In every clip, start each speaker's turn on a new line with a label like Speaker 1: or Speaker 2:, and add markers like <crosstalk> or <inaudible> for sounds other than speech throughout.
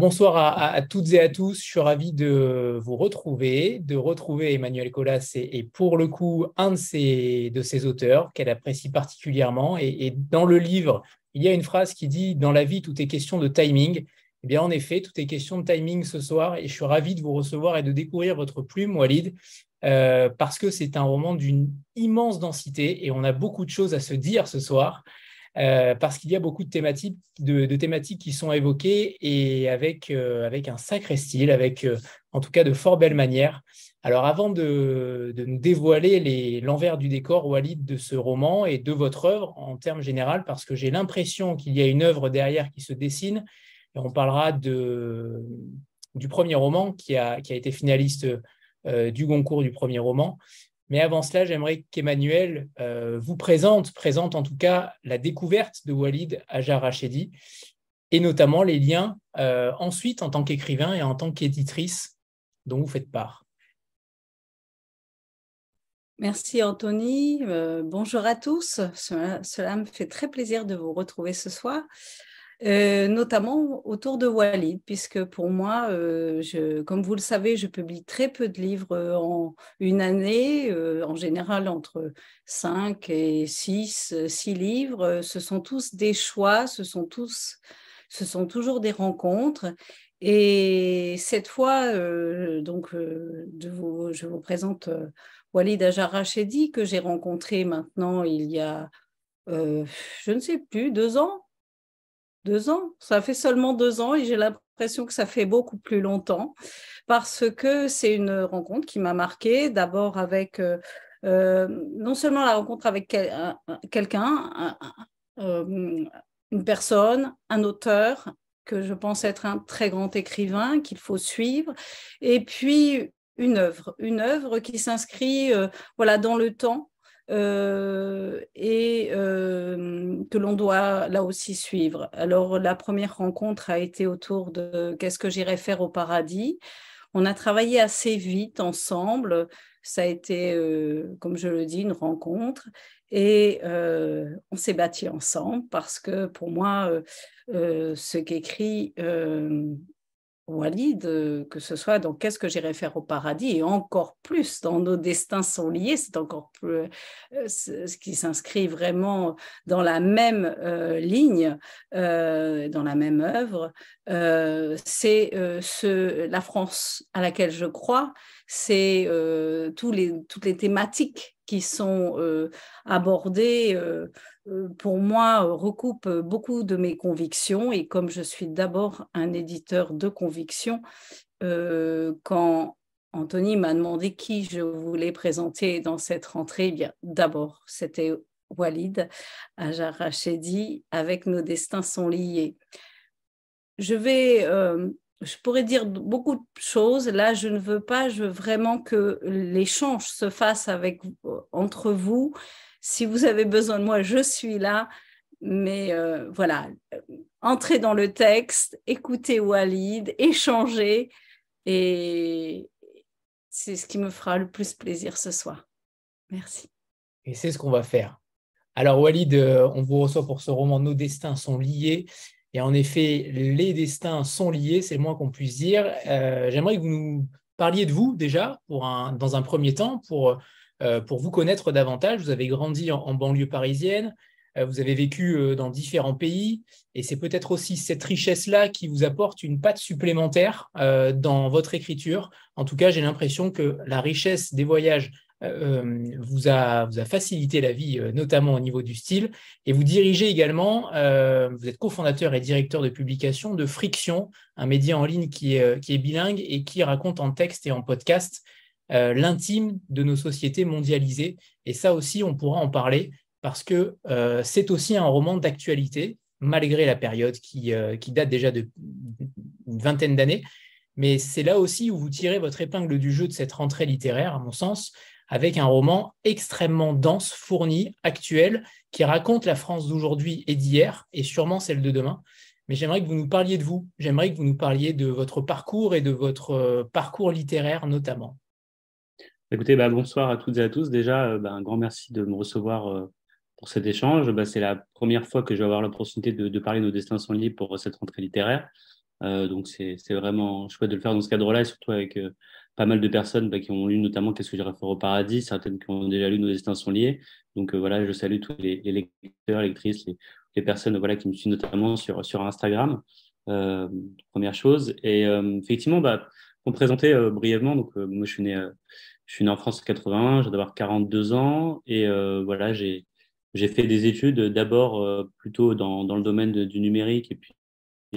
Speaker 1: Bonsoir à, toutes et à tous. Je suis ravi de vous retrouver, de retrouver Emmanuel Colas et, pour le coup un de ses, de ses auteurs qu'elle apprécie particulièrement. Et, dans le livre, il y a une phrase qui dit Dans la vie, tout est question de timing. Eh bien, en effet, tout est question de timing ce soir et je suis ravi de vous recevoir et de découvrir votre plume, Walid, euh, parce que c'est un roman d'une immense densité et on a beaucoup de choses à se dire ce soir. Euh, parce qu'il y a beaucoup de thématiques, qui sont évoquées et avec, euh, un sacré style, avec euh, en tout cas de fort belles manières. Alors avant de, nous dévoiler l'envers du décor, Walid, de ce roman et de votre œuvre en termes généraux, parce que j'ai l'impression qu'il y a une œuvre derrière qui se dessine, on parlera du premier roman qui a, qui a été finaliste du Goncourt du premier roman. Mais avant cela, j'aimerais qu'Emmanuel euh, vous présente, présente en tout cas la découverte de Walid Ajar Rachedi et notamment les liens euh, ensuite en tant qu'écrivain et en tant qu'éditrice dont vous faites part.
Speaker 2: Merci Anthony. Euh, bonjour à tous. cela, me fait très plaisir de vous retrouver ce soir. Euh, notamment autour de Walid, puisque pour moi, euh, comme vous le savez, je publie très peu de livres en une année, euh, en général entre 5 et 6, 6 livres. Ce sont tous des choix, ce sont, tous, ce sont toujours des rencontres. Et cette fois, donc, je vous présente Walid Ajarachedi, que j'ai rencontré maintenant il y a, je ne sais plus, deux ans, deux ans. Ça fait seulement deux ans et j'ai l'impression que ça fait beaucoup plus longtemps parce que c'est une rencontre qui m'a marquée d'abord avec euh, euh, non seulement la rencontre avec quelqu'un, euh, une personne, un auteur que je pense être un très grand écrivain qu'il faut suivre, et puis une œuvre, une œuvre qui s'inscrit voilà dans le temps euh, et euh, que l'on doit là aussi suivre. Alors la première rencontre a été autour de qu'est-ce que j'irais faire au paradis. On a travaillé assez vite ensemble. Ça a été, euh, comme je le dis, une rencontre. Et on s'est bâti ensemble parce que pour moi, ce qu'écrit Walid, que ce soit dans Qu'est-ce que j'irai faire au paradis et encore plus dans Nos destins sont liés, c'est encore ce qui s'inscrit vraiment dans la même euh, ligne, euh, dans la même œuvre. c'est ce, la France à laquelle je crois, c'est toutes les thématiques qui sont abordées euh, pour moi, euh, recoupe euh, beaucoup de mes convictions. Et comme je suis d'abord un éditeur de convictions, quand Anthony m'a demandé qui je voulais présenter dans cette rentrée, eh bien d'abord, c'était Walid Ajar Rachedi, avec Nos destins sont liés. Je vais, je pourrais dire beaucoup de choses. Là, je ne veux pas, je veux vraiment que l'échange se fasse avec, entre vous si vous avez besoin de moi, je suis là. Mais euh, voilà, entrez dans le texte, écoutez Walid, échangez. Et c'est ce qui me fera le plus plaisir ce soir. Merci.
Speaker 1: Et c'est ce qu'on va faire. Alors Walid, euh, on vous reçoit pour ce roman Nos destins sont liés. Et en effet, les destins sont liés, c'est le moins qu'on puisse dire. Euh, j'aimerais que vous nous parliez de vous déjà, pour dans un premier temps, pour euh, pour vous connaître davantage. Vous avez grandi en, banlieue parisienne, vous avez vécu euh, dans différents pays, et c'est peut-être aussi cette richesse-là qui vous apporte une patte supplémentaire dans votre écriture. En tout cas, j'ai l'impression que la richesse des voyages vous, a, facilité la vie, notamment au niveau du style. Et vous dirigez également, vous êtes cofondateur et directeur de publication de Friction, un média en ligne qui est, qui est bilingue et qui raconte en texte et en podcast euh, l'intime de nos sociétés mondialisées. Et ça aussi, on pourra en parler parce que euh, c'est aussi un roman d'actualité, malgré la période qui, euh, qui date déjà d'une vingtaine d'années. Mais c'est là aussi où vous tirez votre épingle du jeu de cette rentrée littéraire, à mon sens, avec un roman extrêmement dense, fourni, actuel, qui raconte la France d'aujourd'hui et d'hier, et sûrement celle de demain. Mais j'aimerais que vous nous parliez de vous, j'aimerais que vous nous parliez de votre parcours et de votre parcours littéraire notamment.
Speaker 3: Écoutez, bah, bonsoir à toutes et à tous. Déjà, euh, bah, un grand merci de me recevoir euh, pour cet échange. Bah, c'est la première fois que je vais avoir l'opportunité de, parler de nos destins sont liés pour cette rentrée littéraire. donc c'est vraiment chouette de le faire dans ce cadre-là, et surtout avec pas mal de personnes bah, qui ont lu notamment Qu'est-ce que j'irais faire au paradis, certaines qui ont déjà lu Nos destins sont liés. Donc voilà, je salue tous les, lecteurs, lectrices, les, les, personnes voilà, qui me suivent notamment sur, sur Instagram. première chose. Et effectivement, bah, pour me présenter brièvement, donc moi je suis né je suis né en France en 81, j'ai d'avoir 42 ans et euh, voilà, j'ai j'ai fait des études d'abord euh, plutôt dans, dans le domaine du numérique et puis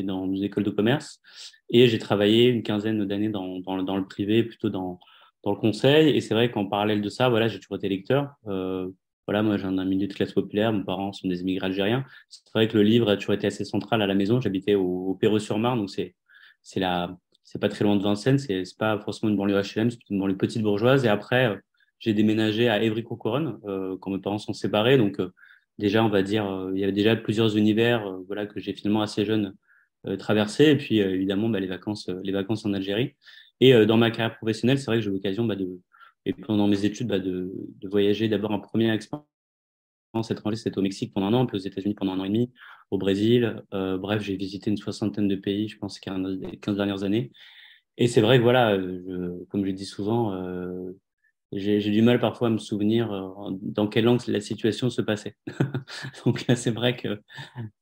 Speaker 3: dans une école de commerce et j'ai travaillé une quinzaine d'années dans, dans, dans, le privé, plutôt dans, dans le conseil et c'est vrai qu'en parallèle de ça, voilà, j'ai toujours été lecteur. Euh, voilà, moi j'ai un milieu de classe populaire, mes parents sont des immigrés algériens. C'est vrai que le livre a toujours été assez central à la maison. J'habitais au, au Perreux-sur-Marne, donc c'est c'est la c'est pas très loin de Vincennes, c'est pas forcément une banlieue HLM, c'est une banlieue petite bourgeoise. Et après, euh, j'ai déménagé à Évry-Courcouronne euh, quand mes parents sont séparés. Donc, euh, déjà, on va dire, euh, il y avait déjà plusieurs univers voilà, que j'ai finalement assez jeune traversé. Et puis, évidemment, bah, les, vacances, les vacances en Algérie. Et dans ma carrière professionnelle, c'est vrai que j'ai l'occasion bah, et pendant mes études, bah, de, voyager d'abord en première expérience étranger, c'était au Mexique pendant un an, puis aux États-Unis pendant un an et demi, au Brésil. Bref, j'ai visité une soixantaine de pays, je pense, les 15 dernières années. Et c'est vrai que, voilà, je, comme je dis souvent, j'ai du mal parfois à me souvenir euh, dans quelle langue la situation se passait. <laughs> Donc, c'est vrai que,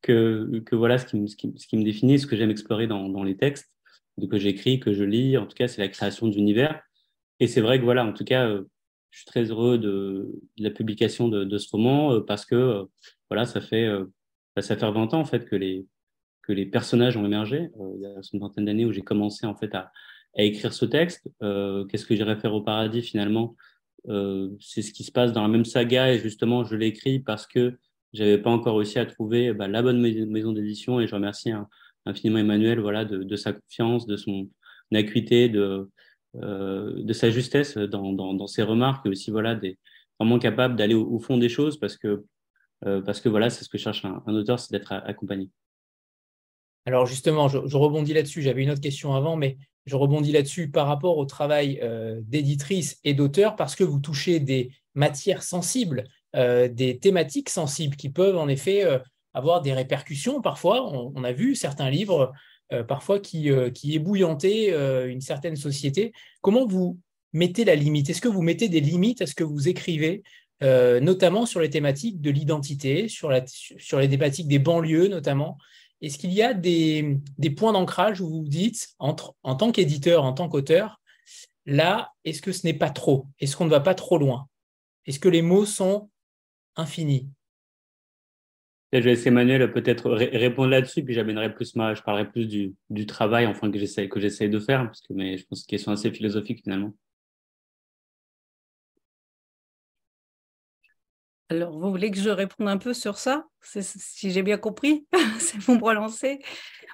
Speaker 3: que, voilà ce qui, me, ce, qui, ce qui me définit, ce que j'aime explorer dans, dans les textes que j'écris, que je lis, en tout cas, c'est la création d'univers. Et c'est vrai que, voilà, en tout cas, je suis très heureux de, la publication de, de, ce roman euh, parce que euh, voilà, ça fait, euh, bah, ça fait 20 ans en fait que les, que les personnages ont émergé. il y a une vingtaine d'années où j'ai commencé en fait à, à écrire ce texte. Qu'est-ce que j'irais faire au paradis finalement? C'est ce qui se passe dans la même saga et justement je l'écris parce que j'avais pas encore réussi à trouver bah, la bonne maison d'édition et je remercie infiniment Emmanuel voilà de, sa confiance, de son acuité, de euh, de sa justesse dans, dans, ses remarques et aussi voilà, vraiment capable d'aller au, fond des choses parce que, euh, parce que voilà, c'est ce que cherche un, auteur, c'est d'être accompagné.
Speaker 1: Alors justement, je, rebondis là-dessus, j'avais une autre question avant, mais je rebondis là-dessus par rapport au travail euh, d'éditrice et d'auteur parce que vous touchez des matières sensibles, des thématiques sensibles qui peuvent en effet avoir des répercussions parfois. on, a vu certains livres euh, parfois qui, euh, qui ébouillantait euh, une certaine société. Comment vous mettez la limite? Est-ce que vous mettez des limites à ce que vous écrivez, notamment sur les thématiques de l'identité, sur les thématiques des banlieues notamment? Est-ce qu'il y a des, points d'ancrage où vous vous dites, en tant qu'éditeur, en tant qu'auteur, là, est-ce que ce n'est pas trop? Est-ce qu'on ne va pas trop loin? Est-ce que les mots sont infinis?
Speaker 3: Je vais laisser Emmanuel peut-être répondre là-dessus, puis j'amènerai plus ma, je parlerai plus du, travail, enfin que j'essaie de faire, parce que je pense que c'est une question assez philosophique finalement.
Speaker 2: Alors, vous voulez que je réponde un peu sur ça? Si j'ai bien compris, <laughs> c'est bon pour lancer.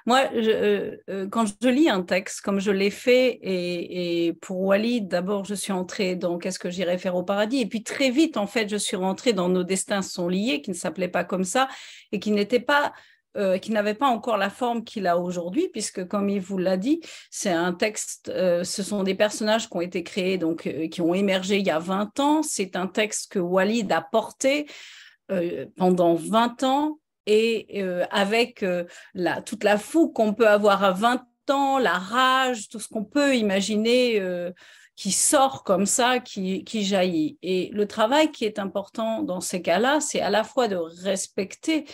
Speaker 2: Moi, euh, euh, quand je lis un texte, comme je l'ai fait, et, pour Walid, d'abord, je suis entrée dans Qu'est-ce que j'irai faire au paradis? Et puis très vite, en fait, je suis rentrée dans Nos destins sont liés, qui ne s'appelait pas comme ça, et qui n'était pas euh, qui n'avait pas encore la forme qu'il a aujourd'hui, puisque comme il vous l'a dit, c'est un texte, euh, ce sont des personnages qui ont été créés, donc euh, qui ont émergé il y a 20 ans. C'est un texte que Walid a porté pendant 20 ans et avec la, toute la fougue qu'on peut avoir à 20 ans, la rage, tout ce qu'on peut imaginer qui sort comme ça, qui, qui, jaillit. Et le travail qui est important dans ces cas-là, c'est à la fois de respecter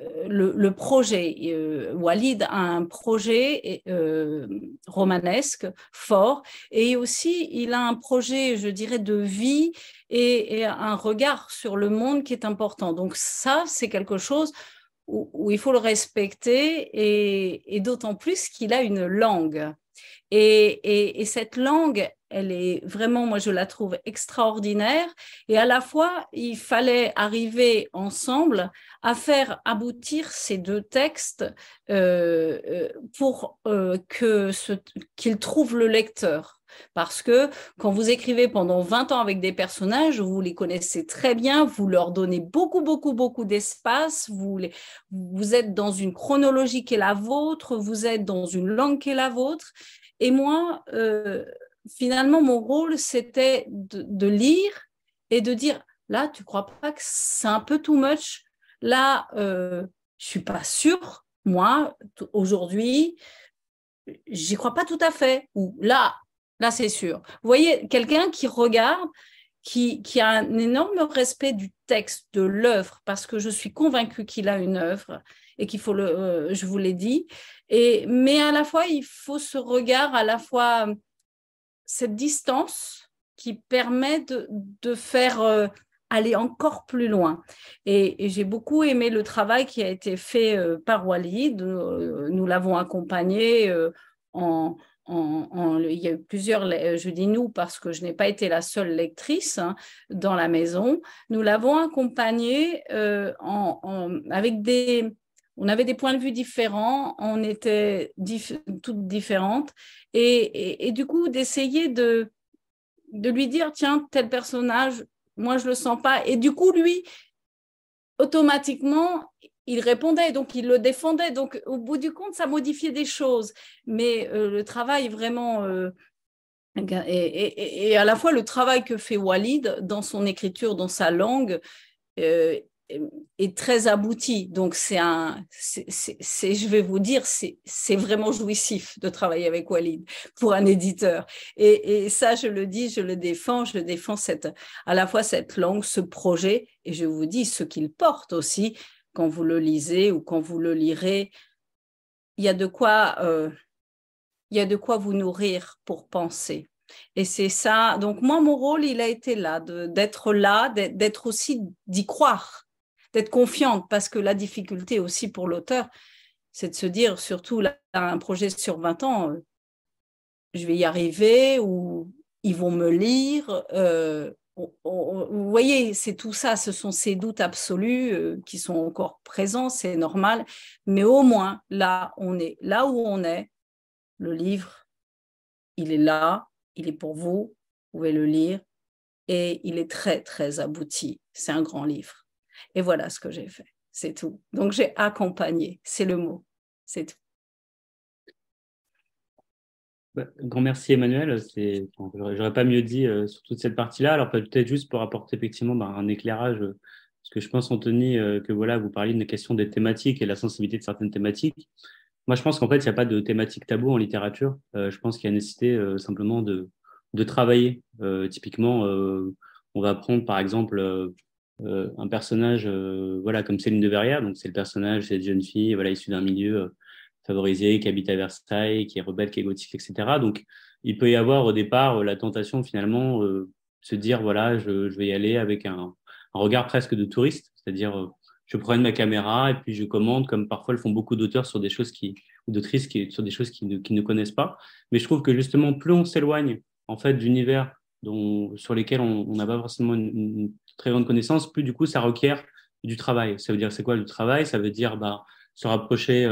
Speaker 2: euh, le, projet, euh, Walid a un projet euh, romanesque fort et aussi il a un projet, je dirais, de vie et, un regard sur le monde qui est important. Donc ça, c'est quelque chose où, il faut le respecter et, d'autant plus qu'il a une langue. Et, et, cette langue, elle est vraiment, moi je la trouve extraordinaire. Et à la fois, il fallait arriver ensemble à faire aboutir ces deux textes euh, euh pour euh, que qu'il trouve le lecteur. Parce que quand vous écrivez pendant 20 ans avec des personnages, vous les connaissez très bien, vous leur donnez beaucoup, beaucoup, beaucoup d'espace, vous, êtes dans une chronologie qui est la vôtre, vous êtes dans une langue qui est la vôtre. Et moi, finalement, mon rôle, c'était de, lire et de dire, là, tu crois pas que c'est un peu too much? Là, euh, je suis pas sûre, moi, aujourd'hui, j'y crois pas tout à fait. Ou là, là, c'est sûr. Vous voyez, quelqu'un qui regarde, qui, qui, a un énorme respect du texte, de l'œuvre, parce que je suis convaincue qu'il a une œuvre et qu'il faut le, euh, je vous l'ai dit. Et, mais à la fois, il faut ce regard, à la fois cette distance qui permet de, de faire euh, aller encore plus loin. Et, j'ai beaucoup aimé le travail qui a été fait euh, par Walid. nous l'avons accompagné en, il y a eu plusieurs, euh, je dis nous parce que je n'ai pas été la seule lectrice hein, dans la maison. Nous l'avons accompagnée euh, en, avec des, on avait des points de vue différents, on était toutes différentes, et, du coup d'essayer de, lui dire tiens tel personnage, moi je le sens pas, et du coup lui automatiquement il répondait, donc il le défendait. Donc, au bout du compte, ça modifiait des choses. Mais euh, le travail vraiment. Euh, et, à la fois le travail que fait Walid dans son écriture, dans sa langue, euh, est très abouti. Donc, c'est un. c'est, je vais vous dire, c'est, vraiment jouissif de travailler avec Walid pour un éditeur. Et, ça, je le dis, je le défends, je défends cette, à la fois cette langue, ce projet, et je vous dis ce qu'il porte aussi quand vous le lisez ou quand vous le lirez, il y a de quoi, euh, il y a de quoi vous nourrir pour penser. Et c'est ça. Donc moi, mon rôle, il a été là, d'être là, d'être aussi d'y croire, confiante, parce que la difficulté aussi pour l'auteur, c'est de se dire, surtout là, un projet sur 20 ans, euh, je vais y arriver ou ils vont me lire. Euh, vous voyez, c'est tout ça, ce sont ces doutes absolus euh, qui sont encore présents, c'est normal, mais au moins là, on est là où on est. Le livre, il est là, il est pour vous, vous pouvez le lire et il est très très abouti. C'est un grand livre. Et voilà ce que j'ai fait, c'est tout. Donc j'ai accompagné, c'est le mot, c'est tout.
Speaker 3: Bah, grand merci Emmanuel. j'aurais pas mieux dit euh, sur toute cette partie-là. Alors peut-être juste pour apporter effectivement bah, un éclairage, euh, parce que je pense Anthony euh, que voilà, vous parliez de la question des thématiques et la sensibilité de certaines thématiques. Moi, je pense qu'en fait, il n'y a pas de thématique tabou en littérature. je pense qu'il y a nécessité simplement de, de travailler. typiquement, on va prendre par exemple un personnage, voilà, comme Céline de Verrières. Donc c'est le personnage, cette jeune fille, voilà, issue d'un milieu favorisé, qui habite à Versailles, qui est rebelle, qui est gothique, etc. Donc, il peut y avoir au départ euh, la tentation finalement euh, se dire voilà, je, vais y aller avec un, regard presque de touriste, c'est-à-dire euh, je prends ma caméra et puis je commande, comme parfois le font beaucoup d'auteurs sur des choses qui ou d'autrices qui sur des choses qui ne, qui ne connaissent pas. Mais je trouve que justement plus on s'éloigne en fait d'univers dont sur lesquels on n'a pas forcément une, très grande connaissance, plus du coup ça requiert du travail. Ça veut dire c'est quoi le travail? Ça veut dire bah, se rapprocher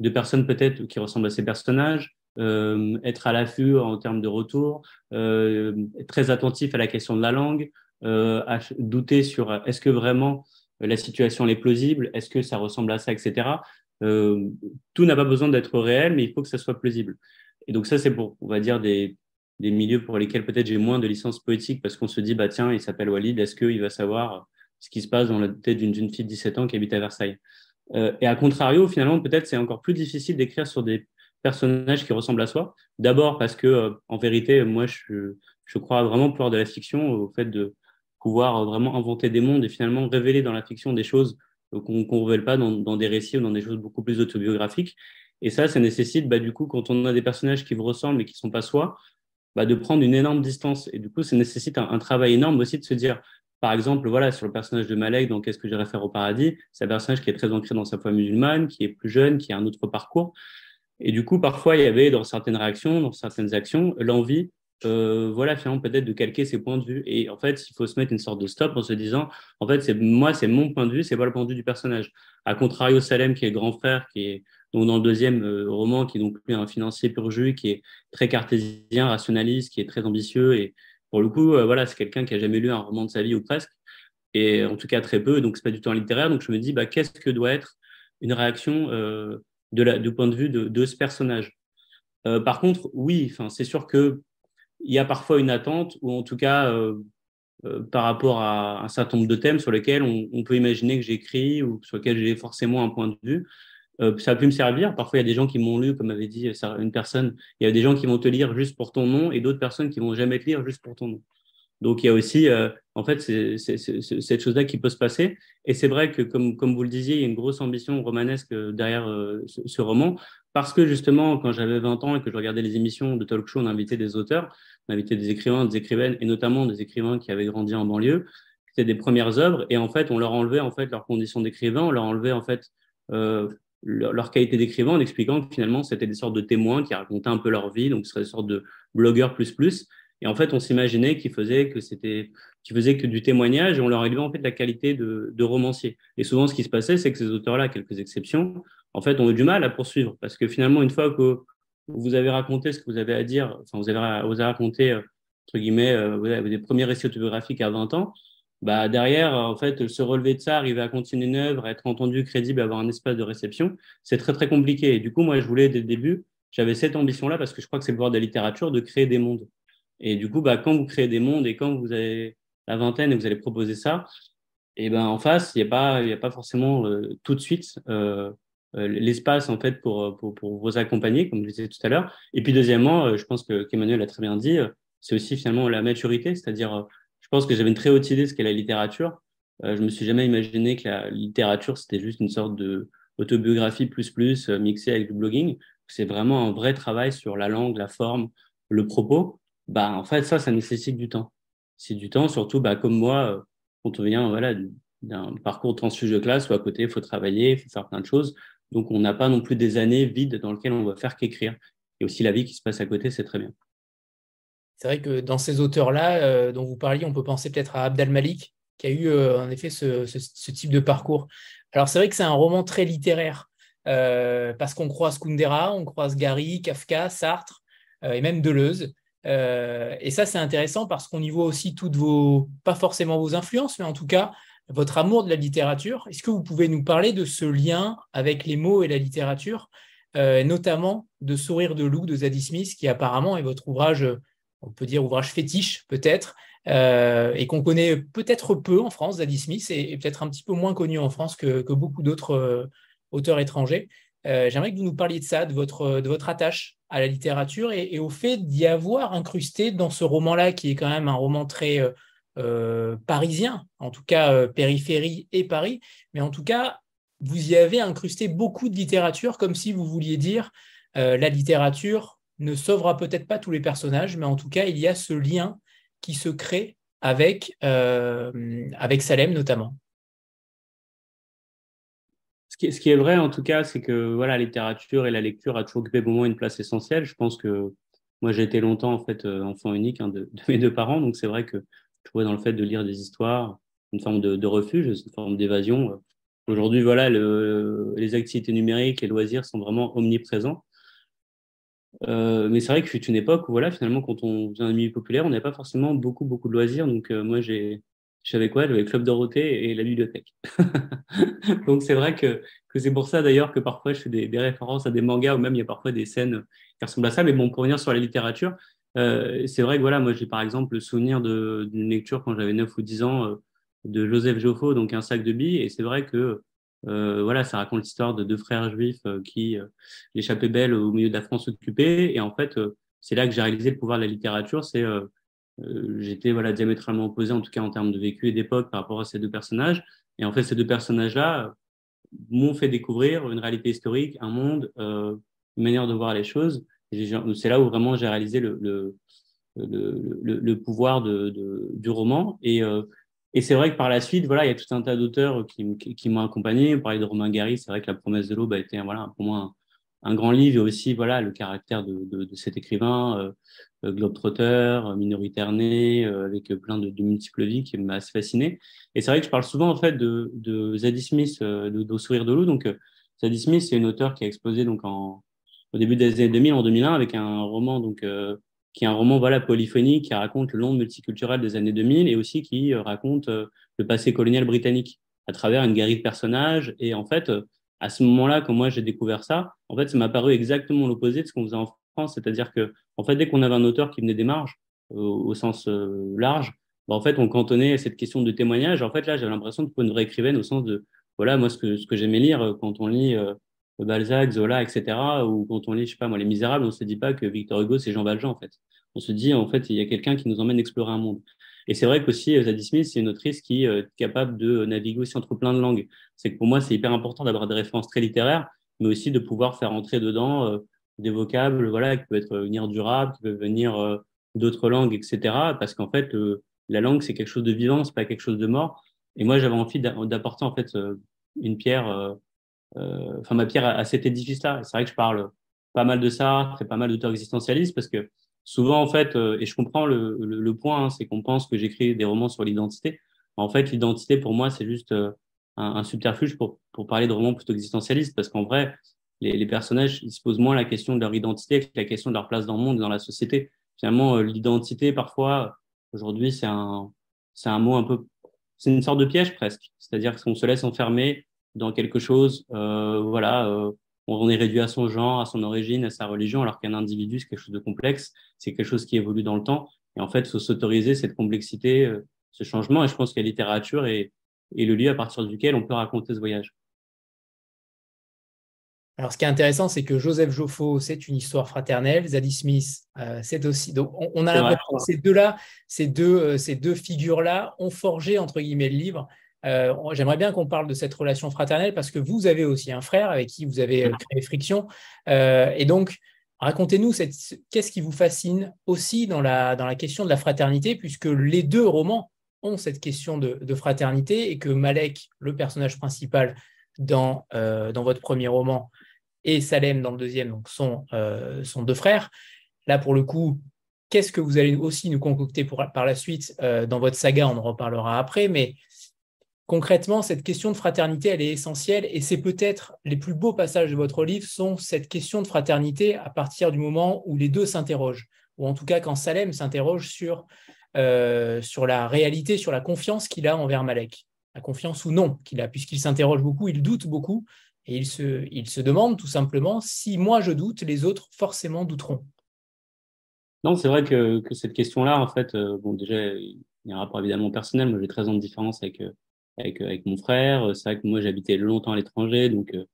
Speaker 3: de personnes peut-être qui ressemblent à ces personnages, euh, être à l'affût en termes de retour, euh, être très attentif à la question de la langue, euh, douter sur est-ce que vraiment la situation est plausible, est-ce que ça ressemble à ça, etc. tout n'a pas besoin d'être réel, mais il faut que ça soit plausible. Et donc ça, c'est pour, on va dire, des, des milieux pour lesquels peut-être j'ai moins de licence poétique parce qu'on se dit, bah tiens, il s'appelle Walid, est-ce qu'il va savoir ce qui se passe dans la tête d'une jeune fille de 17 ans qui habite à Versailles? Euh, et à contrario, finalement, peut-être c'est encore plus difficile d'écrire sur des personnages qui ressemblent à soi. D'abord parce que, euh, en vérité, moi, je, je crois vraiment pouvoir de la fiction, au fait de pouvoir vraiment inventer des mondes et finalement révéler dans la fiction des choses qu'on ne révèle pas dans, dans, des récits ou dans des choses beaucoup plus autobiographiques. Et ça, ça nécessite, bah, du coup, quand on a des personnages qui vous ressemblent et qui ne sont pas soi, bah, de prendre une énorme distance. Et du coup, ça nécessite un, travail énorme aussi de se dire, par exemple, voilà, sur le personnage de Malek, dans Qu'est-ce que j'irais faire au paradis, c'est un personnage qui est très ancré dans sa foi musulmane, qui est plus jeune, qui a un autre parcours. Et du coup, parfois, il y avait dans certaines réactions, dans certaines actions, l'envie, euh, voilà, finalement, peut-être de calquer ses points de vue. Et en fait, il faut se mettre une sorte de stop en se disant, en fait, c'est moi, c'est mon point de vue, c'est pas le point de vue du personnage. À contrario, Salem, qui est grand frère, qui est donc dans le deuxième euh, roman, qui est donc un financier pur jus, qui est très cartésien, rationaliste, qui est très ambitieux et pour le coup, euh, voilà, c'est quelqu'un qui a jamais lu un roman de sa vie ou presque, et en tout cas très peu, donc c'est pas du tout un littéraire. Donc je me dis, bah, qu'est-ce que doit être une réaction euh, du point de vue de, ce personnage? Par contre, oui, c'est sûr que il y a parfois une attente, ou en tout cas par rapport à un certain nombre de thèmes sur lesquels on peut imaginer que j'écris ou sur lesquels j'ai forcément un point de vue. Ça a pu me servir. Parfois, il y a des gens qui m'ont lu, comme avait dit une personne, il y a des gens qui vont te lire juste pour ton nom et d'autres personnes qui vont jamais te lire juste pour ton nom. Donc, il y a aussi, euh, en fait, c'est, cette chose-là qui peut se passer. Et c'est vrai que, comme, comme vous le disiez, il y a une grosse ambition romanesque euh, derrière euh, ce, roman, parce que justement, quand j'avais 20 ans et que je regardais les émissions de talk show, on invitait des auteurs, on invitait des écrivains, des écrivaines, et notamment des écrivains qui avaient grandi en banlieue. C'était des premières œuvres, et en fait, on leur enlevait en fait leurs conditions d'écrivain, on leur enlevait en fait leur, leur, qualité d'écrivain en expliquant que finalement, c'était des sortes de témoins qui racontaient un peu leur vie, donc ce serait des de blogueurs plus plus. Et en fait, on s'imaginait qu'ils faisaient que c'était, qu'ils faisaient que du témoignage et on leur élevait en fait la qualité de, de romancier. Et souvent, ce qui se passait, c'est que ces auteurs-là, quelques exceptions, en fait, ont eu du mal à poursuivre parce que finalement, une fois que vous avez raconté ce que vous avez à dire, enfin, vous avez, vous avez raconté, euh, entre guillemets, euh, vous avez des premiers récits autobiographiques à 20 ans, bah, derrière, en fait, se relever de ça, arriver à continuer une œuvre, être entendu, crédible, avoir un espace de réception, c'est très, très compliqué. Et du coup, moi, je voulais, dès le début, j'avais cette ambition-là parce que je crois que c'est le pouvoir de la littérature de créer des mondes. Et du coup, bah, quand vous créez des mondes et quand vous avez la vingtaine et vous allez proposer ça, et ben en face, il n'y a pas, il a pas forcément euh, tout de suite euh, euh, l'espace en fait pour, pour, pour, vous accompagner, comme je disais tout à l'heure. Et puis deuxièmement, je pense que qu'Emmanuel a très bien dit, c'est aussi finalement la maturité, c'est-à-dire, je pense que j'avais une très haute idée de ce qu'est la littérature. je me suis jamais imaginé que la littérature c'était juste une sorte de autobiographie plus plus mixée avec du blogging. C'est vraiment un vrai travail sur la langue, la forme, le propos bah, en fait, ça, ça nécessite du temps. C'est du temps, surtout bah, comme moi, euh, quand on vient voilà, d'un parcours transfuge de classe où à côté, il faut travailler, il faut faire plein de choses. Donc, on n'a pas non plus des années vides dans lesquelles on va faire qu'écrire. Et aussi la vie qui se passe à côté, c'est très bien.
Speaker 1: C'est vrai que dans ces auteurs-là euh, dont vous parliez, on peut penser peut-être à Abdel Malik, qui a eu euh, en effet ce, type de parcours. Alors c'est vrai que c'est un roman très littéraire, parce qu'on croise Kundera, on croise Gary, Kafka, Sartre, et même Deleuze. Euh, et ça, c'est intéressant parce qu'on y voit aussi toutes vos, pas forcément vos influences, mais en tout cas, votre amour de la littérature. Est-ce que vous pouvez nous parler de ce lien avec les mots et la littérature, euh, notamment de Sourire de loup de Zadie Smith, qui apparemment est votre ouvrage, on peut dire ouvrage fétiche peut-être, euh, et qu'on connaît peut-être peu en France, Zadie Smith, et, peut-être un petit peu moins connu en France que, beaucoup d'autres auteurs étrangers. J'aimerais que vous nous parliez de ça, de votre, de votre attache à la littérature et, au fait d'y avoir incrusté dans ce roman-là, qui est quand même un roman très euh, euh, parisien, en tout cas euh, périphérie et Paris, mais en tout cas, vous y avez incrusté beaucoup de littérature, comme si vous vouliez dire la littérature ne sauvera peut-être pas tous les personnages, mais en tout cas, il y a ce lien qui se crée avec, avec Salem notamment
Speaker 3: ce qui est vrai, en tout cas, c'est que voilà, la littérature et la lecture a toujours occupé pour moi une place essentielle. Je pense que moi, j'ai été longtemps en fait euh, enfant unique hein, de, mes deux parents, donc c'est vrai que je trouvais dans le fait de lire des histoires une forme de, refuge, une forme d'évasion. Aujourd'hui, voilà, le, les activités numériques, les loisirs sont vraiment omniprésents. Euh, mais c'est vrai que c'est une époque où, voilà, finalement, quand on faisait un milieu populaire, on n'avait pas forcément beaucoup, beaucoup de loisirs. Donc, euh, moi, j'ai, j'avais quoi? J'avais le Club Dorothée et la bibliothèque. <laughs> Donc c'est vrai que, que c'est pour ça d'ailleurs que parfois je fais des, des, références à des mangas ou même il y a parfois des scènes qui ressemblent à ça. Mais bon, pour revenir sur la littérature, euh, c'est vrai que voilà, moi j'ai par exemple le souvenir d'une lecture quand j'avais 9 ou 10 ans euh, de Joseph Joffo, donc Un sac de billes. Et c'est vrai que euh, voilà, ça raconte l'histoire de deux frères juifs euh, qui euh, échappaient belle au milieu de la France occupée. Et en fait, c'est là que j'ai réalisé le pouvoir de la littérature. C'est j'étais voilà, diamétralement opposé, en tout cas en termes de vécu et d'époque, par rapport à ces deux personnages. Et en fait, ces deux personnages-là m'ont fait découvrir une réalité historique, un monde, une manière de voir les choses. C'est là où vraiment j'ai réalisé le, le, le, pouvoir du roman. Et, et c'est vrai que par la suite, voilà, il y a tout un tas d'auteurs qui, m'ont accompagné. On parlait de Romain Gary, c'est vrai que La promesse de l'aube a été voilà, pour moi un, grand livre et aussi voilà, le caractère de, cet écrivain. Euh, euh, Globetrotter, euh, minoritaire né, euh, avec plein de, multiples vies qui m'a assez fasciné. Et c'est vrai que je parle souvent en fait de, de Zadie Smith, de, de Sourire de loup. Donc Zadie Smith, c'est une auteure qui a explosé donc au début des années 2000, en 2001, avec un roman donc qui est un roman voilà polyphonique qui raconte le monde multiculturel des années 2000 et aussi qui raconte le passé colonial britannique à travers une galerie de personnages. Et en fait, à ce moment-là, quand moi j'ai découvert ça, en fait, ça m'a paru exactement l'opposé de ce qu'on faisait en c'est-à-dire que en fait, dès qu'on avait un auteur qui venait des marges, euh, au sens euh, large, bah, en fait, on cantonnait cette question de témoignage. En fait, là, j'avais l'impression de trouver une vraie écrivaine au sens de, voilà, moi, ce que, ce que j'aimais lire euh, quand on lit Balzac, Zola, etc. Ou quand on lit, je sais pas moi, Les Misérables, on se dit pas que Victor Hugo, c'est Jean Valjean, en fait. On se dit, en fait, il y a quelqu'un qui nous emmène explorer un monde. Et c'est vrai qu'aussi, euh, Zadie Smith, c'est une autrice qui est capable de naviguer aussi entre plein de langues. C'est que pour moi, c'est hyper important d'avoir des références très littéraires, mais aussi de pouvoir faire entrer dedans des vocables, voilà, qui peuvent être venir du rap, qui peuvent venir d'autres langues, etc. Parce qu'en fait, la langue, c'est quelque chose de vivant, c'est pas quelque chose de mort. Et moi, j'avais envie d'apporter en fait une pierre euh, enfin ma pierre à, cet édifice-là. C'est vrai que je parle pas mal de ça, très pas mal d'auteurs existentialistes parce que souvent en fait, euh, et je comprends le, le, point, hein, c'est qu'on pense que j'écris des romans sur l'identité. En fait, l'identité pour moi c'est juste euh, un, un, subterfuge pour, pour parler de romans plutôt existentialistes parce qu'en vrai, les, les, personnages ils se posent moins la question de leur identité que la question de leur place dans le monde, dans la société. Finalement, l'identité parfois aujourd'hui c'est un c'est un mot un peu c'est une sorte de piège presque. C'est-à-dire qu'on se laisse enfermer dans quelque chose, euh, voilà, euh, on est réduit à son genre, à son origine, à sa religion, alors qu'un individu, c'est quelque chose de complexe, c'est quelque chose qui évolue dans le temps. Et en fait, il faut s'autoriser cette complexité, euh, ce changement. Et je pense que la littérature est, est le lieu à partir duquel on peut raconter ce voyage.
Speaker 1: Alors, ce qui est intéressant, c'est que Joseph Joffo, c'est une histoire fraternelle. Zadie Smith, c'est aussi. Donc, on, a l'impression que ces deux-là, ces deux, ces deux figures-là ont forgé, entre guillemets, le livre. Euh, j'aimerais bien qu'on parle de cette relation fraternelle parce que vous avez aussi un frère avec qui vous avez euh, créé Friction. Euh, et donc, racontez-nous qu'est-ce qui vous fascine aussi dans la, dans la question de la fraternité, puisque les deux romans ont cette question de, fraternité et que Malek, le personnage principal dans, dans votre premier roman, et Salem dans le deuxième, donc sont, sont deux frères. Là, pour le coup, qu'est-ce que vous allez aussi nous concocter pour, par la suite dans votre saga On en reparlera après, mais concrètement, cette question de fraternité, elle est essentielle et c'est peut-être les plus beaux passages de votre livre sont cette question de fraternité à partir du moment où les deux s'interrogent, ou en tout cas quand Salem s'interroge sur, euh, sur la réalité, sur la confiance qu'il a envers Malek, la confiance ou non qu'il a, puisqu'il s'interroge beaucoup, il doute beaucoup et il se, il se demande tout simplement si moi je doute, les autres forcément douteront.
Speaker 3: Non, c'est vrai que, que cette question-là, en fait, euh, bon, déjà, il y a un rapport évidemment personnel. Moi, j'ai 13 ans de différence avec, euh, avec, avec mon frère. C'est vrai que moi, j'habitais longtemps à l'étranger, donc euh,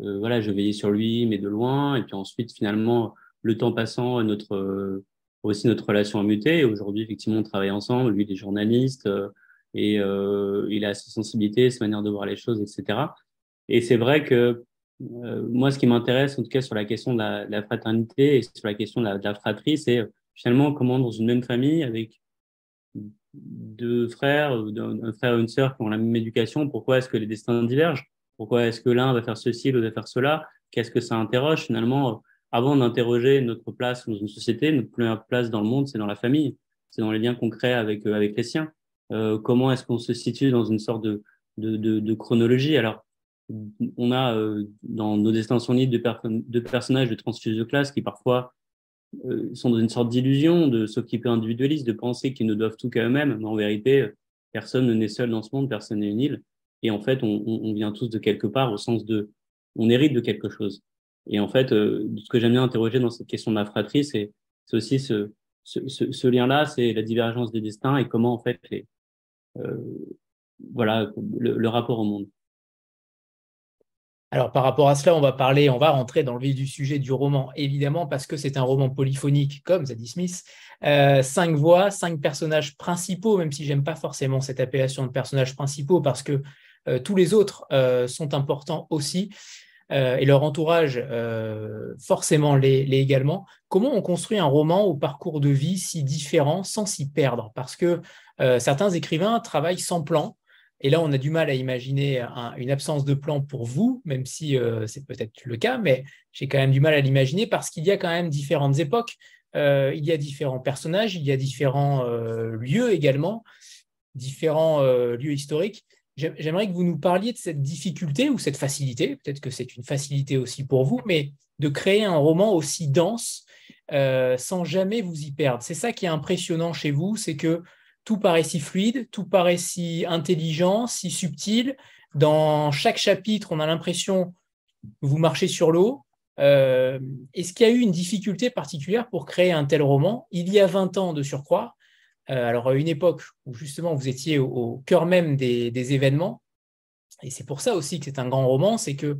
Speaker 3: euh, voilà, je veillais sur lui, mais de loin. Et puis ensuite, finalement, le temps passant, notre euh, aussi notre relation a muté. Et aujourd'hui, effectivement, on travaille ensemble. Lui, il est journaliste et il a sa sensibilité, sa manière de voir les choses, etc. Et c'est vrai que moi, ce qui m'intéresse, en tout cas, sur la question de la, fraternité et sur la question de la fratrie, c'est finalement comment dans une même famille, avec deux frères, un frère et une sœur qui ont la même éducation, pourquoi est-ce que les destins divergent? Pourquoi est-ce que l'un va faire ceci, l'autre va faire cela? Qu'est-ce que ça interroge? Finalement Avant d'interroger notre place dans une société, notre première place dans le monde, c'est dans la famille, c'est dans les liens concrets avec, euh, avec les siens. Euh, comment est-ce qu'on se situe dans une sorte de, de, chronologie? Alors, on a euh, dans nos destins sont de, de personnages de transfuses de classe qui parfois euh, sont dans une sorte d'illusion de s'occuper individualiste, de penser qu'ils ne doivent tout qu'à eux-mêmes. Mais en vérité, personne n'est seul dans ce monde, personne n'est une île. Et en fait, on, vient tous de quelque part au sens de, on hérite de quelque chose. Et en fait, euh, ce que j'aime bien interroger dans cette question de la fratrie, c'est aussi ce, ce, lien-là, c'est la divergence des destins et comment en fait euh, voilà, le, rapport au monde.
Speaker 1: Alors, par rapport à cela, on va parler, on va rentrer dans le vif du sujet du roman, évidemment, parce que c'est un roman polyphonique, comme Zadie Smith. Euh, cinq voix, cinq personnages principaux, même si j'aime pas forcément cette appellation de personnages principaux, parce que euh, tous les autres euh, sont importants aussi, et leur entourage forcément l'est également. Comment on construit un roman au parcours de vie si différent sans s'y perdre? Parce que certains écrivains travaillent sans plan, et là, on a du mal à imaginer une absence de plan pour vous, même si euh, c'est peut-être le cas, mais j'ai quand même du mal à l'imaginer parce qu'il y a quand même différentes époques, euh, il y a différents personnages, il y a différents euh, lieux également, différents lieux historiques. J'aimerais que vous nous parliez de cette difficulté ou cette facilité, peut-être que c'est une facilité aussi pour vous, mais de créer un roman aussi dense sans jamais vous y perdre. C'est ça qui est impressionnant chez vous, c'est que tout paraît si fluide, tout paraît si intelligent, si subtil. Dans chaque chapitre, on a l'impression que vous marchez sur l'eau. Euh, est-ce qu'il y a eu une difficulté particulière pour créer un tel roman? Il y a 20 ans de surcroît, euh, alors à une époque où justement vous étiez au, cœur même des, événements, et c'est pour ça aussi que c'est un grand roman, c'est que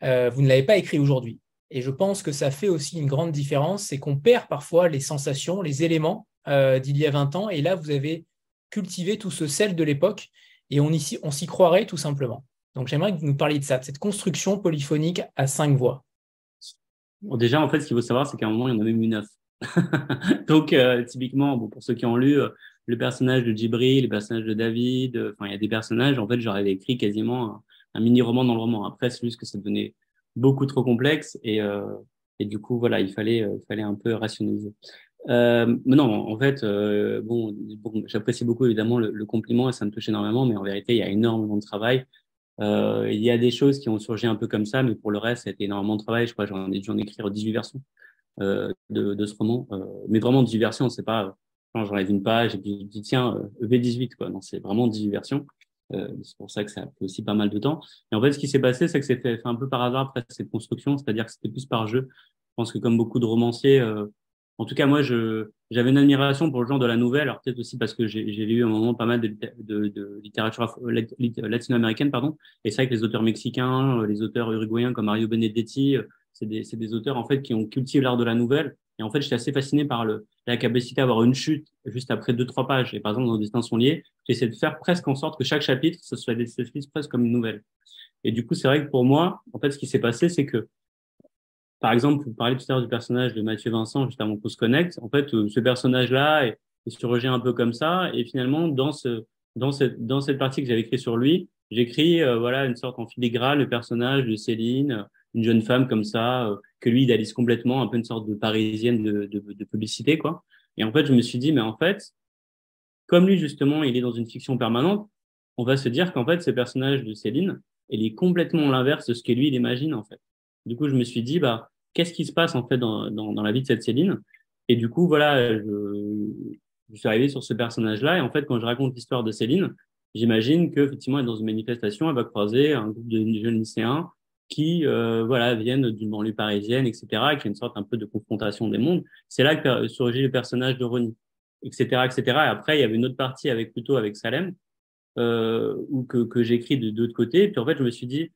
Speaker 1: vous ne l'avez pas écrit aujourd'hui. Et je pense que ça fait aussi une grande différence, c'est qu'on perd parfois les sensations, les éléments d'il y a 20 ans, et là, vous avez cultivé tout ce sel de l'époque, et on, on s'y croirait tout simplement. Donc j'aimerais que vous nous parliez de ça, de cette construction polyphonique à cinq voix.
Speaker 3: déjà, en fait, ce qu'il faut savoir, c'est qu'à un moment, il y en avait même eu neuf. <laughs> Donc, euh, typiquement, bon, pour ceux qui ont lu euh, le personnage de Djibril, le personnage de David, euh, enfin, il y a des personnages, en fait, j'aurais écrit quasiment un, mini-roman dans le roman. Après, c'est juste que ça devenait beaucoup trop complexe et, et du coup, voilà, il fallait, fallait un peu rationaliser. Euh, non, en fait, bon, bon j'apprécie beaucoup évidemment le, le, compliment et ça me touche énormément, mais en vérité, il y a énormément de travail. Euh, il y a des choses qui ont surgi un peu comme ça, mais pour le reste, été énormément de travail. Je crois que j'en ai dû en écrire 18 versions euh, de, de, ce roman. Euh, mais vraiment 18 versions, c'est pas j'enlève une page et puis je dis tiens, V18, quoi. Non, c'est vraiment 18 versions. c'est pour ça que ça a pris aussi pas mal de temps. Et en fait, ce qui s'est passé, c'est que c'était fait un peu par hasard après cette construction, c'est-à-dire que c'était plus par jeu. Je pense que comme beaucoup de romanciers, en tout cas, moi, j'avais une admiration pour le genre de la nouvelle, alors peut-être aussi parce que j'ai, j'ai lu un moment pas mal de, littérature latino-américaine, pardon. Et c'est vrai que les auteurs mexicains, euh, les auteurs uruguayens comme Mario Benedetti, euh, c'est des, auteurs en fait qui ont cultivé l'art de la nouvelle. Et en fait, j'étais assez fasciné par la capacité d'avoir une chute juste après deux, trois pages. Et par exemple, dans Destins sont liés, j'essaie de faire presque en sorte que chaque chapitre, ce soit des presque comme une nouvelle. Et du coup, c'est vrai que pour moi, en fait, ce qui s'est passé, c'est que par exemple, vous parlez tout à l'heure du personnage de Mathieu Vincent, juste avant qu'on se connecte. En fait, euh, ce personnage-là est, est surgé un peu comme ça. Et finalement, dans, ce, dans, cette, dans cette partie que j'avais écrite sur lui, j'écris euh, voilà, une sorte en filigrane le personnage de Céline, une jeune femme comme ça, euh, que lui idéalise complètement, un peu une sorte de parisienne de, de, de, publicité. quoi. Et en fait, je me suis dit, mais en fait, comme lui, justement, il est dans une fiction permanente, on va se dire qu'en fait, ce personnage de Céline, il est complètement l'inverse de ce que lui, il imagine, en fait. Du coup, je me suis dit, bah, qu'est-ce qui se passe en fait dans, dans, dans, la vie de cette Céline Et du coup, voilà, je, je suis arrivé sur ce personnage-là. Et en fait, quand je raconte l'histoire de Céline, j'imagine qu'effectivement, elle est dans une manifestation, elle va croiser un groupe de jeunes lycéens qui euh, voilà viennent d'une banlieue parisienne, etc., qui a une sorte un peu de confrontation des mondes. C'est là que surgit le personnage de Ronnie, etc., etc. Et après, il y avait une autre partie avec plutôt avec Salem, euh, ou que, que j'écris de d'autre côté. Et puis en fait, je me suis dit,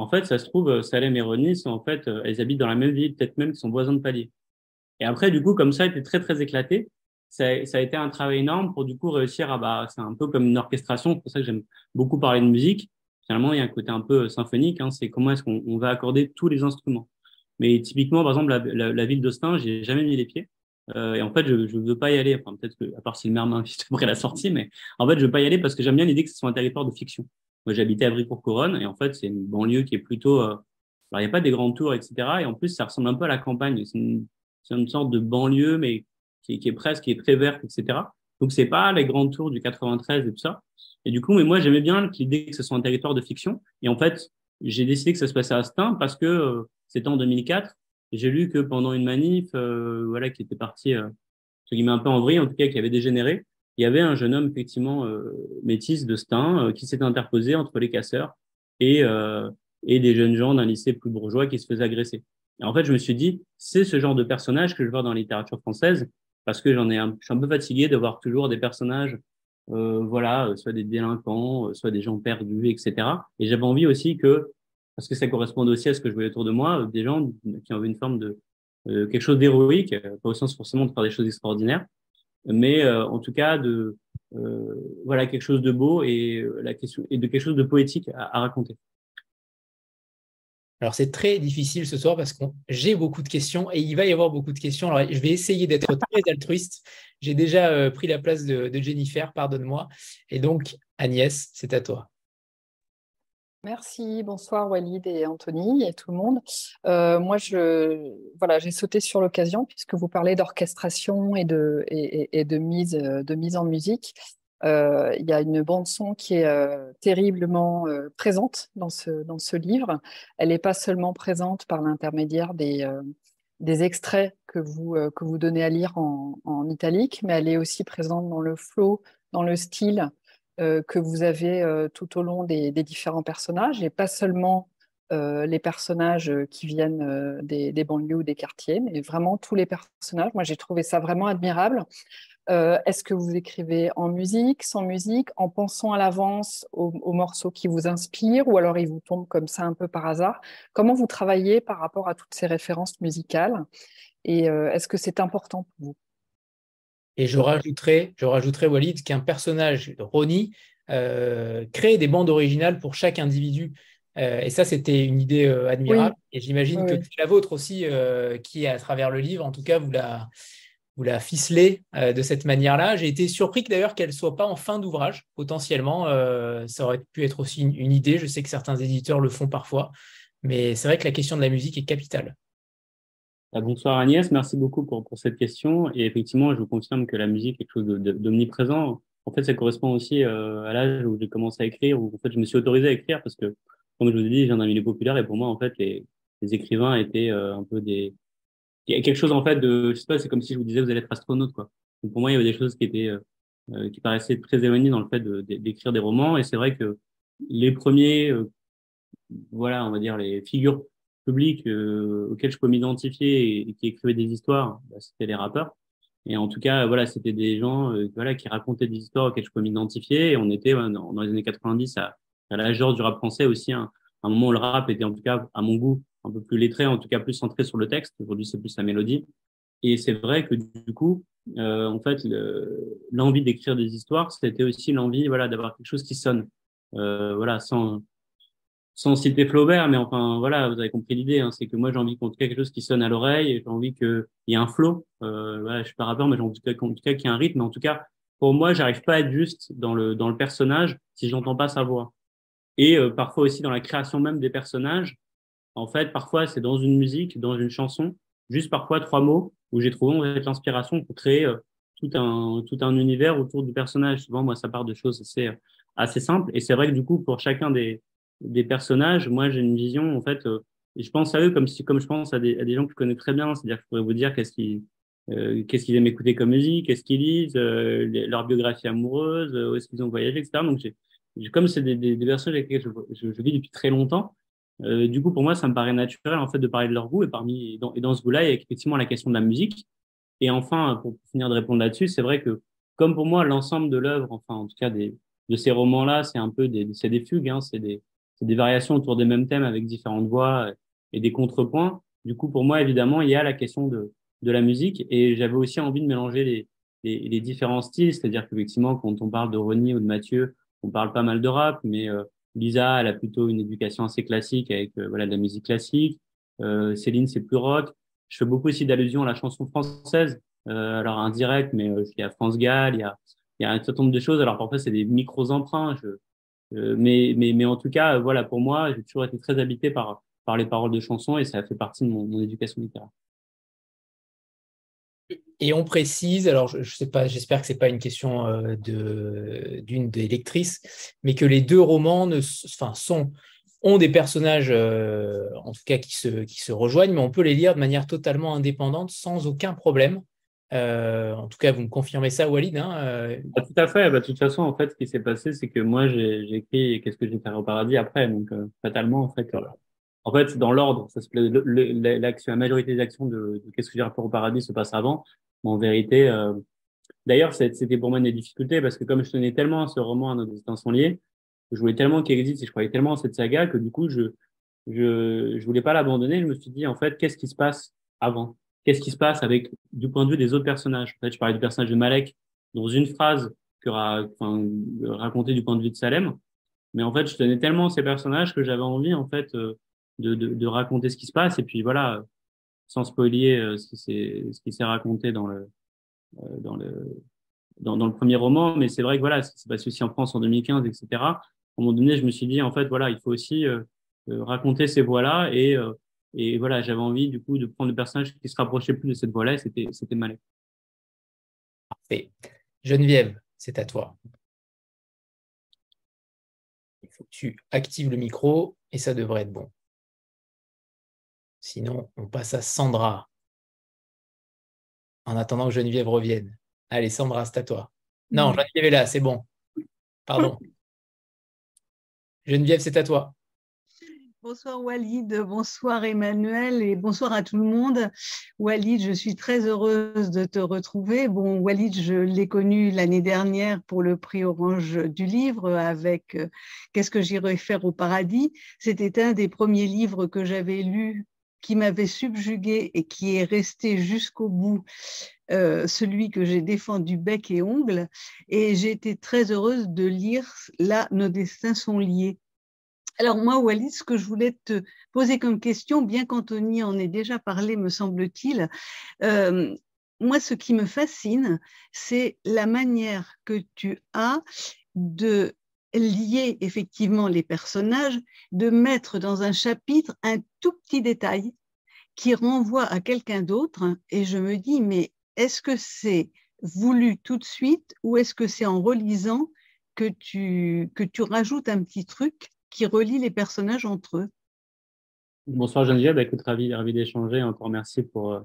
Speaker 3: en fait, ça se trouve, euh, Salem et Ronnie sont en fait, euh, elles habitent dans la même ville, peut-être même qu'ils sont voisins de palier. Et après, du coup, comme ça été très très éclaté, ça, a été un travail énorme pour du coup réussir à bah, c'est un peu comme une orchestration. C'est pour ça que j'aime beaucoup parler de musique. Finalement, il y a un côté un peu symphonique. Hein, c'est comment est-ce qu'on va accorder tous les instruments. Mais typiquement, par exemple, la, la, ville d'Austin, j'ai jamais mis les pieds. Euh, et en fait, je ne veux pas y aller. Enfin, peut-être que, à part si le maire m'invite <laughs> après la sortie, mais en fait, je veux pas y aller parce que j'aime bien l'idée que ce soit un territoire de fiction. Moi, j'habitais à Brie-pour-Couronne et en fait, c'est une banlieue qui est plutôt. Euh, il n'y a pas des grandes tours, etc. Et en plus, ça ressemble un peu à la campagne. C'est une, sorte de banlieue, mais qui, est presque, qui est très verte, etc. Donc, c'est pas les grandes tours du 93 et tout ça. Et du coup, mais moi, j'aimais bien l'idée que ce soit un territoire de fiction. Et en fait, j'ai décidé que ça se passait à Stein parce que euh, c'était en 2004. J'ai lu que pendant une manif, euh, voilà, qui était partie, euh, un peu en vrille, en tout cas, qui avait dégénéré, il y avait un jeune homme effectivement euh, métis de Stein euh, qui s'était interposé entre les casseurs et, euh, et des jeunes gens d'un lycée plus bourgeois qui se faisaient agresser. Et en fait, je me suis dit, c'est ce genre de personnage que je vois dans la littérature française parce que j'en ai un, je suis un peu fatigué de voir toujours des personnages, euh, voilà, soit des délinquants, soit des gens perdus, etc. Et j'avais envie aussi que, parce que ça correspond aussi à ce que je voyais autour de moi, des gens qui ont une forme de quelque chose d'héroïque, pas au sens forcément de faire des choses extraordinaires, mais euh, en tout cas de euh, voilà quelque chose de beau et euh, la question et de quelque chose de poétique à, raconter.
Speaker 1: Alors c'est très difficile ce soir parce que j'ai beaucoup de questions et il va y avoir beaucoup de questions. Alors je vais essayer d'être très <laughs> altruiste. J'ai déjà pris la place de, de Jennifer, pardonne-moi. Et donc Agnès, c'est à toi.
Speaker 4: Merci, bonsoir Walid et Anthony et tout le monde. Euh, moi, je, voilà, j'ai sauté sur l'occasion puisque vous parlez d'orchestration et de, et, de, mise, de mise en musique. Euh, il y a une bande son qui est euh, terriblement présente dans ce, dans ce livre. Elle n'est pas seulement présente par l'intermédiaire des, des extraits que vous, que vous donnez à lire en, en italique, mais elle est aussi présente dans le flow, dans le style, euh, que vous avez euh, tout au long des, différents personnages, et pas seulement les personnages qui viennent des, des, banlieues ou des quartiers, mais vraiment tous les personnages. Moi, j'ai trouvé ça vraiment admirable. Est-ce que vous écrivez en musique, sans musique, en pensant à l'avance aux, morceaux qui vous inspirent, ou alors ils vous tombent comme ça un peu par hasard? Comment vous travaillez par rapport à toutes ces références musicales? Et est-ce que c'est important pour vous?
Speaker 1: Et je rajouterai, je rajouterai Walid, qu'un personnage, Ronnie, euh, crée des bandes originales pour chaque individu. Euh, et ça, c'était une idée euh, admirable. Et j'imagine que c'est la vôtre aussi, qui, à travers le livre, en tout cas, vous la, vous la ficelez de cette manière-là. J'ai été surpris d'ailleurs qu'elle ne soit pas en fin d'ouvrage, potentiellement. ça aurait pu être aussi une, idée. Je sais que certains éditeurs le font parfois. Mais c'est vrai que la question de la musique est capitale.
Speaker 3: Ah, bonsoir Agnès, merci beaucoup pour, pour, cette question. Et effectivement, je vous confirme que la musique est quelque chose d'omniprésent. En fait, ça correspond aussi euh, à l'âge où j'ai commencé à écrire, où en fait, je me suis autorisé à écrire parce que, comme je vous ai dit, viens d'un milieu populaire et pour moi, en fait, les, les écrivains étaient euh, un peu des... Il y a quelque chose, en fait, de... Je sais pas, c'est comme si je vous disais, vous allez être astronaute, quoi. Donc, pour moi, il y avait des choses qui étaient... Euh, qui paraissaient très éloignées dans le fait d'écrire des romans. Et c'est vrai que les premiers, voilà, on va dire, les figures public euh, auquel je peux m'identifier et, qui écrivait des histoires, bah, c'était les rappeurs. Et en tout cas, voilà, c'était des gens euh, voilà, qui racontaient des histoires auxquelles je peux m'identifier. On était dans, les années 90 à, à l'âge du rap français aussi, un, un moment où le rap était en tout cas, à mon goût, un peu plus lettré, en tout cas plus centré sur le texte. Aujourd'hui, c'est plus la mélodie. Et c'est vrai que du coup, euh, en fait, l'envie d'écrire des histoires, c'était aussi l'envie, voilà, d'avoir quelque chose qui sonne, voilà, sans sans citer Flaubert, mais enfin voilà, vous avez compris l'idée, hein, c'est que moi j'ai envie qu'on quelque chose qui sonne à l'oreille, j'ai envie qu'il y ait un flow. Euh, je suis pas rappeur, mais j'ai envie en tout cas, qu'il y ait un rythme. En tout cas, pour moi, j'arrive pas à être juste dans le dans le personnage si j'entends pas sa voix. Et euh, parfois aussi dans la création même des personnages. En fait, parfois c'est dans une musique, dans une chanson, juste parfois trois mots où j'ai trouvé en l'inspiration pour créer euh, tout un tout un univers autour du personnage. Souvent, moi, ça part de choses assez assez simples. Et c'est vrai que du coup, pour chacun des des personnages, moi j'ai une vision en fait, euh, et je pense à eux comme si comme je pense à des, à des gens que je connais très bien, c'est-à-dire que je pourrais vous dire qu'est-ce qu'ils euh, qu'est-ce qu'ils aiment écouter comme musique, qu'est-ce qu'ils lisent, euh, leur biographie amoureuse, où est-ce qu'ils ont voyagé, etc. Donc j'ai comme c'est des, des, personnes avec lesquelles je, je, vis depuis très longtemps, du coup pour moi ça me paraît naturel en fait de parler de leur goût et parmi dans, et dans ce goût-là il y a effectivement la question de la musique. Et enfin pour finir de répondre là-dessus, c'est vrai que comme pour moi l'ensemble de l'œuvre, enfin en tout cas des de ces romans-là, c'est un peu des c'est des fugues, hein, c'est des c'est des variations autour des mêmes thèmes avec différentes voix et des contrepoints. Du coup, pour moi, évidemment, il y a la question de, la musique et j'avais aussi envie de mélanger les, différents styles, c'est-à-dire qu'effectivement, quand on parle de Ronnie ou de Mathieu, on parle pas mal de rap, mais euh, Lisa, elle a plutôt une éducation assez classique avec euh, voilà de la musique classique. Euh, Céline, c'est plus rock. Je fais beaucoup aussi d'allusions à la chanson française, alors indirect, mais il y a France Gall, il y a, un certain nombre de choses. Alors parfois, c'est des micros emprunts. Mais, mais, mais en tout cas, voilà, pour moi, j'ai toujours été très habité par, les paroles de chansons et ça fait partie de mon, éducation littéraire.
Speaker 1: Et on précise, alors je, sais pas, j'espère que c'est pas une question euh, d'une des lectrices, mais que les deux romans ne, sont ont des personnages, euh, en tout cas qui se qui se rejoignent, mais on peut les lire de manière totalement indépendante, sans aucun problème. Euh, en tout cas, vous me confirmez ça, Walid hein, euh...
Speaker 3: Ah, tout à fait. Bah, de toute façon, en fait, ce qui s'est passé, c'est que moi, j'ai écrit Qu'est-ce que j'ai fait au paradis après. Donc, euh, fatalement, en fait, en fait, dans l'ordre, l'action, la majorité des actions de, Qu'est-ce que j'ai rapport au paradis se passe avant. Mais en vérité, d'ailleurs, c'était pour moi une difficulté parce que comme je tenais tellement à ce roman, à nos destins sont je voulais tellement qu'il existe et je croyais tellement à cette saga que du coup, je, je, je voulais pas l'abandonner. Je me suis dit, en fait, qu'est-ce qui se passe avant? Qu'est-ce qui se passe avec du point de vue des autres personnages? En fait, je parlais du personnage de Malek dans une phrase que enfin, raconter du point de vue de Salem, mais en fait, je tenais tellement ces personnages que j'avais envie en fait euh, de, raconter ce qui se passe et puis voilà, sans spoiler euh, ce qui s'est raconté dans le euh, dans le premier roman, mais c'est vrai que voilà, c'est passé aussi en France en 2015, etc. À un moment donné, je me suis dit en fait voilà, il faut aussi raconter ces voix-là et et voilà, j'avais envie du coup de prendre le personnage qui se rapprochait plus de cette voie-là, c'était c'était Malek.
Speaker 1: Parfait. Geneviève, c'est à toi. Il faut que tu actives le micro et ça devrait être bon. Sinon, on passe à Sandra. En attendant que Geneviève revienne. Allez, Sandra, c'est à toi. Non, Geneviève est là, c'est bon. Pardon. <laughs> Geneviève, c'est à toi.
Speaker 5: Bonsoir Walid, bonsoir Emmanuel et bonsoir à tout le monde. Walid, je suis très heureuse de te retrouver. Bon, Walid, je l'ai connu l'année dernière pour le prix Orange du livre avec euh, Qu'est-ce que j'irai faire au paradis? C'était un des premiers livres que j'avais lu qui m'avait subjugué et qui est resté jusqu'au bout, euh, celui que j'ai défendu bec et ongle. Et j'ai été très heureuse de lire Là, nos destins sont liés alors moi, Walid, ce que je voulais te poser comme question, bien qu'Anthony en ait déjà parlé, me semble-t-il, euh, moi, ce qui me fascine, c'est la manière que tu as de lier effectivement les personnages, de mettre dans un chapitre un tout petit détail qui renvoie à quelqu'un d'autre. Et je me dis, mais est-ce que c'est voulu tout de suite ou est-ce que c'est en relisant que tu, que tu rajoutes un petit truc qui relie les personnages entre eux.
Speaker 3: Bonsoir Geneviève, bah, écoute, ravi, ravi d'échanger. Encore merci pour euh,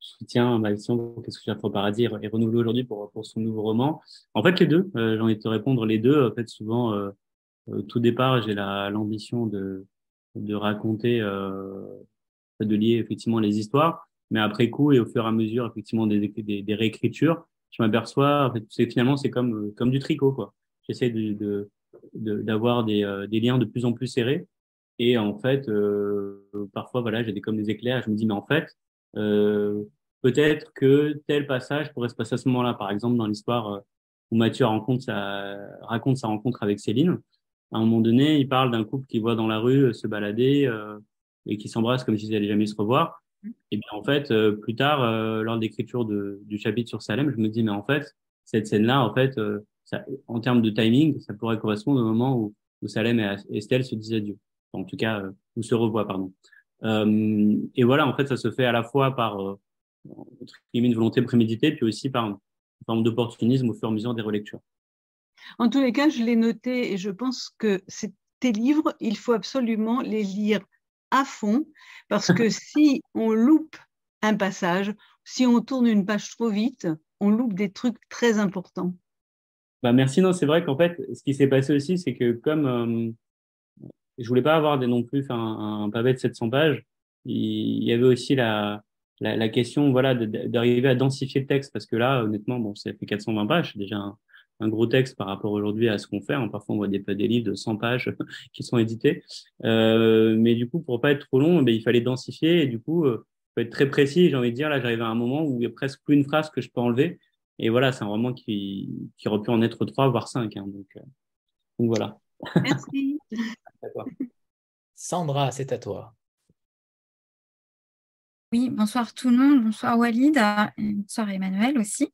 Speaker 3: soutien à ma Qu'est-ce que j'ai au paradis et renouvelé aujourd'hui pour, pour son nouveau roman. En fait, les deux, euh, j'ai envie de te répondre les deux. En fait, souvent, euh, euh tout départ, j'ai l'ambition de, de raconter, euh, de lier effectivement les histoires. Mais après coup et au fur et à mesure, effectivement, des, des, réécritures, je m'aperçois, en finalement, c'est comme, comme du tricot, quoi. J'essaie de d'avoir des, euh, des, liens de plus en plus serrés. Et en fait, euh, parfois, voilà, j'ai des comme des éclairs. Je me dis, mais en fait, euh, peut-être que tel passage pourrait se passer à ce moment-là. Par exemple, dans l'histoire où Mathieu raconte sa rencontre avec Céline, à un moment donné, il parle d'un couple qui voit dans la rue se balader et qui s'embrasse comme s'ils n'allaient jamais se revoir. Et bien en fait, plus tard, lors de l'écriture du chapitre sur Salem, je me dis mais en fait, cette scène-là, en fait, en termes de timing, ça pourrait correspondre au moment où, Salem et Estelle se disent adieu. en tout cas, euh, ou se revoient, pardon. Euh, et voilà, en fait, ça se fait à la fois par euh, une volonté préméditée, puis aussi par une forme d'opportunisme au fur et à mesure des relectures.
Speaker 5: En tous les cas, je l'ai noté et je pense que tes livres, il faut absolument les lire à fond parce que <laughs> si on loupe un passage, si on tourne une page trop vite, on loupe des trucs très importants.
Speaker 3: Bah merci. Non, c'est vrai qu'en fait, ce qui s'est passé aussi, c'est que comme euh, je voulais pas avoir des, non plus un, un, pavé de 700 pages, il y avait aussi la, la, la question voilà, d'arriver à densifier le texte parce que là, honnêtement, bon, ça fait 420 pages, c'est déjà un, gros texte par rapport aujourd'hui à ce qu'on fait. Hein. Parfois, on voit des, des livres de 100 pages <laughs> qui sont édités. Euh, mais du coup, pour pas être trop long, ben, il fallait densifier et du coup, euh, faut être très précis. J'ai envie de dire, là, j'arrive à un moment où il y a presque plus une phrase que je peux enlever et voilà, c'est un roman qui, qui aurait pu en être trois, voire cinq. Hein, donc, euh, donc, voilà.
Speaker 5: Merci. <laughs>
Speaker 1: Sandra, c'est à toi.
Speaker 6: Oui, bonsoir tout le monde, bonsoir Walid, bonsoir Emmanuel aussi.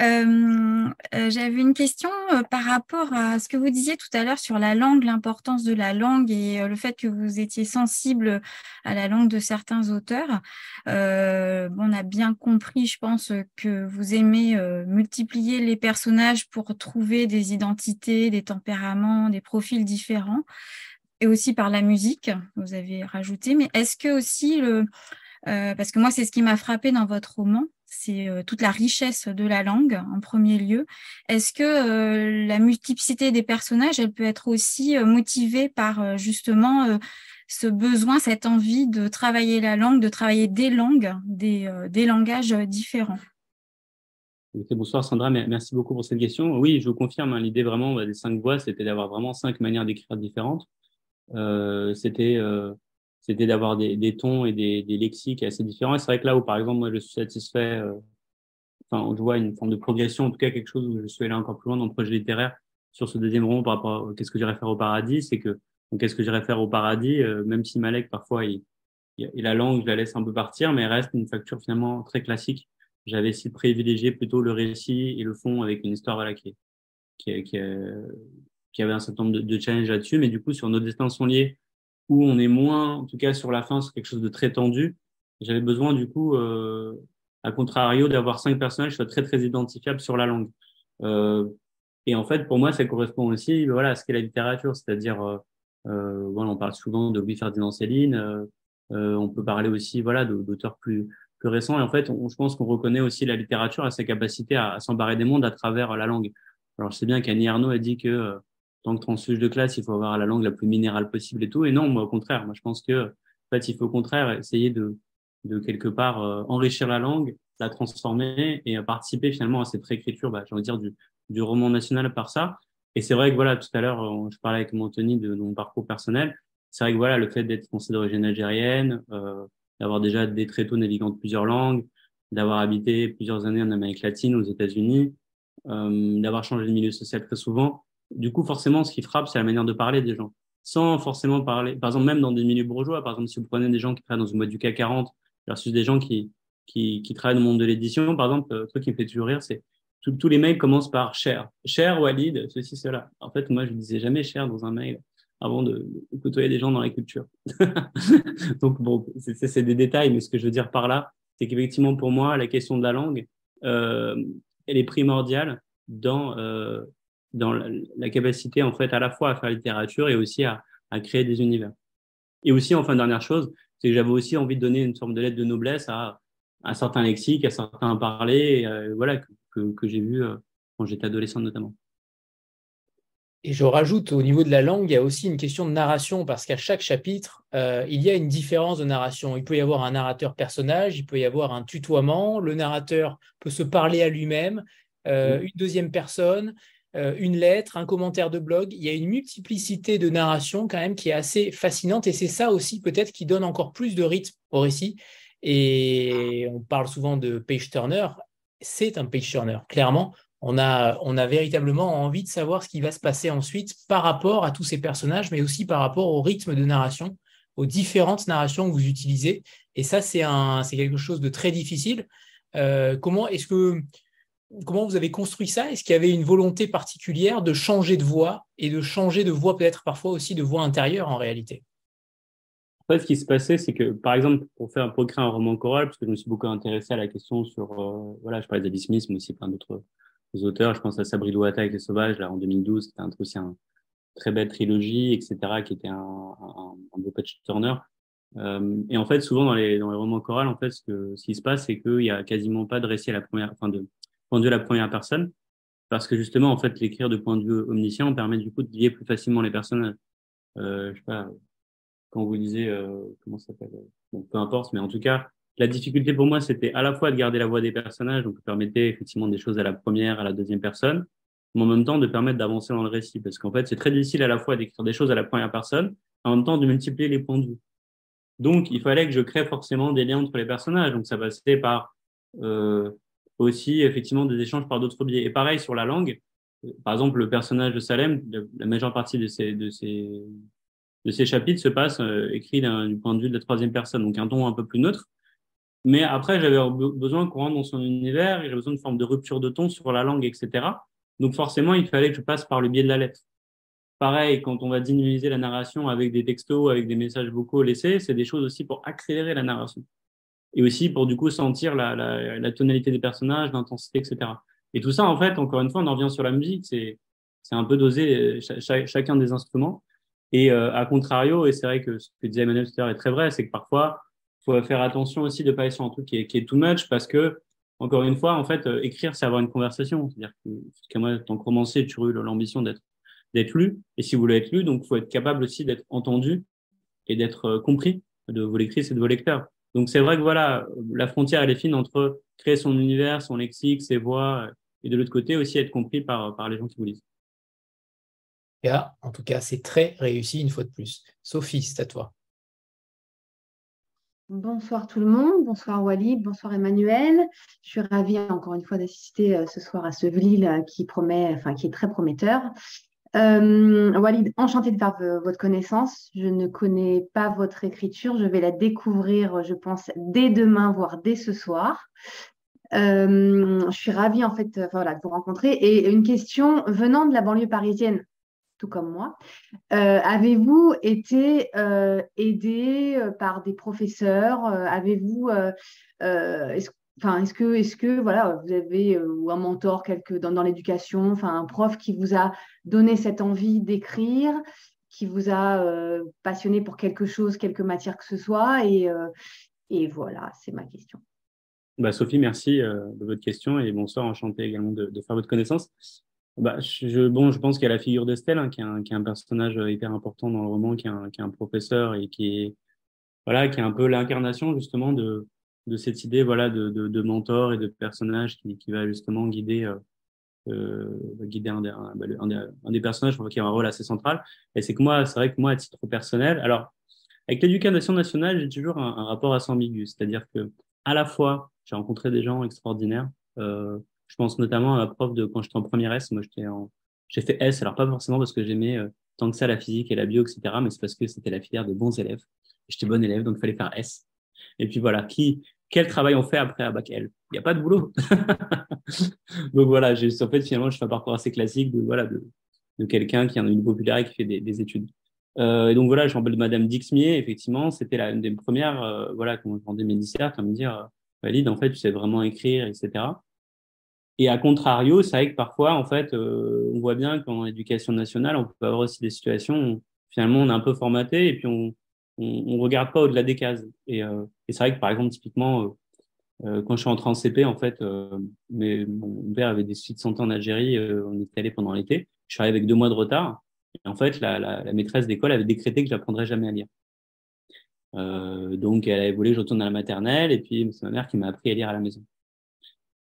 Speaker 6: Euh, euh, j'avais une question euh, par rapport à ce que vous disiez tout à l'heure sur la langue, l'importance de la langue et le fait que vous étiez sensible à la langue de certains auteurs. on a bien compris, je pense, que vous aimez multiplier les personnages pour trouver des identités, des tempéraments, des profils différents, et aussi par la musique, vous avez rajouté. Mais est-ce que aussi le parce que moi, c'est ce qui m'a frappé dans votre roman, c'est euh, toute la richesse de la langue en premier lieu. Est-ce que euh, la multiplicité des personnages, elle peut être aussi euh, motivée par justement ce besoin, cette envie de travailler la langue, de travailler des langues, des, langages différents?
Speaker 3: Bonsoir Sandra, merci beaucoup pour cette question. Oui, je vous confirme, hein, l'idée vraiment des cinq voix, c'était d'avoir vraiment cinq manières d'écrire différentes. c'était c'était d'avoir des, tons et des, lexiques assez différents. Et c'est vrai que là où, par exemple, moi, je suis satisfait, euh, enfin, je vois une forme de progression, en tout cas quelque chose où je suis allé encore plus loin dans le projet littéraire sur ce deuxième roman par rapport à qu'est-ce que j'irais faire au paradis, c'est que qu'est-ce que j'irais faire au paradis, euh, même si Malek, parfois, il, il, la langue, je la laisse un peu partir, mais reste une facture finalement très classique. J'avais essayé de privilégier plutôt le récit et le fond avec une histoire voilà, qui, qui, qui, qui avait un certain nombre de, de challenges là-dessus, mais du coup, sur nos destins sont liés, où on est moins, en tout cas sur la fin, c'est quelque chose de très tendu. J'avais besoin du coup, euh, à contrario, d'avoir cinq personnages qui soient très très identifiables sur la langue. Euh, et en fait, pour moi, ça correspond aussi, voilà, à ce qu'est la littérature, c'est-à-dire, euh, euh voilà, on parle souvent de Louis Ferdinand Céline, euh, euh, on peut parler aussi, voilà, d'auteurs plus plus récents. Et en fait, on, je pense qu'on reconnaît aussi la littérature à sa capacité à, à s'embarrer des mondes à travers la langue. Alors, je sais bien qu'Annie Arnaud a dit que tant que transfuge de classe, il faut avoir la langue la plus minérale possible et tout. Et non, moi, au contraire, moi, je pense que, en fait, il faut au contraire essayer de, de quelque part enrichir la langue, la transformer et participer finalement à cette réécriture, bah, j'ai envie de dire, du, du roman national par ça. Et c'est vrai que voilà, tout à l'heure, je parlais avec Anthony de, mon parcours personnel. C'est vrai que voilà, le fait d'être français d'origine algérienne, euh, d'avoir déjà des très tôt naviguant de plusieurs langues, d'avoir habité plusieurs années en Amérique latine, aux États-Unis, euh, d'avoir changé de milieu social très souvent. Du coup, forcément, ce qui frappe, c'est la manière de parler des gens, sans forcément parler. Par exemple, même dans des milieux bourgeois, par exemple, si vous prenez des gens qui travaillent dans une boîte du CAC 40 versus des gens qui qui, travaillent dans le monde de l'édition, par exemple, le truc qui me fait toujours rire, c'est tous les mails commencent par cher. Cher Walid, ceci, cela. En fait, moi, je ne disais jamais cher dans un mail avant de, côtoyer des gens dans la culture. <laughs> Donc, bon, c'est des détails, mais ce que je veux dire par là, c'est qu'effectivement, pour moi, la question de la langue, euh, elle est primordiale dans, euh, dans la, capacité, en fait, à la fois à faire littérature et aussi à, à créer des univers. Et aussi, enfin, dernière chose, c'est que j'avais aussi envie de donner une forme de lettre de noblesse à un certain lexique, à certains parler, euh, voilà, que, que, j'ai vu euh, quand j'étais adolescent notamment.
Speaker 1: Et je rajoute au niveau de la langue, il y a aussi une question de narration, parce qu'à chaque chapitre, euh, il y a une différence de narration. Il peut y avoir un narrateur personnage, il peut y avoir un tutoiement, le narrateur peut se parler à lui-même, une deuxième personne, une lettre, un commentaire de blog. Il y a une multiplicité de narration quand même qui est assez fascinante, et c'est ça aussi peut-être qui donne encore plus de rythme au récit. Et on parle souvent de page turner. C'est un page turner. Clairement, on a, on a véritablement envie de savoir ce qui va se passer ensuite par rapport à tous ces personnages, mais aussi par rapport au rythme de narration, aux différentes narrations que vous utilisez. Et ça, c'est quelque chose de très difficile. Euh, comment est-ce que comment vous avez construit ça? Est-ce qu'il y avait une volonté particulière de changer de voix et de changer de voix peut-être parfois aussi de voix intérieure en réalité?
Speaker 3: En fait, ce qui se passait, c'est que, par exemple, pour faire, pour écrire un roman choral, parce que je me suis beaucoup intéressé à la question sur, euh, voilà, je parlais Smith, mais aussi plein d'autres auteurs. Je pense à Sabri Louata avec les Sauvages, là, en 2012, c'était un, aussi un très belle trilogie, etc., qui était un, un, beau patch turner. Euh, et en fait, souvent dans les, dans les romans chorales, en fait, ce, que, ce qui se passe, c'est qu'il y a quasiment pas de récit à la première, enfin, de vue à la première personne, parce que justement, en fait, l'écrire de point de vue omniscient permet du coup de lier plus facilement les personnages. Euh, je sais pas, quand vous lisez, euh, comment ça s'appelle bon, Peu importe, mais en tout cas, la difficulté pour moi, c'était à la fois de garder la voix des personnages, donc permettait effectivement des choses à la première, à la deuxième personne, mais en même temps de permettre d'avancer dans le récit, parce qu'en fait, c'est très difficile à la fois d'écrire des choses à la première personne, en même temps de multiplier les points de vue. Donc, il fallait que je crée forcément des liens entre les personnages. Donc, ça passait par euh, aussi effectivement des échanges par d'autres biais. Et pareil sur la langue. Par exemple, le personnage de Salem, la majeure partie de ces, de ces, de ces chapitres se passe euh, écrit du point de vue de la troisième personne, donc un ton un peu plus neutre. Mais après, j'avais besoin qu'on rentre dans son univers, j'avais besoin de forme de rupture de ton sur la langue, etc. Donc forcément, il fallait que je passe par le biais de la lettre. Pareil, quand on va dynamiser la narration avec des textos, avec des messages vocaux laissés, c'est des choses aussi pour accélérer la narration. Et aussi pour du coup sentir la, la, la tonalité des personnages, l'intensité, etc. Et tout ça, en fait, encore une fois, on en revient sur la musique, c'est un peu doser chacun des instruments. Et euh, à contrario, et c'est vrai que ce que disait Emmanuel tout à l'heure est très vrai, c'est que parfois, faut faire attention aussi de ne pas être sur un truc qui est, qui est too much parce que, encore une fois, en fait, euh, écrire, c'est avoir une conversation. C'est-à-dire que, moi, tant que romancier, tu eu l'ambition d'être d'être lu. Et si vous voulez être lu, donc, faut être capable aussi d'être entendu et d'être euh, compris de vos lectrices et de vos lecteurs. Donc, c'est vrai que voilà, la frontière, elle est fine entre créer son univers, son lexique, ses voix, et de l'autre côté aussi être compris par, par les gens qui vous lisent
Speaker 1: en tout cas, c'est très réussi une fois de plus. Sophie, c'est à toi.
Speaker 7: Bonsoir tout le monde, bonsoir Walid, bonsoir Emmanuel. Je suis ravie encore une fois d'assister euh, ce soir à ce Vlil euh, qui promet, enfin qui est très prometteur. Euh, Walid, enchantée de faire votre connaissance. Je ne connais pas votre écriture, je vais la découvrir, je pense, dès demain, voire dès ce soir. je suis ravie en fait voilà, de vous rencontrer. Et une question venant de la banlieue parisienne, comme moi. Euh, avez-vous été euh, aidé euh, par des professeurs? Avez-vous Enfin, est-ce que, est-ce que voilà, vous avez un mentor quelque, dans, dans l'éducation, enfin un prof qui vous a donné cette envie d'écrire, qui vous a passionné pour quelque chose, quelque matière que ce soit, et, et voilà, c'est ma question.
Speaker 3: Bah, Sophie, merci de votre question et bonsoir, enchanté également de, faire votre connaissance. bah, je, bon, je pense qu'il y a la figure d'Estelle, hein, qui, est un, qui est un personnage hyper important dans le roman, qui est un, qui est un professeur et qui voilà, qui est un peu l'incarnation justement de, de cette idée voilà, de, de, de mentor et de personnage qui, qui va justement guider, euh, euh guider un des, un, bah, un, des, personnages qui a un rôle assez central. Et c'est que moi, c'est vrai que moi, à titre personnel, alors, avec l'éducation nationale, j'ai toujours un, rapport assez ambigu. C'est-à-dire que, à la fois, j'ai rencontré des gens extraordinaires, euh, je pense notamment à la prof de quand j'étais en première S. Moi, j'étais en, j'ai fait S. Alors pas forcément parce que j'aimais euh, tant que ça la physique et la bio, etc. Mais c'est parce que c'était la filière des bons élèves. J'étais bon élève, donc il fallait faire S. Et puis voilà, qui, quel travail on fait après à bac L? Il n'y a pas de boulot. <laughs> donc voilà, en fait, finalement, je fais un parcours assez classique de, voilà, de, de quelqu'un qui en a une popularité qui fait des, des études. Euh, et donc voilà, je rappelle de Madame Dixmier, effectivement, c'était la, une des premières, euh, voilà, quand je vendais mes disserts, à me dire, euh, valide, en fait, tu sais vraiment écrire, etc. Et à contrario, c'est vrai que parfois, en fait, euh, on voit bien qu'en éducation nationale, on peut avoir aussi des situations où finalement on est un peu formaté et puis on on, regarde pas au-delà des cases. Et, euh, et c'est vrai que par exemple, typiquement, euh, euh quand je suis entré en CP, en fait, mais mon père avait des suites de santé en Algérie, on était allé pendant l'été. Je suis arrivé avec deux mois de retard. Et en fait, la, maîtresse d'école avait décrété que je n'apprendrais jamais à lire. donc, elle avait voulu je retourne à la maternelle, et puis c'est ma mère qui m'a appris à lire à la maison.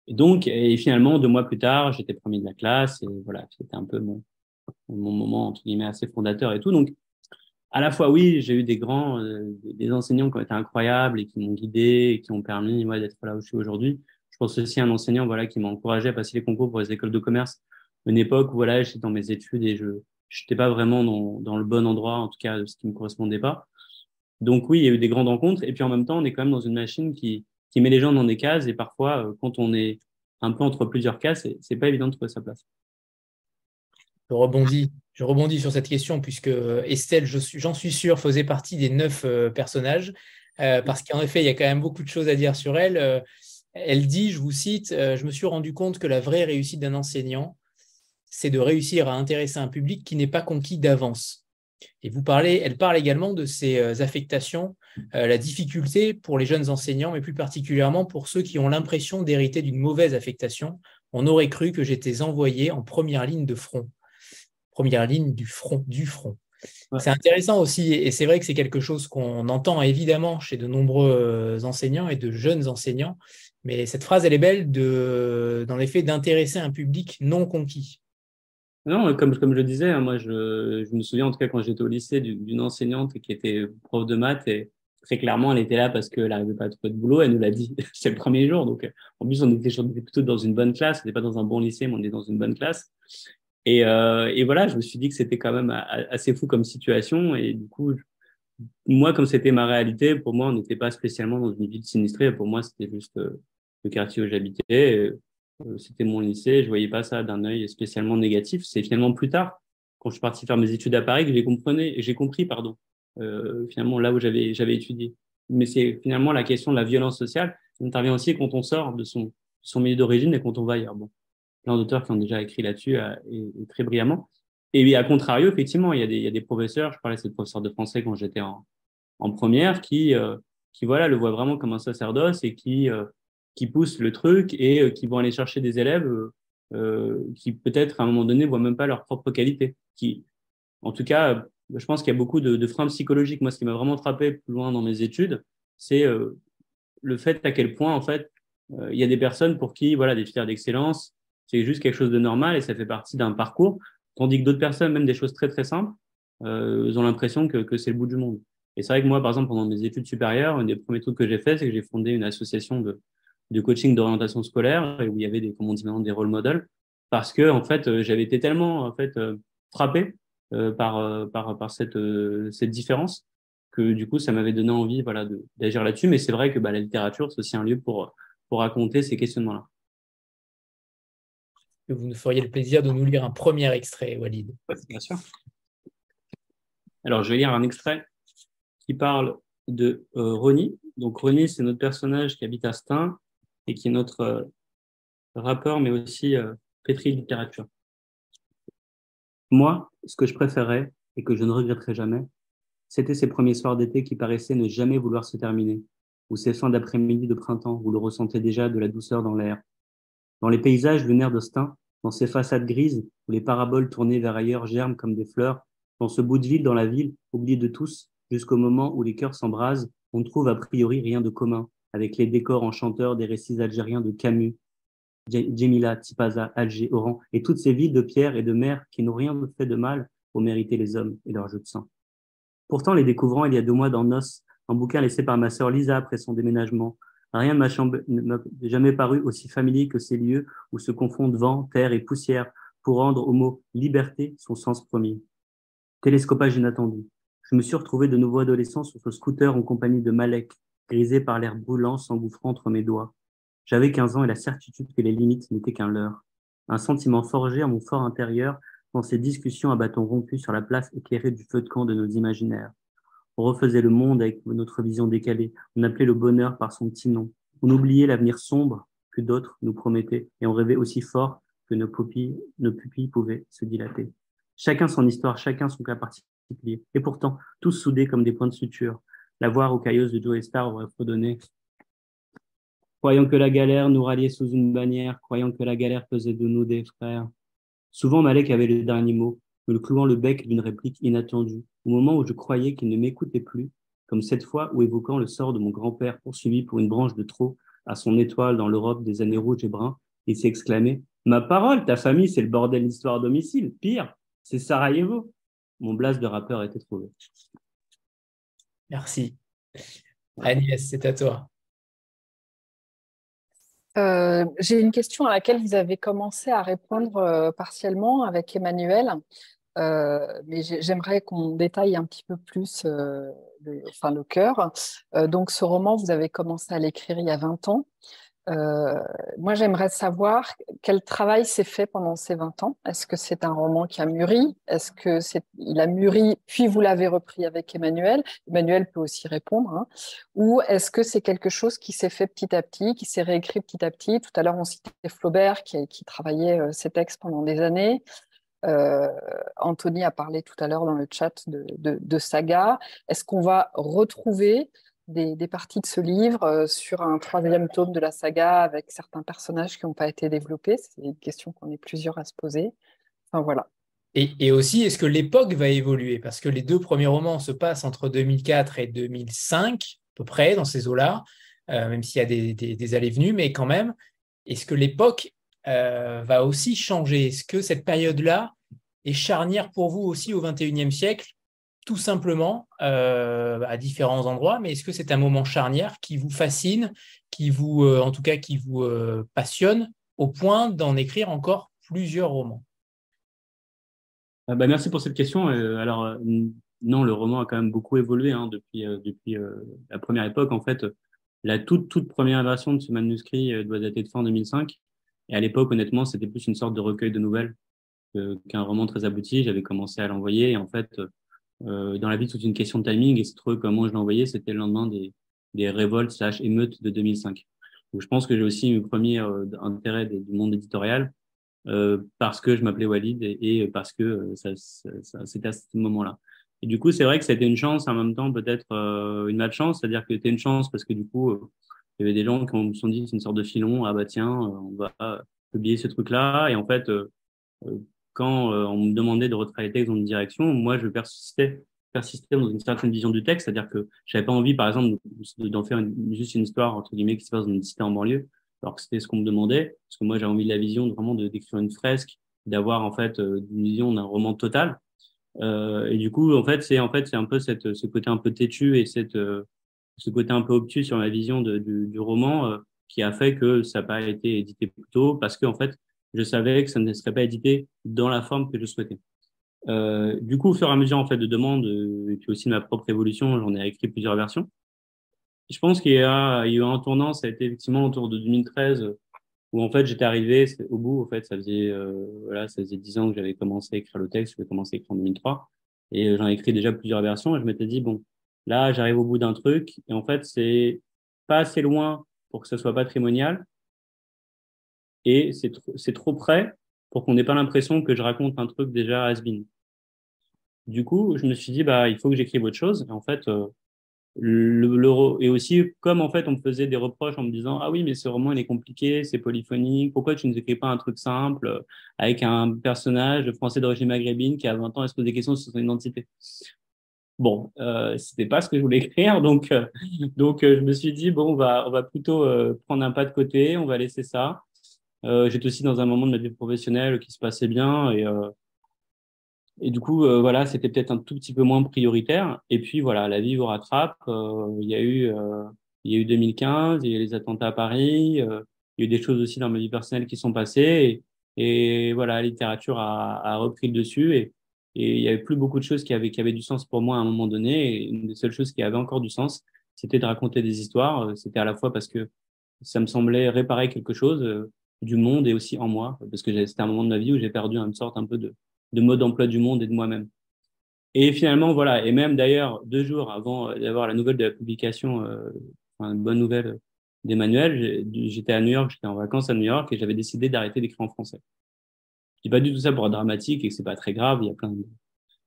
Speaker 3: Et donc, et finalement, deux mois plus tard, j'étais premier de la classe et voilà, c'était un peu mon, mon moment, entre guillemets, assez fondateur et tout. Donc, à la fois, oui, j'ai eu des grands, euh, des enseignants qui ont été incroyables et qui m'ont guidé et qui ont permis ouais, d'être là où je suis aujourd'hui. Je pense aussi à un enseignant voilà, qui m'a encouragé à passer les concours pour les écoles de commerce. Une époque où voilà, j'étais dans mes études et je n'étais pas vraiment dans, dans le bon endroit, en tout cas, ce qui me correspondait pas. Donc oui, il y a eu des grandes rencontres. Et puis en même temps, on est quand même dans une machine qui, qui met les gens dans des cases et parfois, euh, quand on est un peu entre plusieurs cases, c'est pas évident de trouver sa place.
Speaker 1: Je rebondis, je rebondis sur cette question puisque euh, Estelle, j'en suis, sûr, faisait partie des neuf euh, personnages parce qu'en effet, il y a quand même beaucoup de choses à dire sur elle. elle dit, je vous cite, je me suis rendu compte que la vraie réussite d'un enseignant, c'est de réussir à intéresser un public qui n'est pas conquis d'avance. Et vous parlez, elle parle également de ces euh, affectations, euh, la difficulté pour les jeunes enseignants, mais plus particulièrement pour ceux qui ont l'impression d'hériter d'une mauvaise affectation. On aurait cru que j'étais envoyé en première ligne de front, première ligne du front, du front. C'est intéressant aussi, et c'est vrai que c'est quelque chose qu'on entend évidemment chez de nombreux euh, enseignants et de jeunes enseignants, mais cette phrase, elle est belle de, dans l'effet d'intéresser un public non conquis.
Speaker 3: Non, comme, comme je le disais, hein, moi, je, je me souviens en tout cas quand j'étais au lycée d'une enseignante qui était prof de maths et très clairement, elle était là parce qu'elle n'arrivait pas à trouver de boulot. Elle nous l'a dit, <laughs> c'est le premier jour. Donc, en plus, on était, plutôt dans une bonne classe. On n'était pas dans un bon lycée, mais on était dans une bonne classe. Et, euh, et voilà, je me suis dit que c'était quand même assez fou comme situation. Et du coup, moi, comme c'était ma réalité, pour moi, on n'était pas spécialement dans une ville sinistrée. Pour moi, c'était juste euh, le quartier où j'habitais. Euh, c'était mon lycée, je voyais pas ça d'un œil spécialement négatif. C'est finalement plus tard, quand je suis parti faire mes études à Paris, que j'ai compris, j'ai compris, pardon, euh, finalement là où j'avais j'avais étudié. Mais c'est finalement la question de la violence sociale qui intervient aussi quand on sort de son son milieu d'origine et quand on va ailleurs. Plein d'auteurs qui ont déjà écrit là-dessus euh, très brillamment. Et à contrario, effectivement, il y a des professeurs. Je parlais de cette professeur de français quand j'étais en première qui euh, qui voilà le voit vraiment comme un sacerdoce et qui qui poussent le truc et euh, qui vont aller chercher des élèves euh, euh, qui peut-être à un moment donné voient même pas leur propre qualité. Qui, en tout cas, je pense qu'il y a beaucoup de, de, freins psychologiques. Moi, ce qui m'a vraiment frappé plus loin dans mes études, c'est le fait à quel point en fait il y a des personnes pour qui voilà des filières d'excellence c'est juste quelque chose de normal et ça fait partie d'un parcours, tandis que d'autres personnes, même des choses très très simples, euh, ont l'impression que, c'est le bout du monde. Et c'est vrai que moi, par exemple, pendant mes études supérieures, un des premiers trucs que j'ai fait, c'est que j'ai fondé une association de, coaching d'orientation scolaire où il y avait des, comment on des role models parce que en fait euh, j'avais été tellement en euh, frappé par, cette différence que du coup ça m'avait donné envie voilà d'agir là-dessus mais c'est vrai que bah, la littérature c'est aussi un lieu pour pour raconter ces questionnements là
Speaker 1: vous nous feriez le plaisir de nous lire un premier extrait Walid
Speaker 3: bien sûr alors je vais lire un extrait qui parle de euh, Ronnie. Donc Ronnie, c'est notre personnage qui habite à Stein et qui est notre euh, rappeur, mais aussi euh, pétri de littérature. Moi, ce que je préférais et que je ne regretterai jamais, c'était ces premiers soirs d'été qui paraissaient ne jamais vouloir se terminer, ou ces fins d'après-midi de printemps où le ressentez déjà de la douceur dans l'air. Dans les paysages lunaires d'Austin, dans ces façades grises où les paraboles tournées vers ailleurs germent comme des fleurs, dans ce bout de ville dans la ville, oublié de tous, jusqu'au moment où les cœurs s'embrasent, on trouve a priori rien de commun avec les décors enchanteurs des récits algériens de Camus, Djemila, Tipaza, Alger, Oran, et toutes ces villes de pierre et de mer qui n'ont rien fait de mal pour mériter les hommes et leur jeu de sang. Pourtant, les découvrant il y a deux mois dans Nos, un bouquin laissé par ma sœur Lisa après son déménagement, rien ne m'a jamais paru aussi familier que ces lieux où se confondent vent, terre et poussière pour rendre au mot liberté son sens premier. Télescopage inattendu. Je me suis retrouvé de nouveau adolescent sur ce scooter en compagnie de Malek, grisé par l'air brûlant s'engouffrant entre mes doigts. J'avais 15 ans et la certitude que les limites n'étaient qu'un leurre. Un sentiment forgé à mon fort intérieur dans ces discussions à bâtons rompus sur la place éclairée du feu de camp de nos imaginaires. On refaisait le monde avec notre vision décalée. On appelait le bonheur par son petit nom. On oubliait l'avenir sombre que d'autres nous promettaient et on rêvait aussi fort que nos pupilles, pouvaient se dilater. Chacun son histoire, chacun son cas particulier. Et pourtant, tous soudés comme des points de suture. La voix rocailleuse de Joe Star aurait fredonné croyant que la galère nous ralliait sous une bannière, croyant que la galère faisait de nous des frères. Souvent, Malek avait le dernier mot, me le clouant le bec d'une réplique inattendue, au moment où je croyais qu'il ne m'écoutait plus, comme cette fois où, évoquant le sort de mon grand-père poursuivi pour une branche de trop à son étoile dans l'Europe des années rouges et bruns, il s'est exclamé Ma parole, ta famille, c'est le bordel d'histoire à domicile. Pire, c'est Sarajevo. Mon blase de rappeur a été trouvé.
Speaker 1: Merci. Agnès, c'est à toi.
Speaker 4: Euh, j'ai une question à laquelle vous avez commencé à répondre euh, partiellement avec Emmanuel, euh, mais j'aimerais qu'on détaille un petit peu plus le, enfin, le cœur. donc, ce roman, vous avez commencé à l'écrire il y a 20 ans. Euh, moi, j'aimerais savoir quel travail s'est fait pendant ces 20 ans. Est-ce que c'est un roman qui a mûri? Est-ce que il a mûri puis vous l'avez repris avec Emmanuel? Emmanuel peut aussi répondre. Hein. Ou est-ce que c'est quelque chose qui s'est fait petit à petit, qui s'est réécrit petit à petit? Tout à l'heure, on citait Flaubert qui, travaillait euh, ses textes pendant des années. Euh, Anthony a parlé tout à l'heure dans le chat de saga. Est-ce qu'on va retrouver des, parties de ce livre euh, sur un troisième tome de la saga avec certains personnages qui n'ont pas été développés C'est une question qu'on est plusieurs à se poser. Enfin voilà.
Speaker 1: Et, aussi, est-ce que l'époque va évoluer? Parce que les deux premiers romans se passent entre 2004 et 2005, à peu près, dans ces eaux-là, euh, même s'il y a des, allées-venues, mais quand même, est-ce que l'époque euh, va aussi changer? Est-ce que cette période-là est charnière pour vous aussi au XXIe siècle? Tout simplement euh, à différents endroits, mais est-ce que c'est un moment charnière qui vous fascine, qui vous, euh, en tout cas, qui vous euh, passionne au point d'en écrire encore plusieurs romans?
Speaker 3: Ah bah, Merci pour cette question. alors, non, le roman a quand même beaucoup évolué hein, depuis, depuis la première époque. En fait, la toute, toute première version de ce manuscrit doit dater de fin 2005. Et à l'époque, honnêtement, c'était plus une sorte de recueil de nouvelles qu'un roman très abouti. J'avais commencé à l'envoyer et en fait, euh, dans la vie, toute une question de timing. Et c'est trop comment je l'ai envoyé, c'était le lendemain des, des révoltes slash émeutes de 2005. Donc, je pense que j'ai aussi eu premier euh, intérêt du monde éditorial euh, parce que je m'appelais Walid et, parce que euh, ça, ça, c'était à ce moment-là. Et du coup, c'est vrai que c'était une chance, en même temps peut-être une malchance, c'est-à-dire que c'était une chance parce que du coup, il y avait des gens qui me sont dit c'est une sorte de filon, ah bah tiens, on va publier ce truc-là. Et en fait, quand euh, on me demandait de retravailler le texte dans une direction, moi, je persistais, persistais dans une certaine vision du texte, c'est-à-dire que j'avais pas envie, par exemple, d'en faire juste une histoire, entre guillemets, qui se passe dans une cité en banlieue, alors que c'était ce qu'on me demandait, parce que moi, j'avais envie de la vision, de, vraiment d'écrire une fresque, d'avoir, en fait, euh, une vision d'un roman total. Euh, et du coup, en fait, c'est en fait, un peu ce côté un peu têtu et cette, ce côté un peu obtus sur la vision du, du, roman qui a fait que ça n'a pas été édité plus tôt, parce que, en fait, je savais que ça ne serait pas édité dans la forme que je souhaitais. Euh, du coup, au fur et à mesure en fait de demandes euh, et puis aussi de ma propre évolution, j'en ai écrit plusieurs versions. Je pense qu'il y a, eu un tournant, ça a été effectivement autour de 2013 où en fait j'étais arrivé au bout. En fait, ça faisait euh, voilà, ça faisait dix ans que j'avais commencé à écrire le texte. J'avais commencé à écrire en 2003 et j'en ai écrit déjà plusieurs versions. Et je m'étais dit bon, là j'arrive au bout d'un truc et en fait c'est pas assez loin pour que ce soit patrimonial, et c'est trop près pour qu'on n'ait pas l'impression que je raconte un truc déjà has-been. Du coup, je me suis dit, bah, il faut que j'écrive autre chose. Et en fait, euh, le, et aussi comme en fait on me faisait des reproches en me disant ah oui mais ce roman il est compliqué c'est polyphonique. Pourquoi tu ne écris pas un truc simple euh, avec un personnage français d'origine maghrébine qui a 20 ans se pose des questions sur son identité? Bon euh, c'était pas ce que je voulais écrire. <laughs> Donc euh, donc je me suis dit bon on va on va plutôt prendre un pas de côté. On va laisser ça j'étais aussi dans un moment de ma vie professionnelle qui se passait bien et et du coup, euh, voilà, c'était peut-être un tout petit peu moins prioritaire. Et puis voilà, la vie vous rattrape. Euh, il y a eu, euh, il y a eu 2015, il y a eu les attentats à Paris. il y a eu des choses aussi dans ma vie personnelle qui sont passées. Et, voilà, la littérature a, repris le dessus. Et, et il y avait plus beaucoup de choses qui avaient, qui avaient du sens pour moi à un moment donné. Et une des seules choses qui avait encore du sens, c'était de raconter des histoires. C'était à la fois parce que ça me semblait réparer quelque chose du monde et aussi en moi, parce que c'était un moment de ma vie où j'ai perdu une sorte un peu de, de mode d'emploi du monde et de moi-même. Et finalement, voilà, et même d'ailleurs, deux jours avant d'avoir la nouvelle de la publication, euh, enfin, bonne nouvelle d'Emmanuel, j'étais à New York, j'étais en vacances à New York et j'avais décidé d'arrêter d'écrire en français. Je dis pas du tout ça pour être dramatique et que c'est pas très grave, il y a plein de...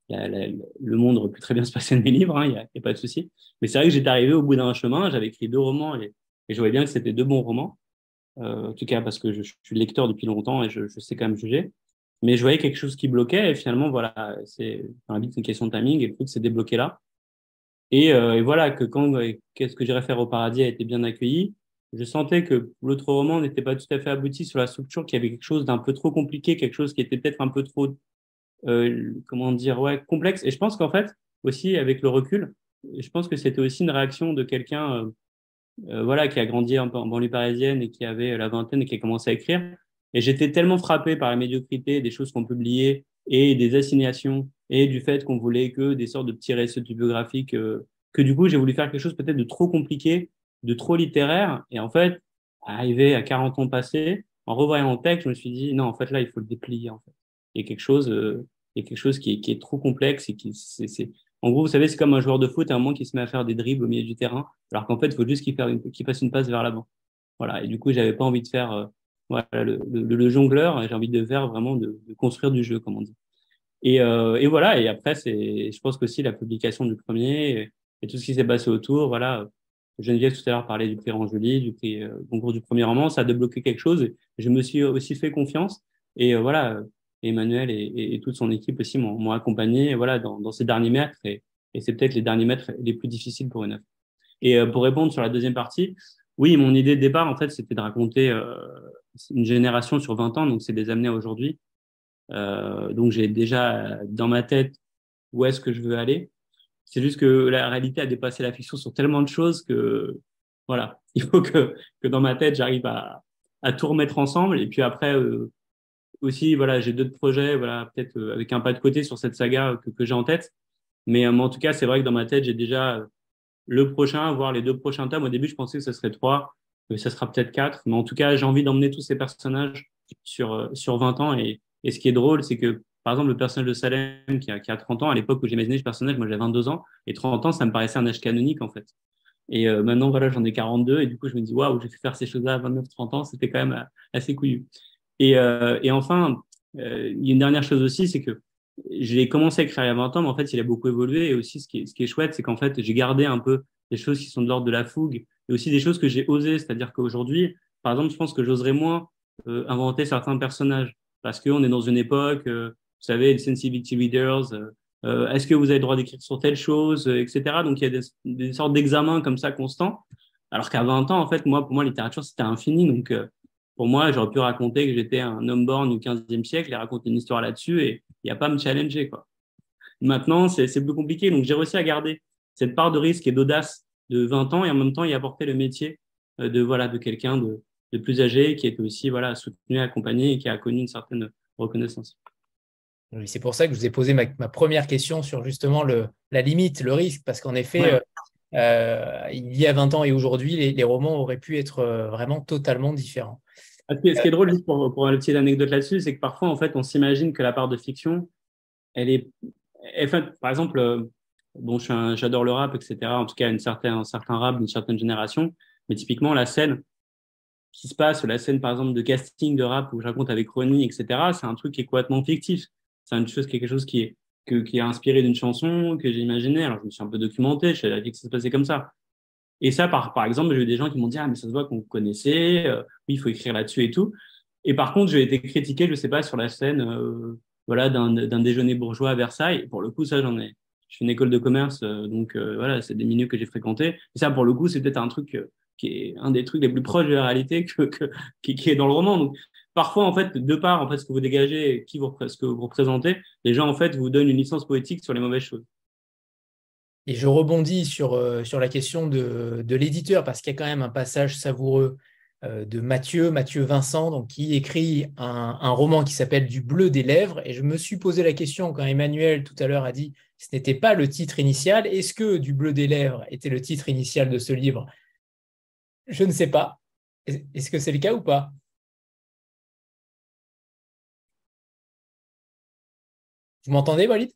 Speaker 3: le monde aurait pu très bien se passer de mes livres, hein, il n'y a, pas de souci. Mais c'est vrai que j'étais arrivé au bout d'un chemin, j'avais écrit deux romans et, je voyais bien que c'était deux bons romans, en tout cas parce que je, je, suis lecteur depuis longtemps et je, sais quand même juger. Mais je voyais quelque chose qui bloquait et finalement, voilà, c'est vite une question de timing et le truc s'est débloqué là. Et, euh, voilà, que quand Qu'est-ce que j'irais faire au paradis a été bien accueilli, je sentais que l'autre roman n'était pas tout à fait abouti sur la structure, qu'il y avait quelque chose d'un peu trop compliqué, quelque chose qui était peut-être un peu trop, euh, comment dire, complexe. Et je pense qu'en fait, aussi avec le recul, je pense que c'était aussi une réaction de quelqu'un, euh, euh voilà, qui a grandi en banlieue parisienne et qui avait la vingtaine et qui a commencé à écrire et j'étais tellement frappé par la médiocrité des choses qu'on publiait et des assignations et du fait qu'on voulait que des sortes de petits récits biographiques euh, que du coup, j'ai voulu faire quelque chose peut-être de trop compliqué, de trop littéraire. Et en fait, arrivé à 40 ans passés, en revoyant le texte, je me suis dit, non, en fait, là, il faut le déplier. Il y a quelque chose, euh, il y a quelque chose qui est, qui est trop complexe et qui, c'est, en gros, vous savez, c'est comme un joueur de foot à un moment qui se met à faire des dribbles au milieu du terrain, alors qu'en fait, il faut juste qu'il, qu'il fasse une passe vers l'avant. Voilà. Et du coup, j'avais pas envie de faire, euh, voilà, le, le, le jongleur, j'ai envie de faire vraiment de, construire du jeu, comme on dit. Et, euh, et voilà, et après, c'est, je pense qu'aussi la publication du premier et, tout ce qui s'est passé autour, voilà, Geneviève tout à l'heure parlait du prix Ranjoli, du prix euh, concours du premier roman, ça a débloqué quelque chose. Je me suis aussi fait confiance. Et euh, voilà, Emmanuel et, et, toute son équipe aussi m'ont accompagné voilà, dans, ces derniers mètres. Et, c'est peut-être les derniers mètres les plus difficiles pour une œuvre. Et euh, pour répondre sur la deuxième partie, oui, mon idée de départ, en fait, c'était de raconter euh, une génération sur 20 ans, donc c'est des amener aujourd'hui. Euh, donc j'ai déjà dans ma tête où est-ce que je veux aller. C'est juste que la réalité a dépassé la fiction sur tellement de choses que voilà, <laughs> il faut que, dans ma tête j'arrive à, à tout remettre ensemble. Et puis après aussi voilà, j'ai d'autres projets, voilà, peut-être euh, avec un pas de côté sur cette saga que, j'ai en tête. Mais, euh, en tout cas, c'est vrai que dans ma tête, j'ai déjà le prochain, voire les deux prochains tomes. Au début, je pensais que ce serait trois ça sera peut-être quatre. Mais en tout cas, j'ai envie d'emmener tous ces personnages sur, euh, sur 20 ans. Et, et ce qui est drôle, c'est que, par exemple, le personnage de Salem, qui a, qui a 30 ans, à l'époque où j'imaginais ce personnage, moi j'avais 22 ans, et 30 ans, ça me paraissait un âge canonique, en fait. Et maintenant, voilà, j'en ai 42, et du coup, je me dis, waouh, j'ai fait faire ces choses-là à 29, 30 ans, c'était quand même assez couillu. Et, euh, et enfin, euh, il y a une dernière chose aussi, c'est que j'ai commencé à écrire il y a 20 ans, mais en fait, il a beaucoup évolué. Et aussi, ce qui est, ce qui est chouette, c'est qu'en fait, j'ai gardé un peu des choses qui sont de l'ordre de la fougue, et aussi des choses que j'ai osées. C'est-à-dire qu'aujourd'hui, par exemple, je pense que j'oserais moins euh, inventer certains personnages parce qu'on est dans une époque, euh, vous savez, les sensibility readers. Euh, euh, Est-ce que vous avez le droit d'écrire sur telle chose, euh, etc. Donc il y a des, des sortes d'examens comme ça constants. Alors qu'à 20 ans, en fait, moi, pour moi, littérature, c'était infini. Donc pour moi, j'aurais pu raconter que j'étais un homme born au 15e siècle et raconter une histoire là-dessus et il n'y a pas à me challenger. Quoi. Maintenant, c'est plus compliqué. Donc j'ai réussi à garder cette part de risque et d'audace de 20 ans et en même temps y apporter le métier euh, de voilà de quelqu'un de, de, plus âgé qui est aussi voilà soutenu, accompagné et qui a connu une certaine reconnaissance.
Speaker 1: Oui, c'est pour ça que je vous ai posé ma, ma première question sur justement le, la limite, le risque, parce qu'en effet, ouais. euh, euh, il y a 20 ans et aujourd'hui, les, les, romans auraient pu être vraiment totalement différents.
Speaker 3: Ce qui est, drôle, juste pour, pour une petite anecdote là-dessus, c'est que parfois, en fait, on s'imagine que la part de fiction, elle est. Par exemple, bon, j'adore le rap, etc. En tout cas, une certaine, un certain rap d'une certaine génération. Mais typiquement, la scène qui se passe, la scène, par exemple, de casting de rap où je raconte avec Ronnie, etc., c'est un truc qui est complètement fictif. C'est une chose, quelque chose qui est, qui est inspiré d'une chanson que j'ai imaginée. Alors, je me suis un peu documenté, je savais que ça se passait comme ça. Et ça, par, par exemple, j'ai eu des gens qui m'ont dit Ah, mais ça se voit qu'on connaissait, euh, oui, il faut écrire là-dessus et tout. Et par contre, j'ai été critiqué, je sais pas, sur la scène euh, voilà, d'un déjeuner bourgeois à Versailles. pour le coup, ça, j'en ai. Je suis une école de commerce, euh, donc voilà, c'est des milieux que j'ai fréquentés. Et ça, pour le coup, c'est peut-être un truc qui est un des trucs les plus proches de la réalité que, qui, qui, est dans le roman. Donc, parfois, en fait, de part en fait, ce que vous dégagez, qui vous, ce que vous représentez, les gens, en fait, vous donnent une licence poétique sur les mauvaises choses.
Speaker 1: Et je rebondis sur, euh, sur la question de, de l'éditeur, parce qu'il y a quand même un passage savoureux euh, de Mathieu, Mathieu Vincent, donc, qui écrit un, un roman qui s'appelle Du bleu des lèvres. Et je me suis posé la question quand Emmanuel tout à l'heure a dit ce n'était pas le titre initial. Est-ce que Du bleu des lèvres était le titre initial de ce livre? Je ne sais pas. Est-ce que c'est le cas ou pas? Vous m'entendez, Walid?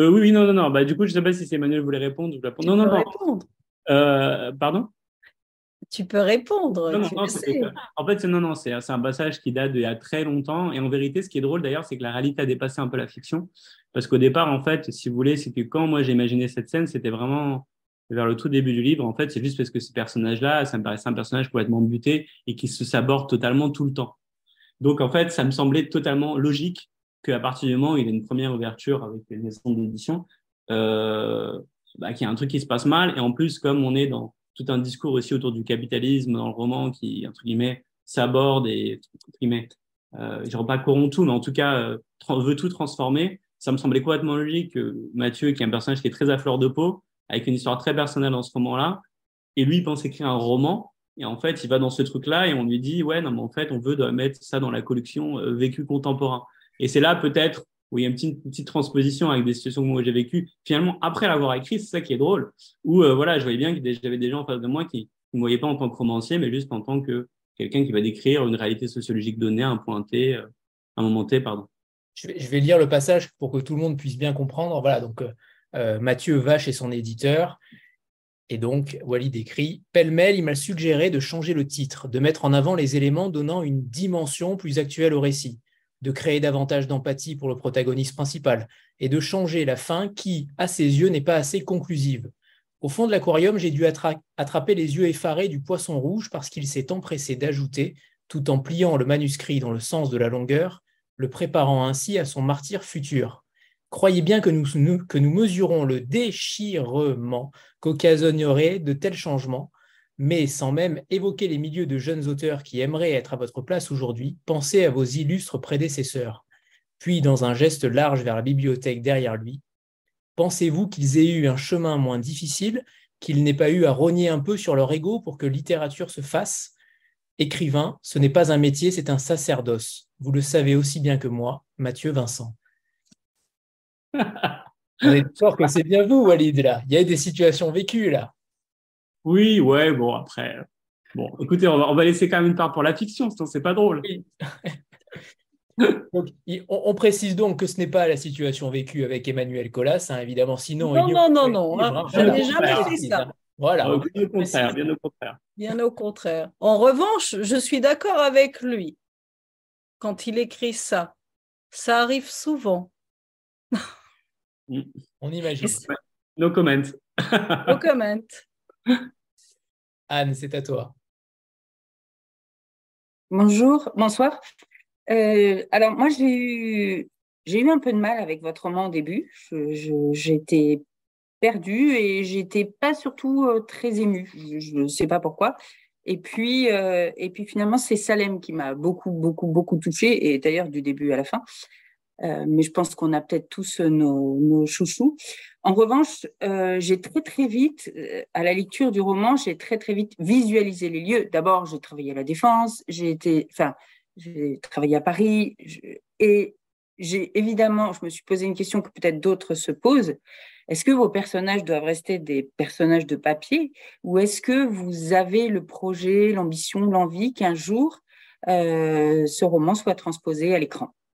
Speaker 3: Euh, oui, oui, non, non, non. Bah, du coup, je ne sais pas si Emmanuel voulait répondre.
Speaker 2: Tu non, peux non, répondre.
Speaker 3: Euh, pardon?
Speaker 2: Tu peux répondre.
Speaker 3: Non, non, en fait, non, non, c'est un passage qui date d'il y a très longtemps. Et en vérité, ce qui est drôle d'ailleurs, c'est que la réalité a dépassé un peu la fiction. Parce qu'au départ, en fait, si vous voulez, c'est que quand moi j'ai imaginé cette scène, c'était vraiment vers le tout début du livre. En fait, c'est juste parce que ce personnage-là, ça me paraissait un personnage complètement buté et qui se saborde totalement tout le temps. Donc, en fait, ça me semblait totalement logique qu'à partir du moment où il a une première ouverture avec une maison d'édition, euh, bah, qu'il y a un truc qui se passe mal. Et en plus, comme on est dans tout un discours aussi autour du capitalisme dans le roman qui, entre guillemets, s'aborde et, entre guillemets, euh, je ne pas corrompt tout, mais en tout cas, euh, veut tout transformer. Ça me semblait complètement logique que Mathieu, qui est un personnage qui est très à fleur de peau, avec une histoire très personnelle dans ce moment-là, et lui, il pense écrire un roman. Et en fait, il va dans ce truc-là et on lui dit, ouais, non, mais en fait, on veut mettre ça dans la collection euh, vécu contemporain. Et c'est là peut-être où il y a une petite, transposition avec des situations que moi j'ai vécues. Finalement, après l'avoir écrit, c'est ça qui est drôle. Où euh, voilà, je voyais bien que j'avais des gens en face de moi qui ne me voyaient pas en tant que romancier, mais juste en tant que quelqu'un qui va décrire une réalité sociologique donnée, un point T, euh, un moment T, pardon.
Speaker 1: Je vais, lire le passage pour que tout le monde puisse bien comprendre. Voilà, donc euh, Mathieu va chez son éditeur. Et donc, Walid écrit Pêle-mêle, il m'a suggéré de changer le titre, de mettre en avant les éléments donnant une dimension plus actuelle au récit de créer davantage d'empathie pour le protagoniste principal et de changer la fin qui, à ses yeux, n'est pas assez conclusive. Au fond de l'aquarium, j'ai dû attraper les yeux effarés du poisson rouge parce qu'il s'est empressé d'ajouter, tout en pliant le manuscrit dans le sens de la longueur, le préparant ainsi à son martyr futur. Croyez bien que nous, mesurons le déchirement qu'occasionnerait de tels changements, mais sans même évoquer les milieux de jeunes auteurs qui aimeraient être à votre place aujourd'hui, pensez à vos illustres prédécesseurs. Puis, dans un geste large vers la bibliothèque derrière lui, pensez-vous qu'ils aient eu un chemin moins difficile, qu'ils n'aient pas eu à rogner un peu sur leur ego pour que littérature se fasse? Écrivain, ce n'est pas un métier, c'est un sacerdoce. Vous le savez aussi bien que moi, Mathieu Vincent. <laughs> On est d'accord que c'est bien vous, Walid, là. Il y a des situations vécues, là.
Speaker 3: Oui, ouais, bon, après. Bon, écoutez, on va, laisser quand même une part pour la fiction, sinon c'est pas drôle. <laughs>
Speaker 1: on, précise donc que ce n'est pas la situation vécue avec Emmanuel Colas, hein, évidemment. Sinon,
Speaker 2: non, non, non, non, hein. je n'ai jamais fait ça.
Speaker 1: Voilà.
Speaker 3: Bien au contraire, bien au contraire.
Speaker 2: Bien au contraire. En revanche, je suis d'accord avec lui quand il écrit ça. Ça arrive souvent. <laughs>
Speaker 1: On imagine. <laughs>
Speaker 3: No comment.
Speaker 2: no comment.
Speaker 1: Anne, c'est à toi.
Speaker 8: Bonjour, bonsoir. Euh, alors moi, j'ai eu, un peu de mal avec votre roman au début. j'étais perdue et j'étais pas surtout euh, très émue. Je ne sais pas pourquoi. Et puis, euh, et puis finalement, c'est Salem qui m'a beaucoup, beaucoup, beaucoup touchée, et d'ailleurs du début à la fin. Euh, mais je pense qu'on a peut-être tous nos, nos, chouchous. En revanche, euh, j'ai très très vite, euh, à la lecture du roman, j'ai très très vite visualisé les lieux. D'abord, j'ai travaillé à la Défense, j'ai été, enfin, j'ai travaillé à Paris, et j'ai évidemment, je me suis posé une question que peut-être d'autres se posent. Est-ce que vos personnages doivent rester des personnages de papier, ou est-ce que vous avez le projet, l'ambition, l'envie qu'un jour ce roman soit transposé à l'écran?
Speaker 3: euh,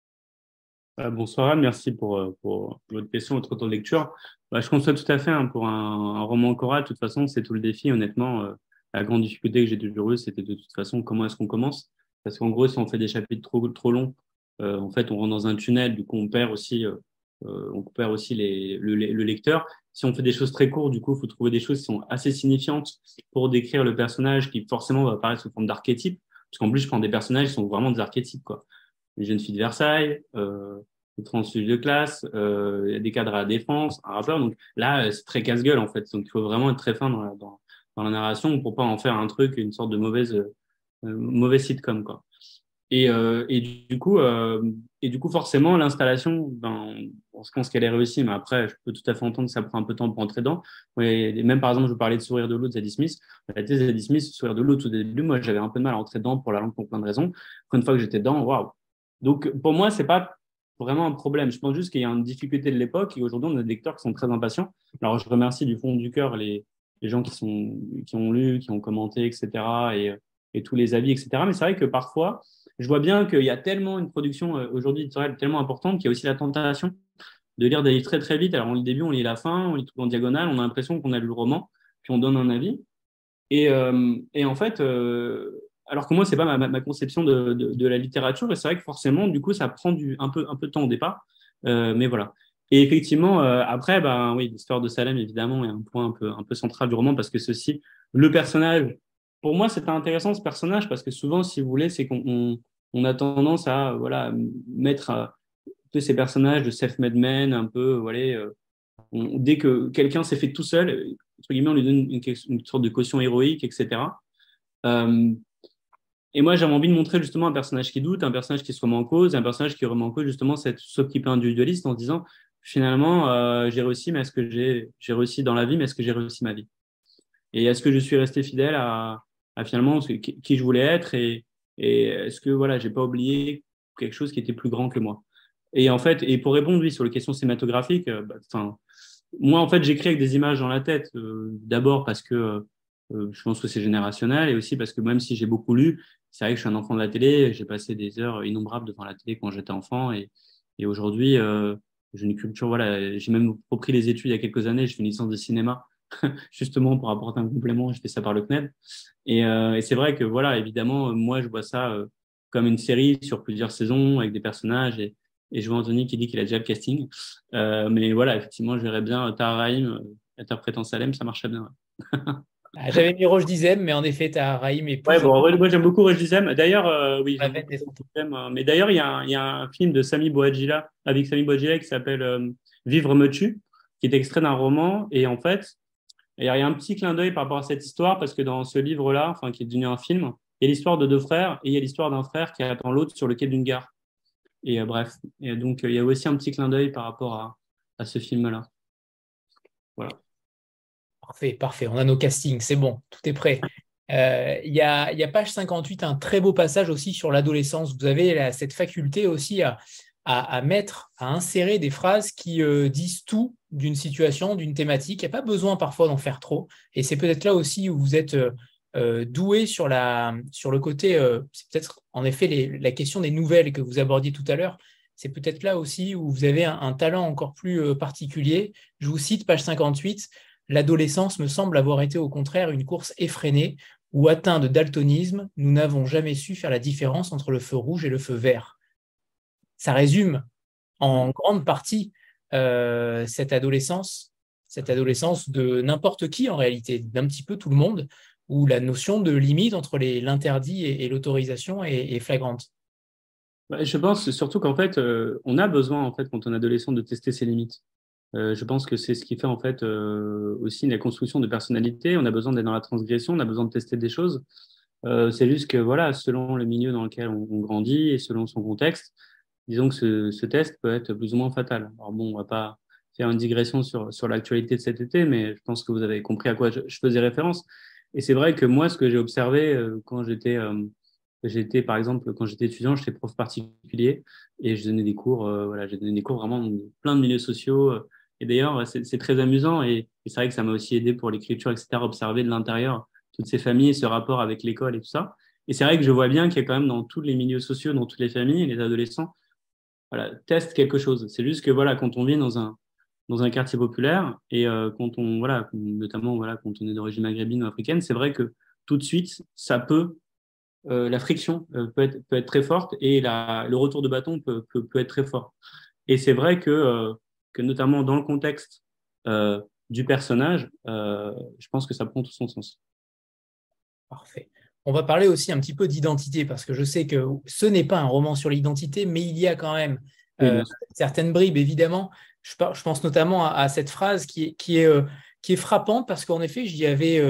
Speaker 3: bonsoir Anne, merci pour, euh, pour, votre question, votre temps de lecture. Bah, je constate tout à fait, hein, pour un, roman choral, de toute façon, c'est tout le défi. Honnêtement, euh, la grande difficulté que j'ai toujours eue, c'était de toute façon comment est-ce qu'on commence? Parce qu'en gros, si on fait des chapitres trop, trop longs, en fait, on rentre dans un tunnel, du coup, on perd aussi on perd aussi le, le, lecteur. Si on fait des choses très courtes, du coup, il faut trouver des choses qui sont assez signifiantes pour décrire le personnage qui forcément va apparaître sous forme d'archétype. Parce qu'en plus, je prends des personnages qui sont vraiment des archétypes. Quoi. Les jeunes filles de Versailles, euh, les transfuges de classe, euh, des cadres à la défense, un rappeur. Donc là, c'est très casse-gueule en fait. Donc il faut vraiment être très fin dans la, narration pour pas en faire un truc, une sorte de mauvaise, euh, sitcom. Quoi. Et, euh, et, du coup, euh, et du coup, forcément, l'installation, ben, on pense qu'elle est réussie, mais après, je peux tout à fait entendre que ça prend un peu de temps pour entrer dedans. Et même par exemple, je vous parlais de Sourire de l'eau de Zadie Smith. La thèse de Zadie Smith, Sourire de l'eau, tout début, moi, j'avais un peu de mal à entrer dedans pour la langue pour plein de raisons. Une fois que j'étais dedans, waouh. Donc, pour moi, c'est pas vraiment un problème. Je pense juste qu'il y a une difficulté de l'époque et aujourd'hui, on a des lecteurs qui sont très impatients. Alors, je remercie du fond du cœur les, les gens qui, sont, qui ont lu, qui ont commenté, etc. et, et tous les avis, etc. Mais c'est vrai que parfois, je vois bien qu'il y a tellement une production euh, aujourd'hui tellement importante qu'il y a aussi la tentation de lire des livres très très vite. Alors on lit le début, on lit la fin, on lit tout en diagonale, on a l'impression qu'on a lu le roman, puis on donne un avis. Et, euh, et en fait, euh, alors que moi, c'est pas ma, conception de, de, la littérature, et c'est vrai que forcément, du coup, ça prend du, un, peu, un peu de temps au départ. Euh, mais voilà. Et effectivement, euh, après, ben, oui, l'histoire de Salem, évidemment, est un point un peu, un peu central du roman, parce que ceci, le personnage, pour moi, c'est intéressant ce personnage, parce que souvent, si vous voulez, c'est qu'on on a tendance à voilà mettre un peu ces personnages de self-made men un peu voilà euh, dès que quelqu'un s'est fait tout seul entre guillemets on lui donne une, sorte de caution héroïque etc euh, et moi j'avais envie de montrer justement un personnage qui doute un personnage qui se remet en cause un personnage qui remet en cause justement cette ce petit peu individualiste en se disant finalement euh, j'ai réussi mais est-ce que j'ai réussi dans la vie mais est-ce que j'ai réussi ma vie? Et est-ce que je suis resté fidèle à, à finalement qui je voulais être et est-ce que voilà, j'ai pas oublié quelque chose qui était plus grand que moi? Et en fait, et pour répondre oui sur les questions cinématographiques, euh, bah, enfin, moi en fait j'écris avec des images dans la tête. Euh, d'abord parce que je pense que c'est générationnel et aussi parce que même si j'ai beaucoup lu, c'est vrai que je suis un enfant de la télé. J'ai passé des heures innombrables devant la télé quand j'étais enfant et, aujourd'hui j'ai une culture voilà. J'ai même repris les études il y a quelques années. J'ai fait une licence de cinéma <laughs> justement pour apporter un complément. Je fais ça par le CNED. Et, euh, et c'est vrai que, voilà, évidemment, moi, je vois ça euh, comme une série sur plusieurs saisons avec des personnages. Et, je vois Anthony qui dit qu'il a déjà le casting. Euh, mais voilà, effectivement, je verrais bien Tahar interprétant Salem, ça marcherait bien. <laughs>
Speaker 1: Ah, j'avais mis Roche Dizem, mais en effet, Tahar Rahim est
Speaker 3: Ouais, bon, moi j'aime beaucoup Roche Dizem. D'ailleurs, oui, mais d'ailleurs, il y, a un, y a un film de Sami Bouadjila, avec Sami Bouadjila, qui s'appelle Vivre me tue, qui est extrait d'un roman. Et en fait, il y a un petit clin d'œil par rapport à cette histoire, parce que dans ce livre-là, enfin, qui est devenu un film, il y a l'histoire de deux frères et il y a l'histoire d'un frère qui attend l'autre sur le quai d'une gare. Et euh, bref, et donc il y a aussi un petit clin d'œil par rapport à, à ce film-là. Voilà.
Speaker 1: Parfait, parfait. On a nos castings, c'est bon, tout est prêt. Euh, il, y a, y a page 58, un très beau passage aussi sur l'adolescence. Vous avez cette faculté aussi à, à, mettre, à insérer des phrases qui euh, disent tout d'une situation, d'une thématique. Il n'y a pas besoin parfois d'en faire trop. Et c'est peut-être là aussi où vous êtes euh, doué sur, la, sur le côté, c'est peut-être en effet la question des nouvelles que vous abordiez tout à l'heure. C'est peut-être là aussi où vous avez un, talent encore plus particulier. Je vous cite page 58. L'adolescence me semble avoir été au contraire une course effrénée où, atteint de daltonisme, nous n'avons jamais su faire la différence entre le feu rouge et le feu vert ça résume en grande partie euh, cette adolescence, cette adolescence de n'importe qui en réalité, d'un petit peu tout le monde, où la notion de limite entre l'interdit et, l'autorisation est, flagrante.
Speaker 3: Bah, je pense surtout qu'en fait, euh, on a besoin en fait quand on est adolescent de tester ses limites. Euh, je pense que c'est ce qui fait en fait aussi la construction de personnalité. On a besoin d'être dans la transgression, on a besoin de tester des choses. c'est juste que voilà, selon le milieu dans lequel on, grandit et selon son contexte, disons que ce, test peut être plus ou moins fatal. Alors bon, on va pas faire une digression sur, sur l'actualité de cet été, mais je pense que vous avez compris à quoi je, faisais référence. Et c'est vrai que moi, ce que j'ai observé euh, quand j'étais, euh, j'étais par exemple, quand j'étais étudiant, j'étais prof particulier et je donnais des cours, euh, voilà, j'ai donné des cours vraiment dans plein de milieux sociaux. Et d'ailleurs, c'est très amusant et, et c'est vrai que ça m'a aussi aidé pour l'écriture, etc., observer de l'intérieur toutes ces familles, ce rapport avec l'école et tout ça. Et c'est vrai que je vois bien qu'il y a quand même dans tous les milieux sociaux, dans toutes les familles, les adolescents, voilà, teste quelque chose. C'est juste que voilà, quand on vit dans un dans un quartier populaire et euh, quand on voilà, notamment voilà, quand on est d'origine maghrébine ou africaine, c'est vrai que tout de suite, ça peut euh, la friction euh, peut, être, peut être très forte et le retour de bâton peut, peut être très fort. Et c'est vrai que que notamment dans le contexte du personnage, je pense que ça prend tout son sens.
Speaker 1: Parfait. On va parler aussi un petit peu d'identité, parce que je sais que ce n'est pas un roman sur l'identité, mais il y a quand même certaines bribes, évidemment. Je, pense notamment à, cette phrase qui est, qui est, qui est frappante, parce qu'en effet, j'y avais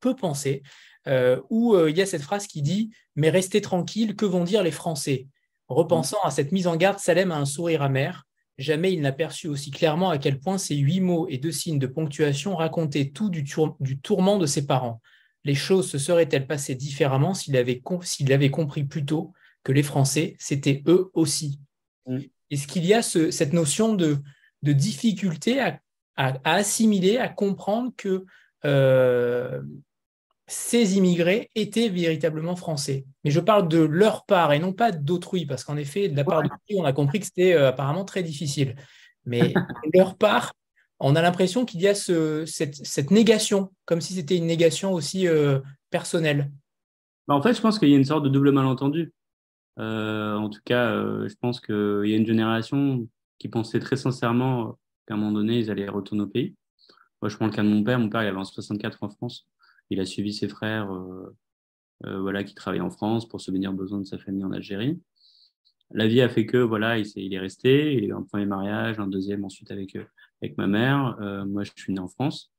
Speaker 1: peu pensé. Euh, où euh, il y a cette phrase qui dit Mais restez tranquille, que vont dire les Français? Repensant à cette mise en garde, Salem a un sourire amer. Jamais il n'a perçu aussi clairement à quel point ces huit mots et deux signes de ponctuation racontaient tout du, tourment de ses parents. Les choses se seraient-elles passées différemment s'il avait, compris plus tôt que les Français, c'était eux aussi? Est-ce qu'il y a cette notion de, difficulté à, assimiler, à comprendre que euh, ces immigrés étaient véritablement français. Mais je parle de leur part et non pas d'autrui, parce qu'en effet, de la part d'autrui, on a compris que c'était euh, apparemment très difficile. Mais de leur part, on a l'impression qu'il y a cette, négation, comme si c'était une négation aussi euh, personnelle.
Speaker 3: Bah, en fait, je pense qu'il y a une sorte de double malentendu. Euh, en tout cas, je pense qu'il y a une génération qui pensait très sincèrement qu'à un moment donné, ils allaient retourner au pays. Moi, je prends le cas de mon père. Mon père, il avait en 64 en France. Il a suivi ses frères euh, euh, voilà, qui travaillaient en France pour se venir besoin de sa famille en Algérie. La vie a fait que voilà, il, est, resté. Il a eu un premier mariage, un deuxième ensuite avec, euh, avec ma mère. moi, je suis né en France.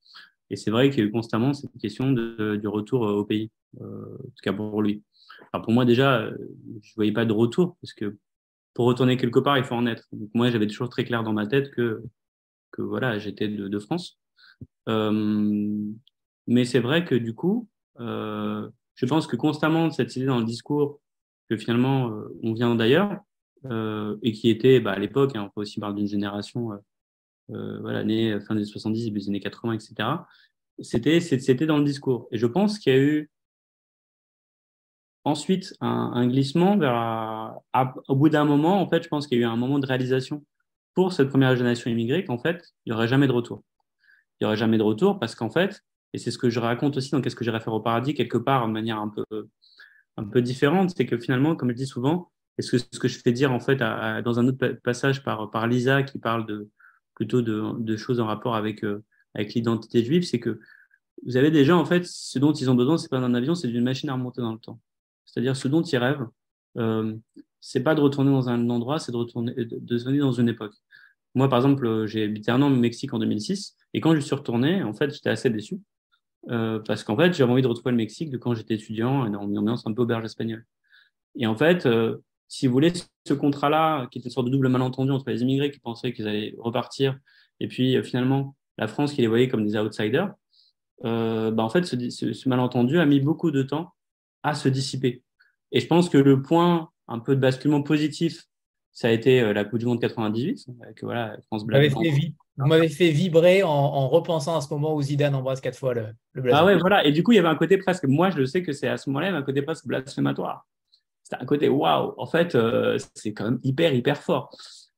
Speaker 3: Et c'est vrai qu'il y a eu constamment cette question du retour au pays, en tout cas pour lui. Alors pour moi, déjà, je ne voyais pas de retour, parce que pour retourner quelque part, il faut en être. Moi, j'avais toujours très clair dans ma tête que, que voilà, j'étais de, France. Mais c'est vrai que du coup, euh, je pense que constamment cette idée dans le discours que finalement euh, on vient d'ailleurs euh, et qui était bah, à l'époque, hein, on peut aussi parler d'une génération, voilà, née fin des 70, début des années 80, etc. C'était c'était dans le discours. Et je pense qu'il y a eu ensuite un, un glissement vers au bout d'un moment, en fait, je pense qu'il y a eu un moment de réalisation pour cette première génération immigrée qu'en fait, il n'y aurait jamais de retour. Il n'y aurait jamais de retour parce qu'en fait, et c'est ce que je raconte aussi dans Qu'est-ce que j'irai faire au paradis, quelque part, de manière un peu, un peu différente. C'est que finalement, comme je dis souvent, et ce que, je fais dire en fait dans un autre passage par, par Lisa qui parle de, plutôt de, choses en rapport avec, euh, avec l'identité juive, c'est que vous avez déjà en fait ce dont ils ont besoin, c'est pas d'un avion, c'est d'une machine à remonter dans le temps. C'est-à-dire ce dont ils rêvent, euh, c'est pas de retourner dans un endroit, c'est de retourner, de, de venir dans une époque. Moi, par exemple, j'ai habité un an au Mexique en 2006, et quand je suis retourné, en fait, j'étais assez déçu euh, parce qu'en fait, j'avais envie de retrouver le Mexique de quand j'étais étudiant, dans une ambiance un peu auberge espagnole. Et en fait, euh, si vous voulez, ce contrat-là, qui était une sorte de double malentendu entre les immigrés qui pensaient qu'ils allaient repartir, et puis euh, finalement la France qui les voyait comme des outsiders, bah, en fait, ce, malentendu a mis beaucoup de temps à se dissiper. Et je pense que le point un peu de basculement positif ça a été euh, la Coupe du Monde 98, avec voilà, France
Speaker 1: Black. Vous m'avez fait, vibrer en, repensant à ce moment où Zidane embrasse quatre fois le,
Speaker 3: le Ah ouais, voilà. Et du coup, il y avait un côté presque, moi je sais que c'est à ce moment-là, il y avait un côté presque blasphématoire. C'était un côté waouh, en fait, euh, c'est quand même hyper, hyper fort.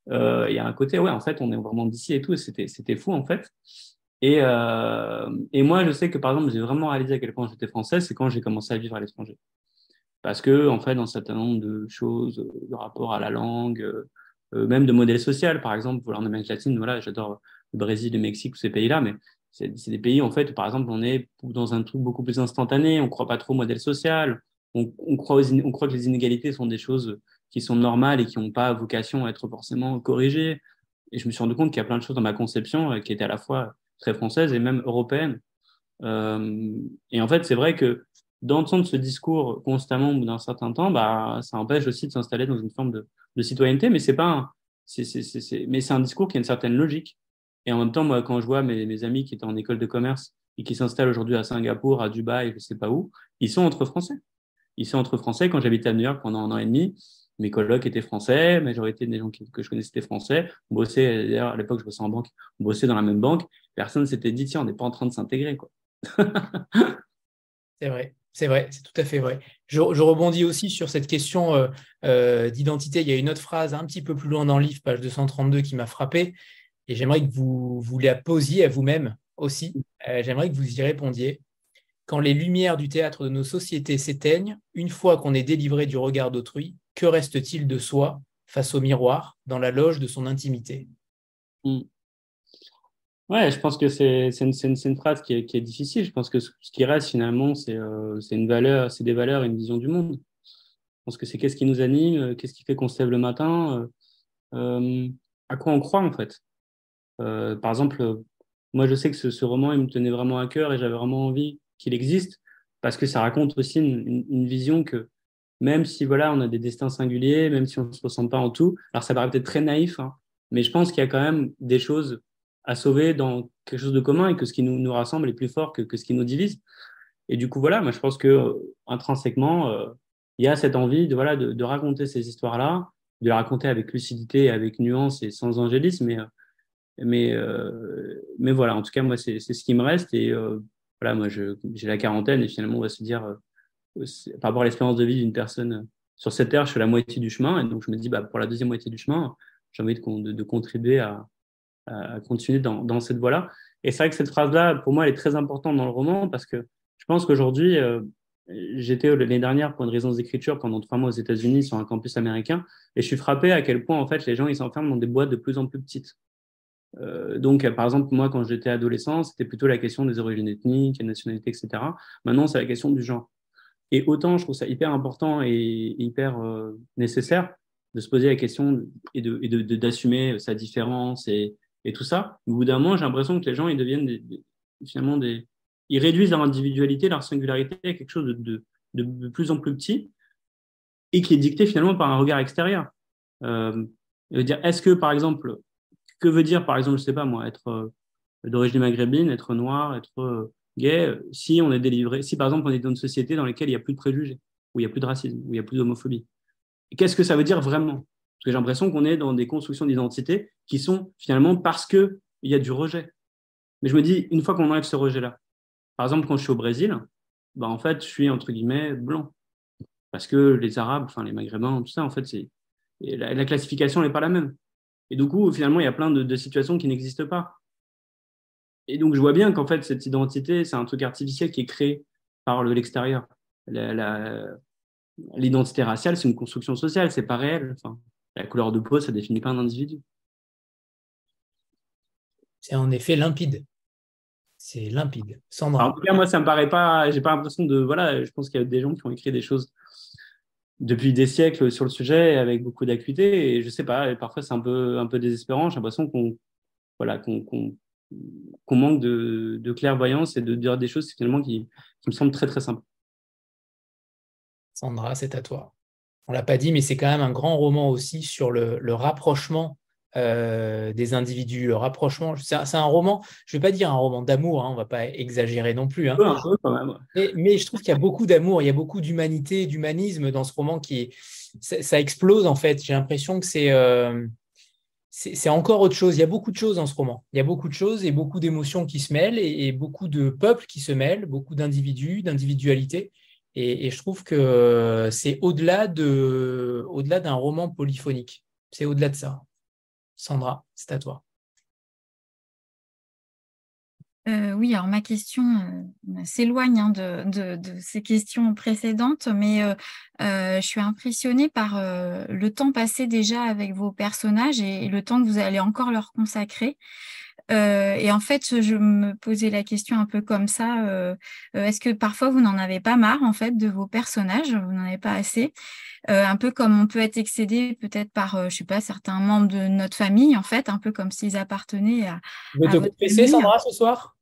Speaker 3: Euh, il y a un côté, ouais, en fait, on est vraiment d'ici et tout, c'était, c'était fou en fait. Et, et moi, je sais que par exemple, j'ai vraiment réalisé à quel point j'étais français, c'est quand j'ai commencé à vivre à l'étranger parce que en fait dans un certain nombre de choses euh, de rapport à la langue euh, euh, même de modèle social par exemple en Amérique latine voilà j'adore le Brésil le Mexique tous ces pays là mais c'est des pays en fait par exemple on est dans un truc beaucoup plus instantané on croit pas trop au modèle social on, croit que les inégalités sont des choses qui sont normales et qui n'ont pas vocation à être forcément corrigées. Et je me suis rendu compte qu'il y a plein de choses dans ma conception qui étaient à la fois très françaises et même européennes. Euh, et en fait c'est vrai que d'entendre ce discours constamment au bout d'un certain temps, bah, ça empêche aussi de s'installer dans une forme de, citoyenneté, mais c'est pas un, discours qui a une certaine logique. Et en même temps, moi, quand je vois mes, amis qui étaient en école de commerce et qui s'installent aujourd'hui à Singapour, à Dubaï, je sais pas où, ils sont entre Français. Ils sont entre Français. Quand j'habitais à New York pendant un an et demi, mes colocs étaient français, la majorité des gens que je connaissais étaient français. On bossait, d'ailleurs, à l'époque, je bossais en banque, on bossait dans la même banque. Personne s'était dit, tiens, on n'est pas en train de s'intégrer, quoi. <laughs>
Speaker 1: c'est vrai. C'est vrai, c'est tout à fait vrai. Je, rebondis aussi sur cette question euh, euh, d'identité. Il y a une autre phrase un petit peu plus loin dans le livre, page 232, qui m'a frappé. Et j'aimerais que vous, vous la posiez à vous-même aussi. Euh, j'aimerais que vous y répondiez. Quand les lumières du théâtre de nos sociétés s'éteignent, une fois qu'on est délivré du regard d'autrui, que reste-t-il de soi face au miroir dans la loge de son intimité?
Speaker 3: Mm. Ouais, je pense que c'est une, une, phrase qui est, difficile. Je pense que ce, qui reste finalement, c'est euh, une valeur, c'est des valeurs et une vision du monde. Je pense que c'est qu'est-ce qui nous anime, euh, qu'est-ce qui fait qu'on se lève le matin, euh, à quoi on croit en fait. Par exemple, moi je sais que ce, ce, roman, il me tenait vraiment à cœur et j'avais vraiment envie qu'il existe parce que ça raconte aussi une, vision que même si voilà, on a des destins singuliers, même si on ne se ressemble pas en tout, alors ça paraît peut-être très naïf, hein, mais je pense qu'il y a quand même des choses à sauver dans quelque chose de commun et que ce qui nous, nous rassemble est plus fort que, que, ce qui nous divise. Et du coup, voilà, moi je pense que euh, intrinsèquement, euh, il y a cette envie de, voilà, de, raconter ces histoires-là, de les raconter avec lucidité, avec nuance et sans angélisme. Mais, mais, euh, mais voilà, en tout cas, moi, c'est ce qui me reste. Et voilà, moi, j'ai la quarantaine et finalement, on va se dire, par rapport à l'expérience de vie d'une personne sur cette terre, je suis à la moitié du chemin. Et donc, je me dis, bah, pour la deuxième moitié du chemin, j'ai envie de contribuer à, à continuer dans, dans cette voie-là. Et c'est vrai que cette phrase-là, pour moi, elle est très importante dans le roman parce que je pense qu'aujourd'hui, euh, j'étais l'année dernière pour une raison d'écriture pendant trois mois aux États-Unis sur un campus américain et je suis frappé à quel point en fait les gens ils s'enferment dans des boîtes de plus en plus petites. Euh, donc, par exemple, moi, quand j'étais adolescent, c'était plutôt la question des origines ethniques, la nationalité, etc. Maintenant, c'est la question du genre. Et autant, je trouve ça hyper important et hyper euh, nécessaire de se poser la question et d'assumer de, de, d'assumer sa différence et, et tout ça. Au bout d'un moment, j'ai l'impression que les gens, ils deviennent des, finalement des. Ils réduisent leur individualité, leur singularité à quelque chose de, plus en plus petit et qui est dicté finalement par un regard extérieur. Euh, dire, est-ce que, par exemple, que veut dire, par exemple, je sais pas moi, être euh, d'origine maghrébine, être noir, être euh, gay, si on est délivré, si par exemple on est dans une société dans laquelle il n'y a plus de préjugés, où il n'y a plus de racisme, où il n'y a plus d'homophobie? Qu'est-ce que ça veut dire vraiment? Parce que j'ai l'impression qu'on est dans des constructions d'identité qui sont finalement parce qu'il y a du rejet. Mais je me dis, une fois qu'on enlève ce rejet-là, par exemple, quand je suis au Brésil, bah, en fait, je suis entre guillemets blanc. Parce que les Arabes, enfin les Maghrébins, tout ça, en fait, c'est la, la, classification n'est pas la même. Et du coup, finalement, il y a plein de, situations qui n'existent pas. Et donc, je vois bien qu'en fait, cette identité, c'est un truc artificiel qui est créé par l'extérieur. L'identité raciale, c'est une construction sociale, c'est pas réel. La couleur de peau, ça définit pas un individu.
Speaker 1: C'est en effet limpide. C'est limpide. Sandra.
Speaker 3: en tout cas, moi, ça me paraît pas. J'ai pas l'impression de. Voilà, je pense qu'il y a des gens qui ont écrit des choses depuis des siècles sur le sujet avec beaucoup d'acuité. Et je sais pas, et parfois c'est un peu, un peu désespérant. J'ai l'impression qu'on voilà, qu'on qu qu manque de, de, clairvoyance et de dire des choses finalement qui, qui me semblent très très simples.
Speaker 1: Sandra, c'est à toi. On l'a pas dit, mais c'est quand même un grand roman aussi sur le, le rapprochement euh, des individus, le rapprochement. C'est un, un, roman, je ne vais pas dire un roman d'amour, hein, on ne va pas exagérer non plus. Hein.
Speaker 3: Quand même.
Speaker 1: Mais, mais, je trouve qu'il y a beaucoup d'amour, il y a beaucoup d'humanité, d'humanisme dans ce roman qui est, ça, ça explose en fait. J'ai l'impression que c'est euh, c'est encore autre chose. Il y a beaucoup de choses dans ce roman. Il y a beaucoup de choses et beaucoup d'émotions qui se mêlent et, et, beaucoup de peuples qui se mêlent, beaucoup d'individus, d'individualités. Et, je trouve que c'est au-delà de, au-delà d'un roman polyphonique. C'est au-delà de ça. Sandra, c'est à toi.
Speaker 6: Euh, oui, alors ma question euh, s'éloigne hein, de, de, ces questions précédentes, mais euh, je suis impressionnée par le temps passé déjà avec vos personnages et, le temps que vous allez encore leur consacrer. Euh, et en fait, je me posais la question un peu comme ça. Est-ce que parfois vous n'en avez pas marre en fait de vos personnages? Vous n'en avez pas assez? Un peu comme on peut être excédé peut-être par, je sais pas, certains membres de notre famille en fait, un peu comme s'ils appartenaient à.
Speaker 1: Tu veux te confesser, Sandra, ce soir?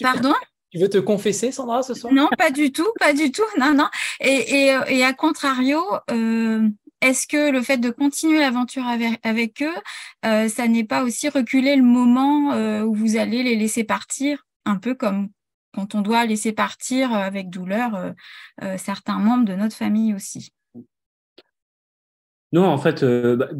Speaker 6: Pardon?
Speaker 1: tu veux te confesser, Sandra, ce soir?
Speaker 6: Non, pas du tout, pas du tout, non, non. Et, et, et à contrario, euh, est-ce que le fait de continuer l'aventure avec, eux, euh, ça n'est pas aussi reculer le moment euh, où vous allez les laisser partir, un peu comme quand on doit laisser partir avec douleur euh, certains membres de notre famille aussi?
Speaker 3: Non, en fait, bah,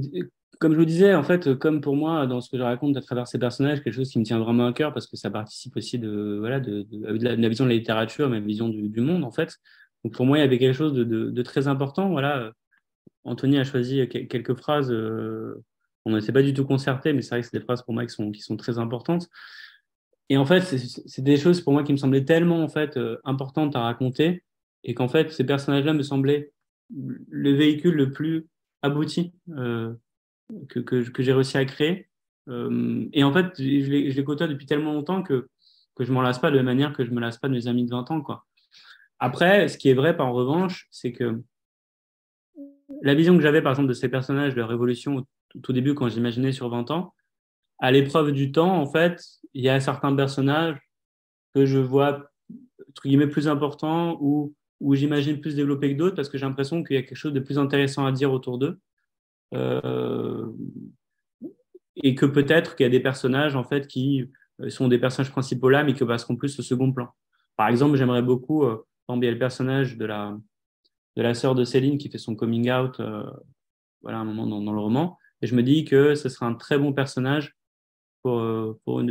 Speaker 3: comme je vous disais, en fait, comme pour moi, dans ce que je raconte à travers ces personnages, quelque chose qui me tient vraiment à cœur parce que ça participe aussi de, voilà, de, de, la vision de la littérature, ma vision du, du, monde, en fait. Donc pour moi, il y avait quelque chose de, de très important. Voilà. Anthony a choisi quelques phrases. Euh, on ne s'est pas du tout concerté, mais c'est vrai que c'est des phrases pour moi qui sont, très importantes. Et en fait, c'est des choses pour moi qui me semblaient tellement en fait euh, importantes à raconter, et qu'en fait, ces personnages-là me semblaient le véhicule le plus abouti. Euh, que, que, j'ai réussi à créer. et en fait, je les, côtoie depuis tellement longtemps que, que je m'en lasse pas de la manière que je me lasse pas de mes amis de 20 ans. Après, ce qui est vrai, par en revanche, c'est que la vision que j'avais, par exemple, de ces personnages de la Révolution au tout début, quand j'imaginais sur 20 ans, à l'épreuve du temps, en fait, il y a certains personnages que je vois, entre guillemets, plus importants ou où j'imagine plus développés que d'autres parce que j'ai l'impression qu'il y a quelque chose de plus intéressant à dire autour d'eux. Euh, et que peut-être qu'il y a des personnages, en fait, qui sont des personnages principaux là, mais qui passeront plus au second plan. Par exemple, j'aimerais beaucoup, euh, il y a le personnage de la, de la sœur de Céline qui fait son coming out euh, voilà, un moment dans, le roman. Et je me dis que ce sera un très bon personnage pour, euh, pour,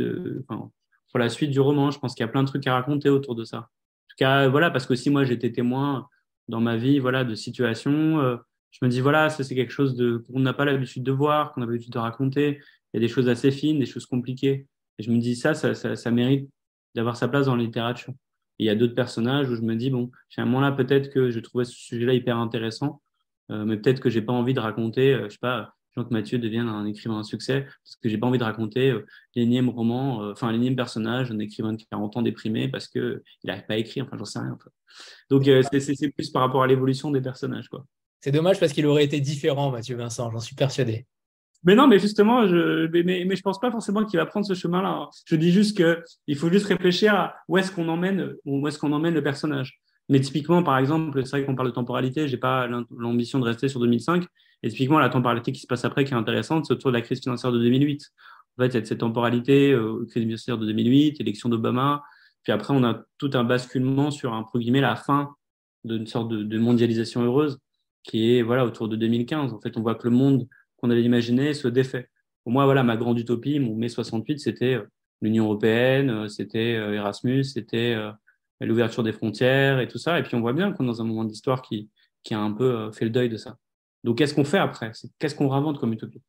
Speaker 3: la suite du roman. Je pense qu'il y a plein de trucs à raconter autour de ça. En tout cas, voilà, parce que si moi j'étais témoin dans ma vie voilà, de situations, euh, je me dis, voilà, ça c'est quelque chose qu'on n'a pas l'habitude de voir, qu'on a l'habitude de raconter. Il y a des choses assez fines, des choses compliquées. Et je me dis, ça, ça, ça, ça mérite d'avoir sa place dans la littérature il y a d'autres personnages où je me dis, bon, finalement là, peut-être que je trouvais ce sujet-là hyper intéressant, euh, mais peut-être que j'ai pas envie de raconter, euh, je sais pas, Jean-Claude Mathieu devienne un écrivain à succès, parce que j'ai pas envie de raconter euh, l'énième roman, euh, enfin l'énième personnage, un écrivain de 40 ans déprimé parce qu'il n'arrive pas à écrire, enfin j'en sais rien. Donc c'est plus par rapport à l'évolution des personnages. quoi.
Speaker 1: C'est dommage parce qu'il aurait été différent, Mathieu Vincent, j'en suis persuadé.
Speaker 3: Mais non, mais justement, je, mais, mais, je pense pas forcément qu'il va prendre ce chemin-là. Je dis juste que il faut juste réfléchir à où est-ce qu'on emmène, où est-ce qu'on emmène le personnage. Mais typiquement, par exemple, c'est vrai qu'on parle de temporalité, j'ai pas l'ambition de rester sur 2005. Et typiquement, la temporalité qui se passe après, qui est intéressante, c'est autour de la crise financière de 2008. En fait, il y a cette temporalité, euh, crise financière de 2008, élection d'Obama. Puis après, on a tout un basculement sur, entre guillemets, la fin d'une sorte de, de mondialisation heureuse qui est voilà autour de 2015. En fait, on voit que le monde qu'on avait imaginé se défait. Pour moi, voilà, ma grande utopie, mon mai 68, c'était euh, l'Union européenne, euh, c'était euh, Erasmus, c'était l'ouverture des frontières et tout ça. Et puis on voit bien qu'on est dans un moment d'histoire qui, qui a un peu fait le deuil de ça. Donc qu'est-ce qu'on fait après? Qu'est-ce qu'on réinvente comme utopie?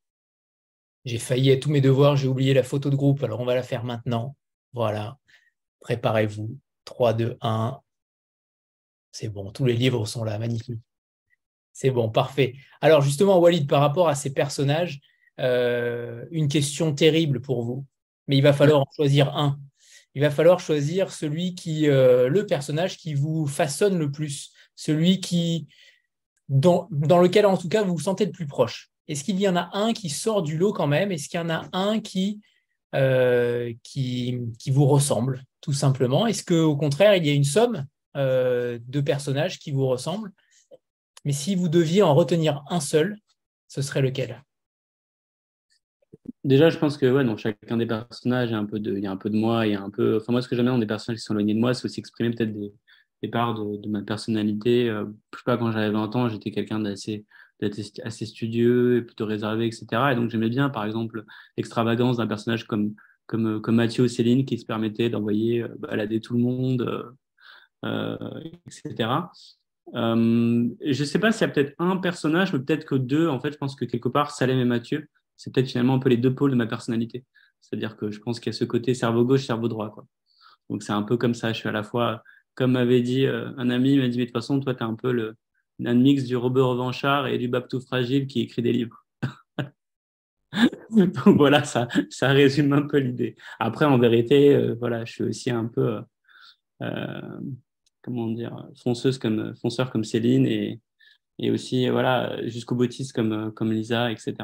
Speaker 1: J'ai failli à tous mes devoirs, j'ai oublié la photo de groupe, alors on va la faire maintenant. Voilà, préparez-vous. 3, 2, 1. C'est bon, tous les livres sont là, magnifique. C'est bon, parfait. Alors justement, Walid, par rapport à ces personnages, euh, une question terrible pour vous, mais il va falloir en choisir un. Il va falloir choisir celui qui, euh, le personnage qui vous façonne le plus, celui qui, dans, lequel en tout cas vous vous sentez le plus proche. Est-ce qu'il y en a un qui sort du lot quand même? Est-ce qu'il y en a un qui, euh, vous ressemble, tout simplement? Est-ce qu'au contraire, il y a une somme de personnages qui vous ressemblent? Mais si vous deviez en retenir un seul, ce serait lequel?
Speaker 3: Déjà, je pense que ouais, chacun des personnages, il y a un peu de, il y a un peu de moi, il y a un peu. Enfin, moi, ce que j'aime dans des personnages qui sont éloignés de moi, c'est aussi exprimer peut-être des, parts de, de ma personnalité. Euh, je sais pas, quand j'avais 20 ans, j'étais quelqu'un d'assez assez studieux et plutôt réservé, etc. Et donc, j'aimais bien, par exemple, l'extravagance d'un personnage comme, comme, comme Mathieu ou Céline qui se permettait d'envoyer euh, balader tout le monde, euh, euh etc. Euh, je ne sais pas s'il y a peut-être un personnage, mais peut-être que deux. En fait, je pense que quelque part, Salem et Mathieu, c'est peut-être finalement un peu les deux pôles de ma personnalité. C'est-à-dire que je pense qu'il y a ce côté cerveau gauche, cerveau droit. Donc c'est un peu comme ça. Je suis à la fois, comme m'avait dit euh, un ami, il m'a dit, mais de toute façon, toi, tu es un peu le, un mix du Robert Revanchard et du Baptou Fragile qui écrit des livres. <laughs> Donc voilà, ça, ça résume un peu l'idée. Après, en vérité, euh, voilà, je suis aussi un peu comment dire, fonceuse comme, fonceur comme Céline et, et aussi voilà, jusqu'au comme, comme Lisa, etc.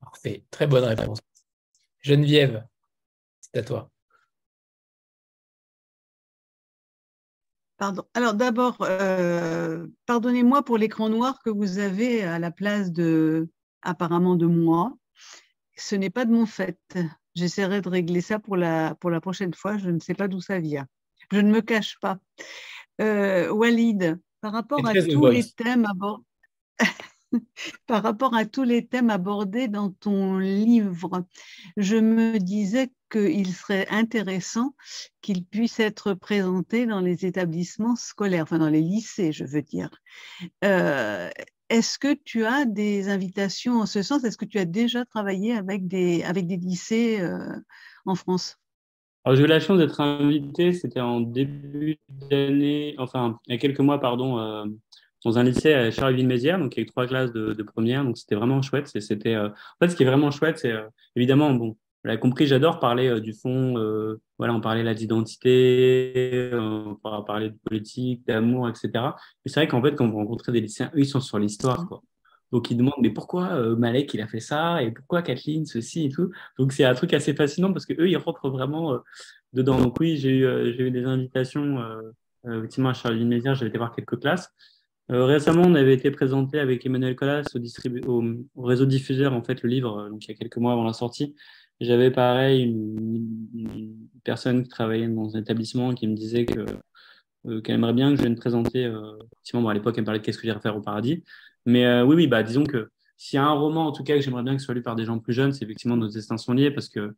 Speaker 1: Parfait, très bonne réponse. Geneviève, c'est à toi.
Speaker 5: Pardon. Alors d'abord, euh, pardonnez-moi pour l'écran noir que vous avez à la place de apparemment de moi. Ce n'est pas de mon fait. J'essaierai de régler ça pour la, pour la prochaine fois. Je ne sais pas d'où ça vient. Je ne me cache pas. Euh, Walid, par rapport à tous les thèmes abordés. <laughs> par rapport à tous les thèmes abordés dans ton livre, je me disais qu'il serait intéressant qu'il puisse être présenté dans les établissements scolaires, enfin dans les lycées, je veux dire. Euh, est-ce que tu as des invitations en ce sens? Est-ce que tu as déjà travaillé avec des, avec des lycées euh, en France?
Speaker 3: Alors, j'ai eu la chance d'être invité, c'était en début d'année, enfin, il y a quelques mois, pardon, euh, dans un lycée à Charleville-Mézières, donc avec trois classes de, première, donc c'était vraiment chouette. C'était, euh, en fait, ce qui est vraiment chouette, c'est euh, évidemment, bon, vous l'avez compris, j'adore parler euh, du fond. voilà, on parlait là d'identité, on parler de politique, d'amour, etc. Mais c'est vrai qu'en fait, quand vous rencontrez des lycéens, eux, ils sont sur l'histoire, quoi. Donc ils demandent mais pourquoi Malek il a fait ça? Et pourquoi Kathleen ceci et tout? Donc c'est un truc assez fascinant parce que eux ils rentrent vraiment dedans. Donc oui j'ai eu j'ai eu des invitations effectivement à Charleville-Mézières, j'ai été voir quelques classes. Euh, récemment, on avait été présenté avec Emmanuel Collas au, au, réseau diffuseur, en fait, le livre, euh, donc il y a quelques mois avant la sortie. J'avais pareil une, personne qui travaillait dans un établissement qui me disait que euh, qu'elle aimerait bien que je vienne présenter. effectivement, bon, à l'époque, elle me parlait de qu'est-ce que j'irais faire au paradis. Mais oui, oui, bah, disons que s'il y a un roman, en tout cas, que j'aimerais bien que ce soit lu par des gens plus jeunes, c'est effectivement Nos destins sont liés, parce que,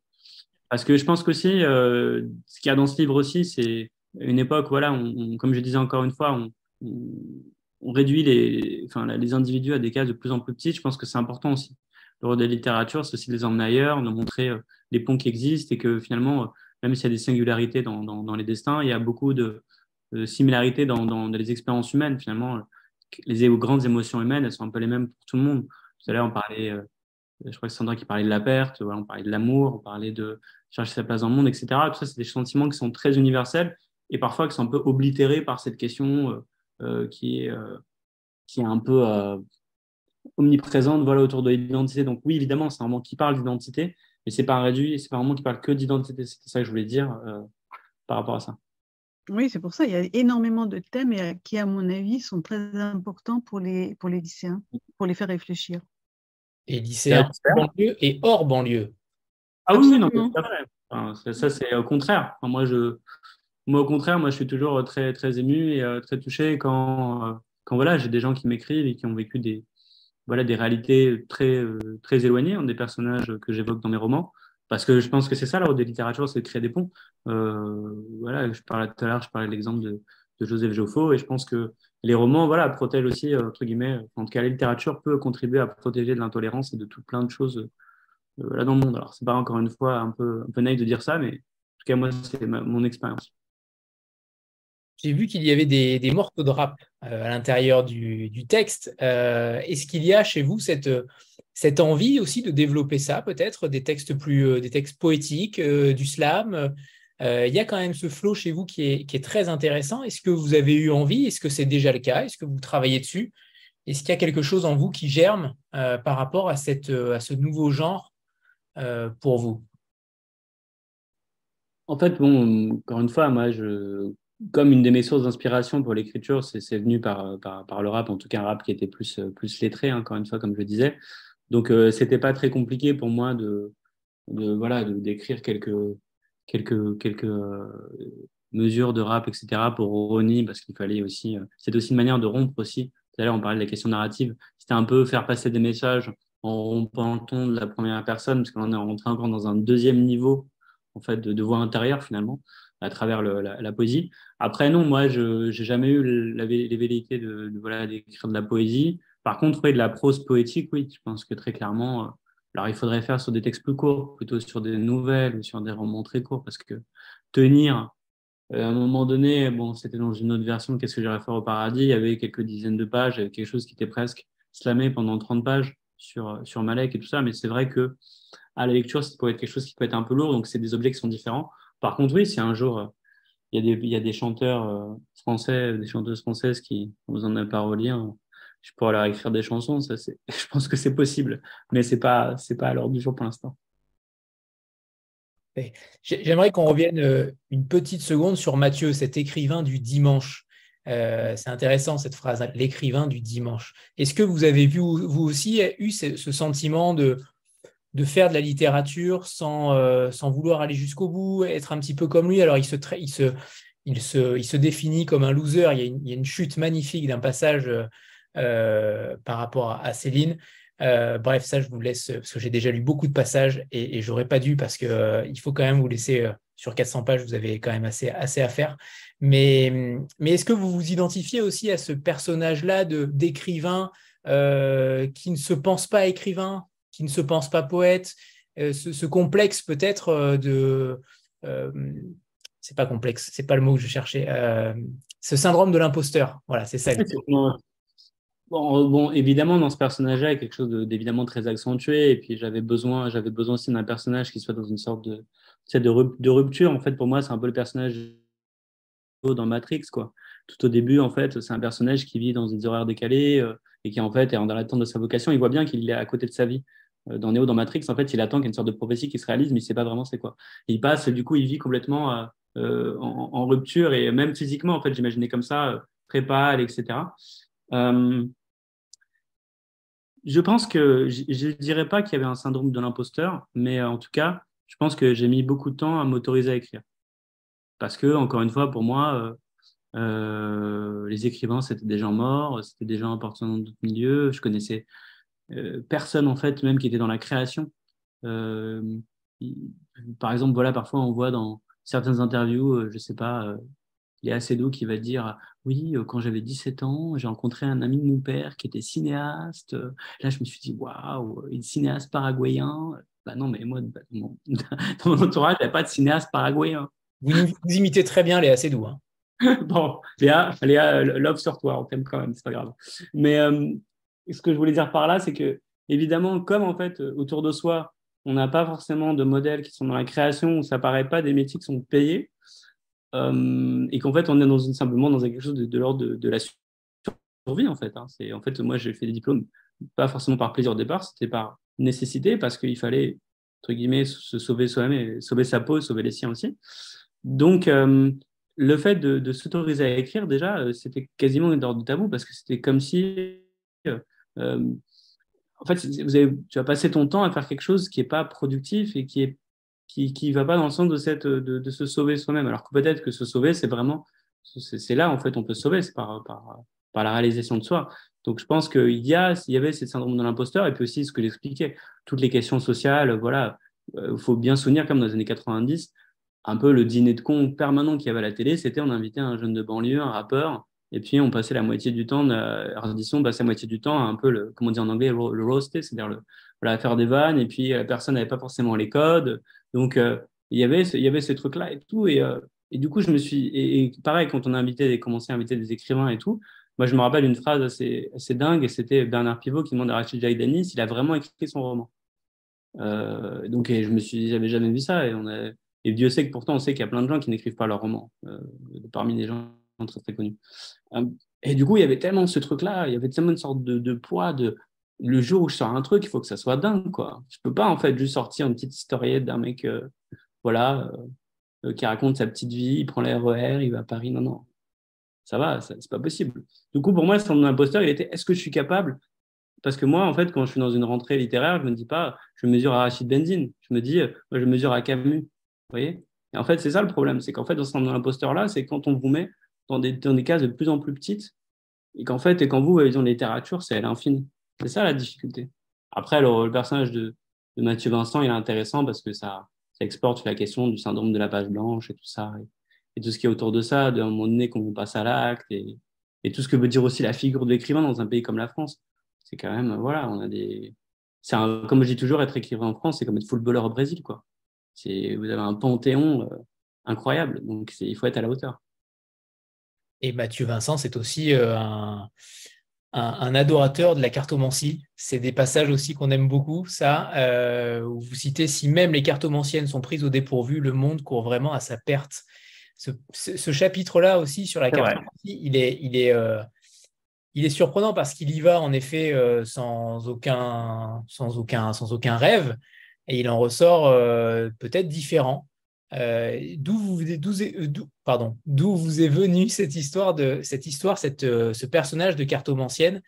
Speaker 3: parce que je pense qu'aussi, ce qu'il y a dans ce livre aussi, c'est une époque, voilà, comme je disais encore une fois, on, réduit les, enfin, les individus à des cases de plus en plus petites. Je pense que c'est important aussi. Le rôle de la littérature, c'est aussi de les emmener ailleurs, de montrer euh, les ponts qui existent et que finalement, euh, même s'il y a des singularités dans, dans, les destins, il y a beaucoup de, similarités dans, dans, les expériences humaines. Finalement, les grandes émotions humaines, elles sont un peu les mêmes pour tout le monde. Tout à l'heure, on parlait, euh, je crois que c'est Sandra qui parlait de la perte, on parlait de l'amour, on parlait de chercher sa place dans le monde, etc. Tout ça, c'est des sentiments qui sont très universels et parfois qui sont un peu oblitérés par cette question euh, qui, est, euh, qui est un peu euh, omniprésente voilà, autour de l'identité. Donc oui, évidemment, c'est un roman qui parle d'identité, mais c'est pas réduit, c'est pas un roman qui parle que d'identité. C'est ça que je voulais dire par rapport à ça.
Speaker 5: Oui, c'est pour ça. Il y a énormément de thèmes qui, à mon avis, sont très importants pour les, pour les lycéens, pour les faire réfléchir.
Speaker 1: Et lycéens banlieue et hors banlieue.
Speaker 3: Ah oui, non, c'est vrai. ça, c'est au contraire. moi, je, moi, au contraire, moi, je suis toujours très, très ému et euh, très touché quand, euh, quand voilà, j'ai des gens qui m'écrivent et qui ont vécu des, voilà, des réalités très, euh, très éloignées, hein, des personnages que j'évoque dans mes romans. Parce que je pense que c'est ça, la de littérature, c'est de créer des ponts. voilà, je parlais tout à l'heure, je parlais de l'exemple de, Joseph Joffo, et je pense que les romans, voilà, protègent aussi, entre guillemets, en tout cas, la littérature peut contribuer à protéger de l'intolérance et de tout plein de choses là dans le monde. Alors, c'est pas encore une fois un peu, un peu naïf de dire ça, mais en tout cas, moi, c'est mon expérience
Speaker 1: j'ai vu qu'il y avait des, morceaux de rap euh, à l'intérieur du, texte. Euh, est-ce qu'il y a chez vous cette, cette envie aussi de développer ça, peut-être, des textes plus euh, des textes poétiques, du slam? Il y a quand même ce flow chez vous qui est, qui est très intéressant. Est-ce que vous avez eu envie? Est-ce que c'est déjà le cas? Est-ce que vous travaillez dessus? Est-ce qu'il y a quelque chose en vous qui germe par rapport à, cette, à ce nouveau genre pour vous?
Speaker 3: En fait, bon, encore une fois, moi, je, comme une de mes sources d'inspiration pour l'écriture, c'est venu par, par, le rap, en tout cas un rap qui était plus, plus lettré, hein, encore une fois, comme je disais. Donc, euh, c'était pas très compliqué pour moi de, voilà, d'écrire quelques, quelques, quelques euh, mesures de rap, etc. pour Ronnie, parce qu'il fallait aussi, euh, c'était aussi une manière de rompre aussi. Tout à l'heure, on parlait de la question narrative. C'était un peu faire passer des messages en rompant le ton de la première personne, parce qu'on est rentré encore dans un deuxième niveau, en fait, de, de voix intérieure, finalement à travers la, poésie. Après, non, moi, je n'ai jamais eu les velléités de voilà, d'écrire de la poésie. Par contre, oui, de la prose poétique, oui, je pense que très clairement, euh, alors il faudrait faire sur des textes plus courts, plutôt sur des nouvelles ou sur des romans très courts, parce que tenir, euh, à un moment donné, bon, c'était dans une autre version, Qu'est-ce que j'irais faire au paradis? Il y avait quelques dizaines de pages, il y avait quelque chose qui était presque slamé pendant 30 pages sur, sur Malek et tout ça, mais c'est vrai que à la lecture, ça peut être quelque chose qui peut être un peu lourd, donc c'est des objets qui sont différents. Par contre, oui, si un jour euh, il y, a des, chanteurs euh, français, des chanteuses françaises qui ont besoin d'un parolier, je pourrais leur écrire des chansons. <laughs> Je pense que c'est possible, mais c'est pas, c'est pas à l'ordre du jour pour l'instant.
Speaker 1: J'aimerais qu'on revienne euh, une petite seconde sur Mathieu, cet écrivain du dimanche. c'est intéressant cette phrase, hein, l'écrivain du dimanche. Est-ce que vous avez vu, vous aussi, eu ce sentiment de, de faire de la littérature sans, euh, sans vouloir aller jusqu'au bout, être un petit peu comme lui. Alors, il se, définit comme un loser. Il y a une, chute magnifique d'un passage euh, par rapport à, Céline. Euh, bref, ça, je vous laisse parce que j'ai déjà lu beaucoup de passages et, et j'aurais pas dû parce que il faut quand même vous laisser sur 400 pages, vous avez quand même assez, assez à faire. Mais, mais est-ce que vous vous identifiez aussi à ce personnage-là d'écrivain qui ne se pense pas écrivain, qui ne se pense pas poète, euh, ce, complexe peut-être euh, de... Euh, c'est pas complexe, c'est pas le mot que je cherchais. ce syndrome de l'imposteur, voilà, c'est ça. <laughs>
Speaker 3: Bon, bon, évidemment, dans ce personnage-là, il y a quelque chose d'évidemment très accentué. Et puis, j'avais besoin, j'avais besoin aussi d'un personnage qui soit dans une sorte de, de, rupture. En fait, pour moi, c'est un peu le personnage dans Matrix, quoi. Tout au début, en fait, c'est un personnage qui vit dans des horaires décalés et qui, en fait, est dans l'attente de sa vocation. Il voit bien qu'il est à côté de sa vie. Euh, dans Neo, dans Matrix, en fait, il attend qu'il y ait une sorte de prophétie qui se réalise, mais il ne sait pas vraiment c'est quoi. il passe, du coup, il vit complètement euh, en, rupture et même physiquement, en fait, j'imaginais comme ça, très pâle, etc. je pense que je ne dirais pas qu'il y avait un syndrome de l'imposteur, mais en tout cas, je pense que j'ai mis beaucoup de temps à m'autoriser à écrire. Parce que, encore une fois, pour moi, euh, euh, les écrivains, c'était des gens morts, c'était des gens appartenant dans d'autres milieux. Je connaissais euh, personne, en fait, même qui était dans la création. par exemple, voilà, parfois, on voit dans certaines interviews, je sais pas, Léa Seydoux qui va dire Oui, quand j'avais 17 ans, j'ai rencontré un ami de mon père qui était cinéaste. Là, je me suis dit Waouh, il est cinéaste paraguayen. Bah non, mais moi, <laughs> dans mon entourage, il n'y a pas de cinéaste paraguayen.
Speaker 1: Vous, vous imitez très bien Léa Seydoux. Hein. <laughs>
Speaker 3: bon, Léa, Léa, love sur toi, on t'aime quand même, c'est pas grave. Mais euh, ce que je voulais dire par là, c'est que, évidemment, comme en fait, autour de soi, on n'a pas forcément de modèles qui sont dans la création où ça paraît pas des métiers qui sont payés, euh, et qu'en fait, on est dans une, simplement dans quelque chose de, l'ordre de, la survie, en fait. Hein. C'est, en fait, moi, j'ai fait des diplômes, pas forcément par plaisir au départ, c'était par nécessité, parce qu'il fallait, entre guillemets, se sauver soi-même, sauver sa peau, sauver les siens aussi. Donc, euh, le fait de, s'autoriser à écrire, déjà, euh, c'était quasiment une ordre de tabou parce que c'était comme si. Euh, en fait, tu vas passer ton temps à faire quelque chose qui n'est pas productif et qui qui va pas dans le sens de, se sauver soi-même. Alors que peut-être que se sauver, c'est vraiment. C'est là, en fait, on peut se sauver, c'est par, la réalisation de soi. Donc, je pense qu'il y, y avait ce syndrome de l'imposteur et puis aussi ce que j'expliquais, toutes les questions sociales, voilà. Il faut bien souvenir, comme dans les années 90, un peu le dîner de con permanent qu'il y avait à la télé, c'était on invitait un jeune de banlieue, un rappeur, et puis on passait la moitié du temps, la on passait la moitié du temps à un peu le, comment dire en anglais, le roaster, c'est-à-dire le, voilà, faire des vannes, et puis la personne n'avait pas forcément les codes. Donc, euh, il y avait ce, il y avait ces trucs-là et tout. Et, euh, et, du coup, je me suis. Et, pareil, quand on a invité, commencé à inviter des écrivains et tout, moi, je me rappelle une phrase assez, assez dingue, et c'était Bernard Pivot qui demande à Rachid Jaidani s'il a vraiment écrit son roman. Euh, donc, et je me suis dit, j'avais jamais vu ça, et on et Dieu sait que pourtant, on sait qu'il y a plein de gens qui n'écrivent pas leurs romans, euh, parmi les gens très très connus. Euh, et du coup, il y avait tellement ce truc-là, il y avait tellement une sorte de, poids de le jour où je sors un truc, il faut que ça soit dingue, quoi. Je peux pas en fait juste sortir une petite historiette d'un mec, euh, voilà, qui raconte sa petite vie, il prend la RER, il va à Paris. Non, non, ça va, c'est pas possible. Du coup, pour moi, son imposteur, il était est-ce que je suis capable? Parce que moi, en fait, quand je suis dans une rentrée littéraire, je me dis pas, je mesure à Rachid Benzine, je me dis, je mesure à Camus voyez? Et en fait, c'est ça le problème, c'est qu'en fait, dans ce syndrome d'imposteur-là, c'est quand on vous met dans des, cases de plus en plus petites, et qu'en fait, et quand vous, voyez, dans littérature, c'est à l'infini. C'est ça la difficulté. Après, le, personnage de, Mathieu Vincent, il est intéressant parce que ça, exporte la question du syndrome de la page blanche et tout ça, et, tout ce qui est autour de ça, d'un moment donné, qu'on passe à l'acte, et, et tout ce que veut dire aussi la figure de l'écrivain dans un pays comme la France. C'est quand même, voilà, on a des. C'est comme je dis toujours, être écrivain en France, c'est comme être footballeur au Brésil, quoi vous avez un panthéon euh, incroyable, donc il faut être à la hauteur.
Speaker 1: Et Mathieu Vincent, c'est aussi euh, un, un, adorateur de la cartomancie. C'est des passages aussi qu'on aime beaucoup, ça, euh, où vous citez si même les cartomanciennes sont prises au dépourvu, le monde court vraiment à sa perte. Ce, chapitre-là aussi sur la cartomancie, il est, il est, il est surprenant parce qu'il y va en effet sans, aucun, sans, aucun, sans aucun rêve et il en ressort euh, peut-être différent. Euh, d'où vous, pardon, d'où vous est venue cette histoire euh, ce personnage de cartomancienne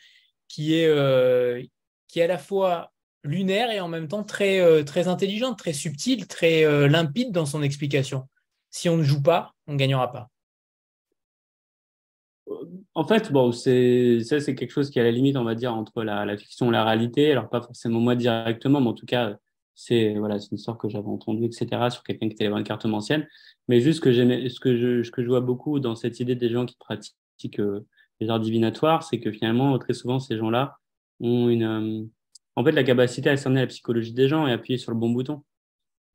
Speaker 1: qui est qui est à la fois lunaire et en même temps très très intelligente, très subtile, très limpide dans son explication. Si on ne joue pas, on ne gagnera pas.
Speaker 3: En fait, bon, c'est ça, c'est quelque chose qui est à la limite, on va dire, entre la, la fiction et la réalité. Alors pas forcément moi directement, mais en tout cas, c'est voilà, une histoire que j'avais entendue, etc., sur quelqu'un qui était voir une carte. Mais juste que ce que je, ce que je vois beaucoup dans cette idée des gens qui pratiquent euh, les arts divinatoires, c'est que finalement, très souvent, ces gens-là ont une, euh, en fait, la capacité à cerner la psychologie des gens et appuyer sur le bon bouton.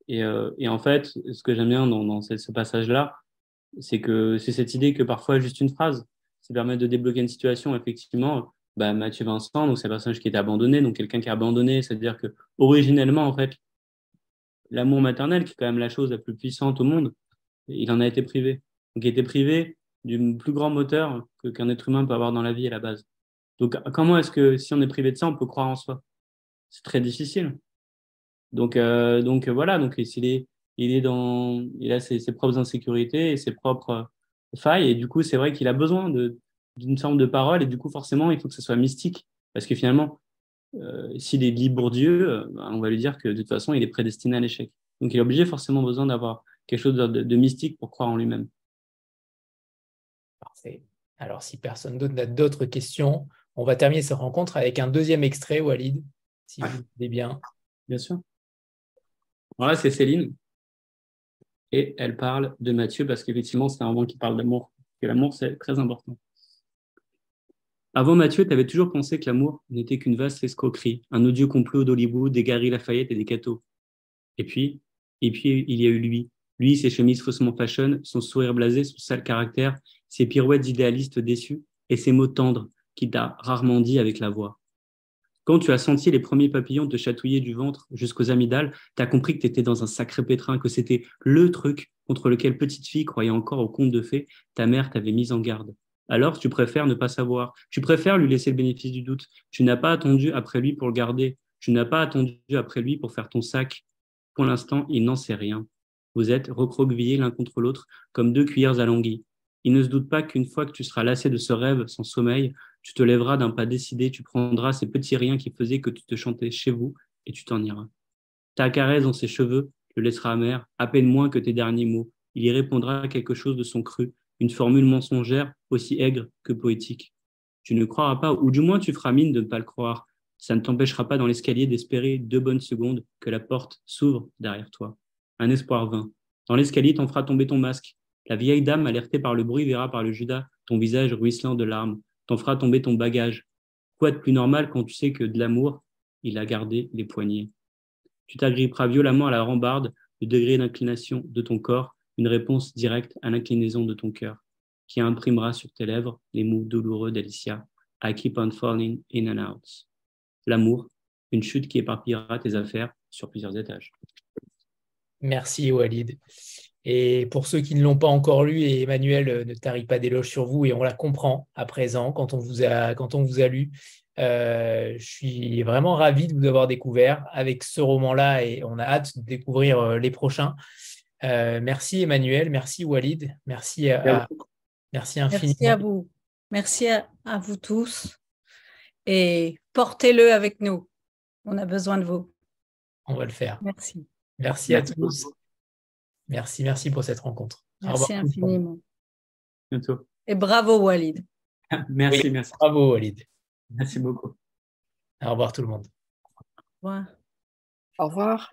Speaker 3: Et, euh, et en fait, ce que j'aime bien dans, dans ce, passage-là, c'est que c'est cette idée que parfois juste une phrase, ça permet de débloquer une situation. Effectivement, bah, Mathieu Vincent, donc c'est un personnage qui était abandonné, donc quelqu'un qui est abandonné, c'est-à-dire que originellement, en fait, l'amour maternel, qui est quand même la chose la plus puissante au monde, il en a été privé. Donc il été privé du plus grand moteur qu'un être humain peut avoir dans la vie à la base. Donc comment est-ce que si on est privé de ça, on peut croire en soi? C'est très difficile. Donc, euh, donc voilà, donc il est, il est dans, il a ses, ses propres insécurités et ses propres failles, et du coup c'est vrai qu'il a besoin de d'une forme de parole, et du coup forcément il faut que ce soit mystique, parce que finalement euh, s'il est libre Dieu, euh, ben, on va lui dire que de toute façon il est prédestiné à l'échec. Donc il est obligé forcément besoin d'avoir quelque chose de, de mystique pour croire en lui-même.
Speaker 1: Parfait. Alors, si personne d'autre n'a d'autres questions, on va terminer cette rencontre avec un deuxième extrait, Walid, si vous voulez bien.
Speaker 3: Bien sûr. Voilà, c'est Céline. Et elle parle de Mathieu parce qu'effectivement, c'est un roman qui parle d'amour. Et l'amour, c'est très important. Avant Mathieu, tu avais toujours pensé que l'amour n'était qu'une vaste escroquerie, un odieux complot d'Hollywood, des Gary Lafayette et des Cato. Et puis, et puis, il y a eu lui. Lui, ses chemises faussement fashion, son sourire blasé, son sale caractère, ses pirouettes idéalistes déçus et ses mots tendres qu'il t'a rarement dit avec la voix. Quand tu as senti les premiers papillons te chatouiller du ventre jusqu'aux amygdales, tu as compris que tu étais dans un sacré pétrin, que c'était le truc contre lequel petite fille croyant encore au conte de fées, ta mère t'avait mise en garde. Alors tu préfères ne pas savoir, tu préfères lui laisser le bénéfice du doute. Tu n'as pas attendu après lui pour le garder, tu n'as pas attendu après lui pour faire ton sac. Pour l'instant, il n'en sait rien. Vous êtes recroquevillés l'un contre l'autre comme deux cuillères à. Il ne se doute pas qu'une fois que tu seras lassé de ce rêve sans sommeil, tu te lèveras d'un pas décidé, tu prendras ces petits riens qui faisaient que tu te chantais chez vous et tu t'en iras. Ta caresse dans ses cheveux le laissera amer, à peine moins que tes derniers mots. Il y répondra quelque chose de son cru, une formule mensongère aussi aigre que poétique. Tu ne croiras pas, ou du moins tu feras mine de ne pas le croire. Ça ne t'empêchera pas dans l'escalier d'espérer deux bonnes secondes que la porte s'ouvre derrière toi. Un espoir vain. Dans l'escalier, t'en feras tomber ton masque. La vieille dame, alertée par le bruit, verra par le Judas ton visage ruisselant de larmes, t'en fera tomber ton bagage. Quoi de plus normal quand tu sais que de l'amour, il a gardé les poignets? Tu t'agripperas violemment à la rambarde, le degré d'inclination de ton corps, une réponse directe à l'inclinaison de ton cœur, qui imprimera sur tes lèvres les mots douloureux d'Alicia. I keep on falling in and out. L'amour, une chute qui éparpillera tes affaires sur plusieurs étages.
Speaker 1: Merci Walid. Et pour ceux qui ne l'ont pas encore lu, et Emmanuel euh, ne tarit pas d'éloges sur vous, et on la comprend à présent quand on vous a, quand on vous a lu. Euh, je suis vraiment ravi de vous avoir découvert avec ce roman-là et on a hâte de découvrir euh, les prochains. merci Emmanuel, merci Walid, merci, à, merci infiniment.
Speaker 2: Merci à vous. Merci à, à vous tous et portez-le avec nous. On a besoin de vous.
Speaker 1: On va le faire.
Speaker 2: Merci.
Speaker 1: Merci, à tous. Merci, merci pour cette rencontre.
Speaker 2: Merci infiniment.
Speaker 3: Bientôt.
Speaker 2: Et bravo Walid. <laughs>
Speaker 3: merci, merci.
Speaker 1: Bravo Walid.
Speaker 3: Merci beaucoup.
Speaker 1: Au revoir tout le monde.
Speaker 2: Au revoir.
Speaker 4: Au revoir.